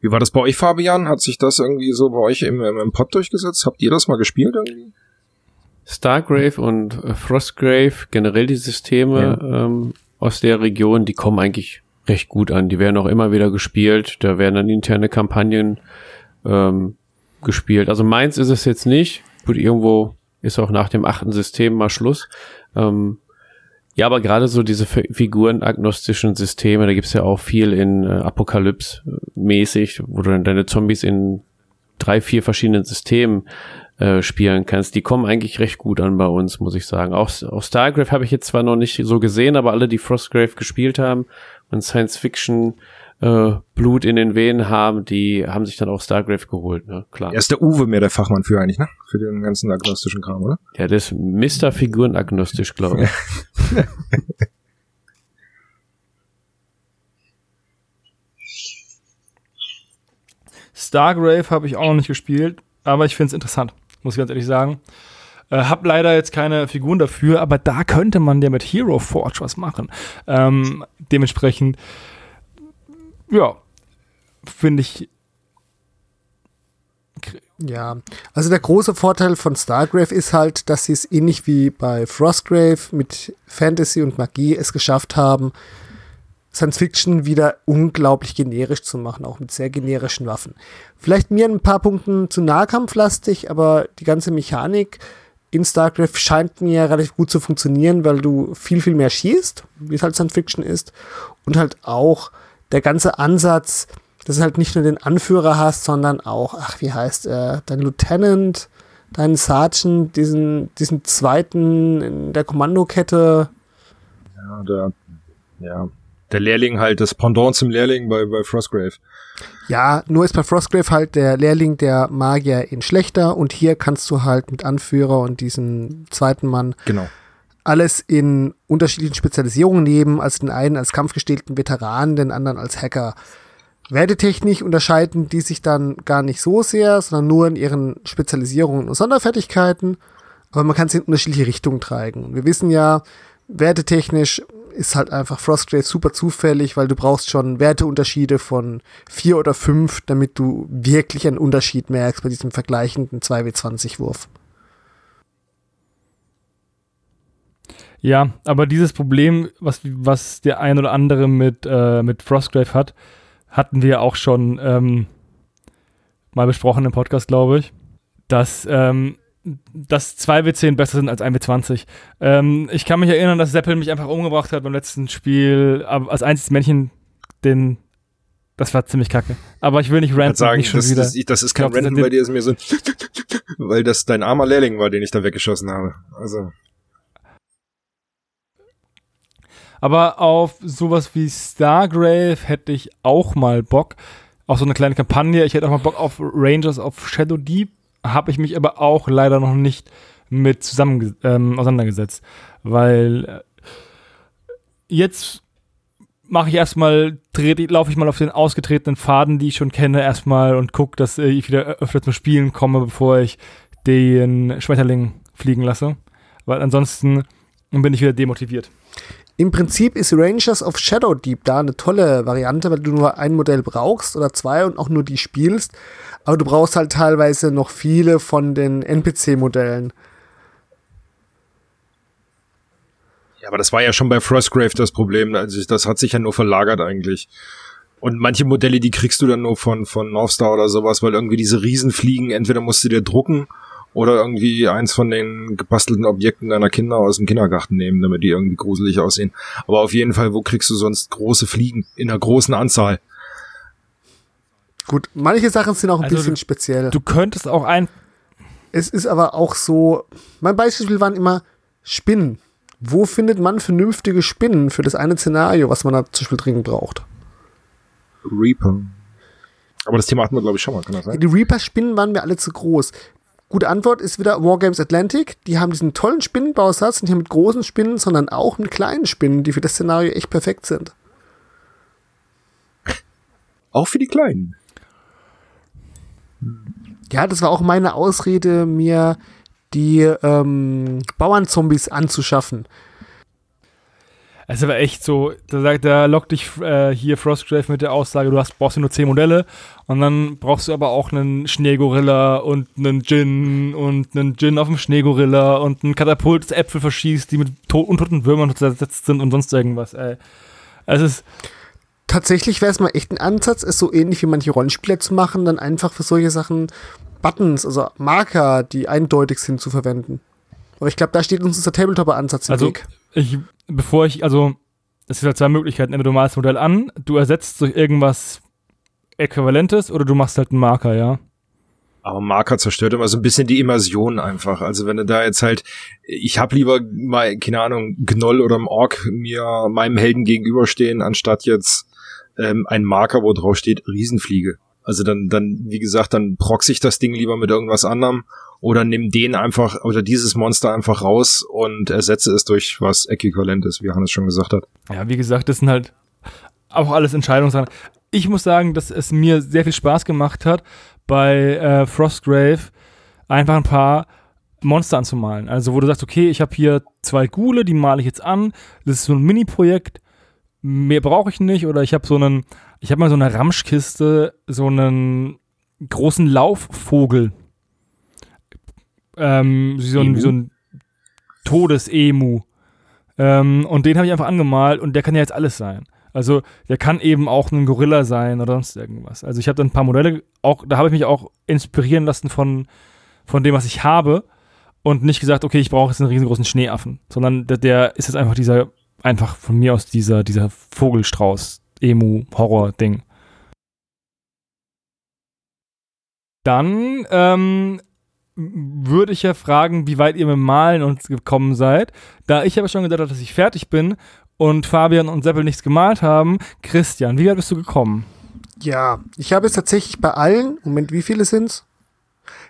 Wie war das bei euch, Fabian? Hat sich das irgendwie so bei euch im, im Pod durchgesetzt? Habt ihr das mal gespielt irgendwie? Stargrave und äh, Frostgrave, generell die Systeme ja. ähm, aus der Region, die kommen eigentlich recht gut an. Die werden auch immer wieder gespielt. Da werden dann interne Kampagnen ähm, gespielt. Also meins ist es jetzt nicht. Gut, irgendwo ist auch nach dem achten System mal Schluss. Ähm, ja, aber gerade so diese figurenagnostischen Systeme, da gibt's ja auch viel in äh, Apokalypse mäßig, wo du dann deine Zombies in drei, vier verschiedenen Systemen äh, spielen kannst. Die kommen eigentlich recht gut an bei uns, muss ich sagen. Auch, auch Stargrave habe ich jetzt zwar noch nicht so gesehen, aber alle, die Frostgrave gespielt haben und Science Fiction äh, Blut in den Venen haben, die haben sich dann auch Stargrave geholt, ne? Klar. Er ist der Uwe mehr der Fachmann für eigentlich, ne? Für den ganzen agnostischen Kram, oder? Ja, der ist Mr. Figurenagnostisch, glaube ich. *laughs* Stargrave habe ich auch noch nicht gespielt, aber ich finde es interessant muss ich ganz ehrlich sagen. Äh, hab leider jetzt keine Figuren dafür, aber da könnte man ja mit Hero Forge was machen. Ähm, dementsprechend, ja, finde ich. Ja, also der große Vorteil von Stargrave ist halt, dass sie es ähnlich wie bei Frostgrave mit Fantasy und Magie es geschafft haben, Science Fiction wieder unglaublich generisch zu machen, auch mit sehr generischen Waffen. Vielleicht mir ein paar Punkten zu nahkampflastig, aber die ganze Mechanik in StarCraft scheint mir relativ gut zu funktionieren, weil du viel, viel mehr schießt, wie es halt Science Fiction ist. Und halt auch der ganze Ansatz, dass du halt nicht nur den Anführer hast, sondern auch, ach, wie heißt er, dein Lieutenant, deinen Sergeant, diesen, diesen zweiten in der Kommandokette. Ja, der, ja, der Lehrling halt, das Pendant zum Lehrling bei, bei Frostgrave. Ja, nur ist bei Frostgrave halt der Lehrling der Magier in schlechter und hier kannst du halt mit Anführer und diesem zweiten Mann genau. alles in unterschiedlichen Spezialisierungen nehmen, als den einen als kampfgestählten Veteran, den anderen als Hacker. Wertetechnisch unterscheiden die sich dann gar nicht so sehr, sondern nur in ihren Spezialisierungen und Sonderfertigkeiten. Aber man kann sie in unterschiedliche Richtungen tragen. Wir wissen ja, wertetechnisch ist halt einfach Frostgrave super zufällig, weil du brauchst schon Werteunterschiede von vier oder fünf, damit du wirklich einen Unterschied merkst bei diesem vergleichenden 2W20-Wurf. Ja, aber dieses Problem, was, was der ein oder andere mit, äh, mit Frostgrave hat, hatten wir auch schon ähm, mal besprochen im Podcast, glaube ich, dass, ähm, dass 2W10 besser sind als 1W20. Ähm, ich kann mich erinnern, dass Seppel mich einfach umgebracht hat beim letzten Spiel, aber als einziges Männchen den das war ziemlich kacke. Aber ich will nicht ranten, sagen, nicht schon das, wieder. Das, das ist kein Ranten bei dir, ist mir so, *laughs* weil das dein armer Lehrling war, den ich da weggeschossen habe. Also. Aber auf sowas wie Stargrave hätte ich auch mal Bock. Auch so eine kleine Kampagne. Ich hätte auch mal Bock auf Rangers of Shadow Deep. Habe ich mich aber auch leider noch nicht mit zusammen ähm, auseinandergesetzt. Weil äh, jetzt mache ich erstmal, laufe ich mal auf den ausgetretenen Faden, die ich schon kenne, erstmal und gucke, dass ich wieder öfter zum Spielen komme, bevor ich den Schmetterling fliegen lasse. Weil ansonsten bin ich wieder demotiviert. Im Prinzip ist Rangers of Shadow Deep da eine tolle Variante, weil du nur ein Modell brauchst oder zwei und auch nur die spielst. Aber du brauchst halt teilweise noch viele von den NPC-Modellen. Ja, aber das war ja schon bei Frostgrave das Problem. Also das hat sich ja nur verlagert eigentlich. Und manche Modelle, die kriegst du dann nur von, von Northstar oder sowas, weil irgendwie diese Riesenfliegen, entweder musst du dir drucken oder irgendwie eins von den gebastelten Objekten deiner Kinder aus dem Kindergarten nehmen, damit die irgendwie gruselig aussehen. Aber auf jeden Fall, wo kriegst du sonst große Fliegen in einer großen Anzahl? Gut, manche Sachen sind auch ein Also bisschen du- speziell. Du könntest auch ein. Es ist aber auch so, mein Beispiel waren immer Spinnen. Wo findet man vernünftige Spinnen für das eine Szenario, was man da zum Beispiel dringend braucht? Reaper. Aber das Thema hatten wir, glaube ich, schon mal, kann das sein? Die Reaper-Spinnen waren mir alle zu groß. Gute Antwort ist wieder Wargames Atlantic. Die haben diesen tollen Spinnenbausatz, nicht mit großen Spinnen, sondern auch mit kleinen Spinnen, die für das Szenario echt perfekt sind. Auch für die Kleinen. Ja, das war auch meine Ausrede, mir die ähm, Bauernzombies anzuschaffen. Es ist aber echt so, da, sagt, da lockt dich äh, hier Frostgrave mit der Aussage, du hast, brauchst ja nur 10 Modelle und dann brauchst du aber auch einen Schneegorilla und einen Djinn und einen Djinn auf dem Schneegorilla und ein Katapult, das Äpfel verschießt, die mit to untoten Würmern zersetzt sind und sonst irgendwas, ey. Es ist, Tatsächlich wäre es mal echt ein Ansatz, es so ähnlich wie manche Rollenspieler zu machen, dann einfach für solche Sachen Buttons, also Marker, die eindeutig sind, zu verwenden. Aber ich glaube, da steht uns unser Tabletop-Ansatz im Also, Weg. ich, bevor ich, also, es gibt halt zwei Möglichkeiten. Entweder du malst ein Modell an, du ersetzt durch irgendwas Äquivalentes oder du machst halt einen Marker, ja. Aber Marker zerstört immer so ein bisschen die Immersion einfach. Also wenn du da jetzt halt, ich hab lieber mal, keine Ahnung, Gnoll oder ein Ork mir meinem Helden gegenüberstehen, anstatt jetzt ähm, ein Marker, wo drauf steht Riesenfliege. Also dann, dann, wie gesagt, dann proxy ich das Ding lieber mit irgendwas anderem oder nimm den einfach oder dieses Monster einfach raus und ersetze es durch was Äquivalentes, wie Hannes schon gesagt hat. Ja, wie gesagt, das sind halt auch alles Entscheidungssachen. Ich muss sagen, dass es mir sehr viel Spaß gemacht hat, bei äh, Frostgrave einfach ein paar Monster anzumalen. Also, wo du sagst, okay, ich habe hier zwei Gule, die male ich jetzt an. Das ist so ein Mini-Projekt. Mehr brauche ich nicht. Oder ich habe so einen, ich habe mal so eine Ramschkiste, so einen großen Laufvogel. Ähm, wie so ein, wie so ein Todesemu. Ähm, und den habe ich einfach angemalt und der kann ja jetzt alles sein. Also der kann eben auch ein Gorilla sein oder sonst irgendwas. Also ich habe dann ein paar Modelle, auch, da habe ich mich auch inspirieren lassen von, von dem, was ich habe und nicht gesagt, okay, ich brauche jetzt einen riesengroßen Schneeaffen, sondern der, der ist jetzt einfach dieser, einfach von mir aus dieser, dieser Vogelstrauß, Emu, Horror-Ding. Dann ähm, würde ich ja fragen, wie weit ihr mit Malen uns gekommen seid. Da ich aber schon gedacht habe, dass ich fertig bin und Fabian und Seppel nichts gemalt haben. Christian, wie weit bist du gekommen? Ja, ich habe jetzt tatsächlich bei allen, Moment, wie viele sind's?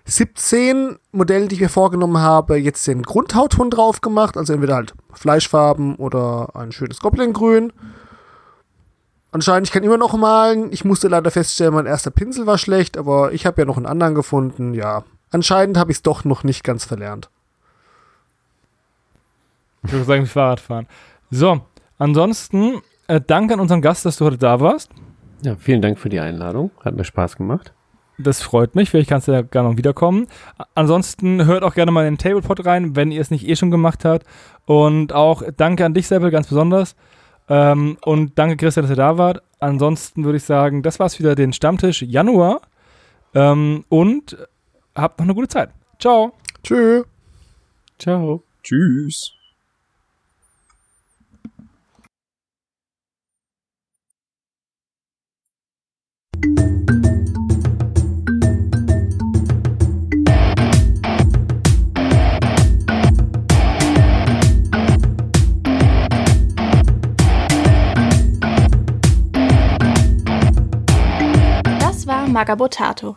17 Modelle, die ich mir vorgenommen habe, jetzt den Grundhautton drauf gemacht, also entweder halt Fleischfarben oder ein schönes Goblin-Grün. Anscheinend, ich kann immer noch malen. Ich musste leider feststellen, mein erster Pinsel war schlecht, aber ich habe ja noch einen anderen gefunden. Ja, anscheinend habe ich es doch noch nicht ganz verlernt. Ich würde sagen, Fahrradfahren. So, ansonsten äh, danke an unseren Gast, dass du heute da warst. Ja, vielen Dank für die Einladung. Hat mir Spaß gemacht. Das freut mich. Vielleicht kannst du ja gerne noch wiederkommen. Ansonsten hört auch gerne mal in den Tablepot rein, wenn ihr es nicht eh schon gemacht habt. Und auch danke an dich, Seppel, ganz besonders. Ähm, und danke, Christian, dass ihr da wart. Ansonsten würde ich sagen, das war's wieder den Stammtisch Januar. Ähm, und habt noch eine gute Zeit. Ciao. Tschö. Ciao. Tschüss. Das war Magabotato,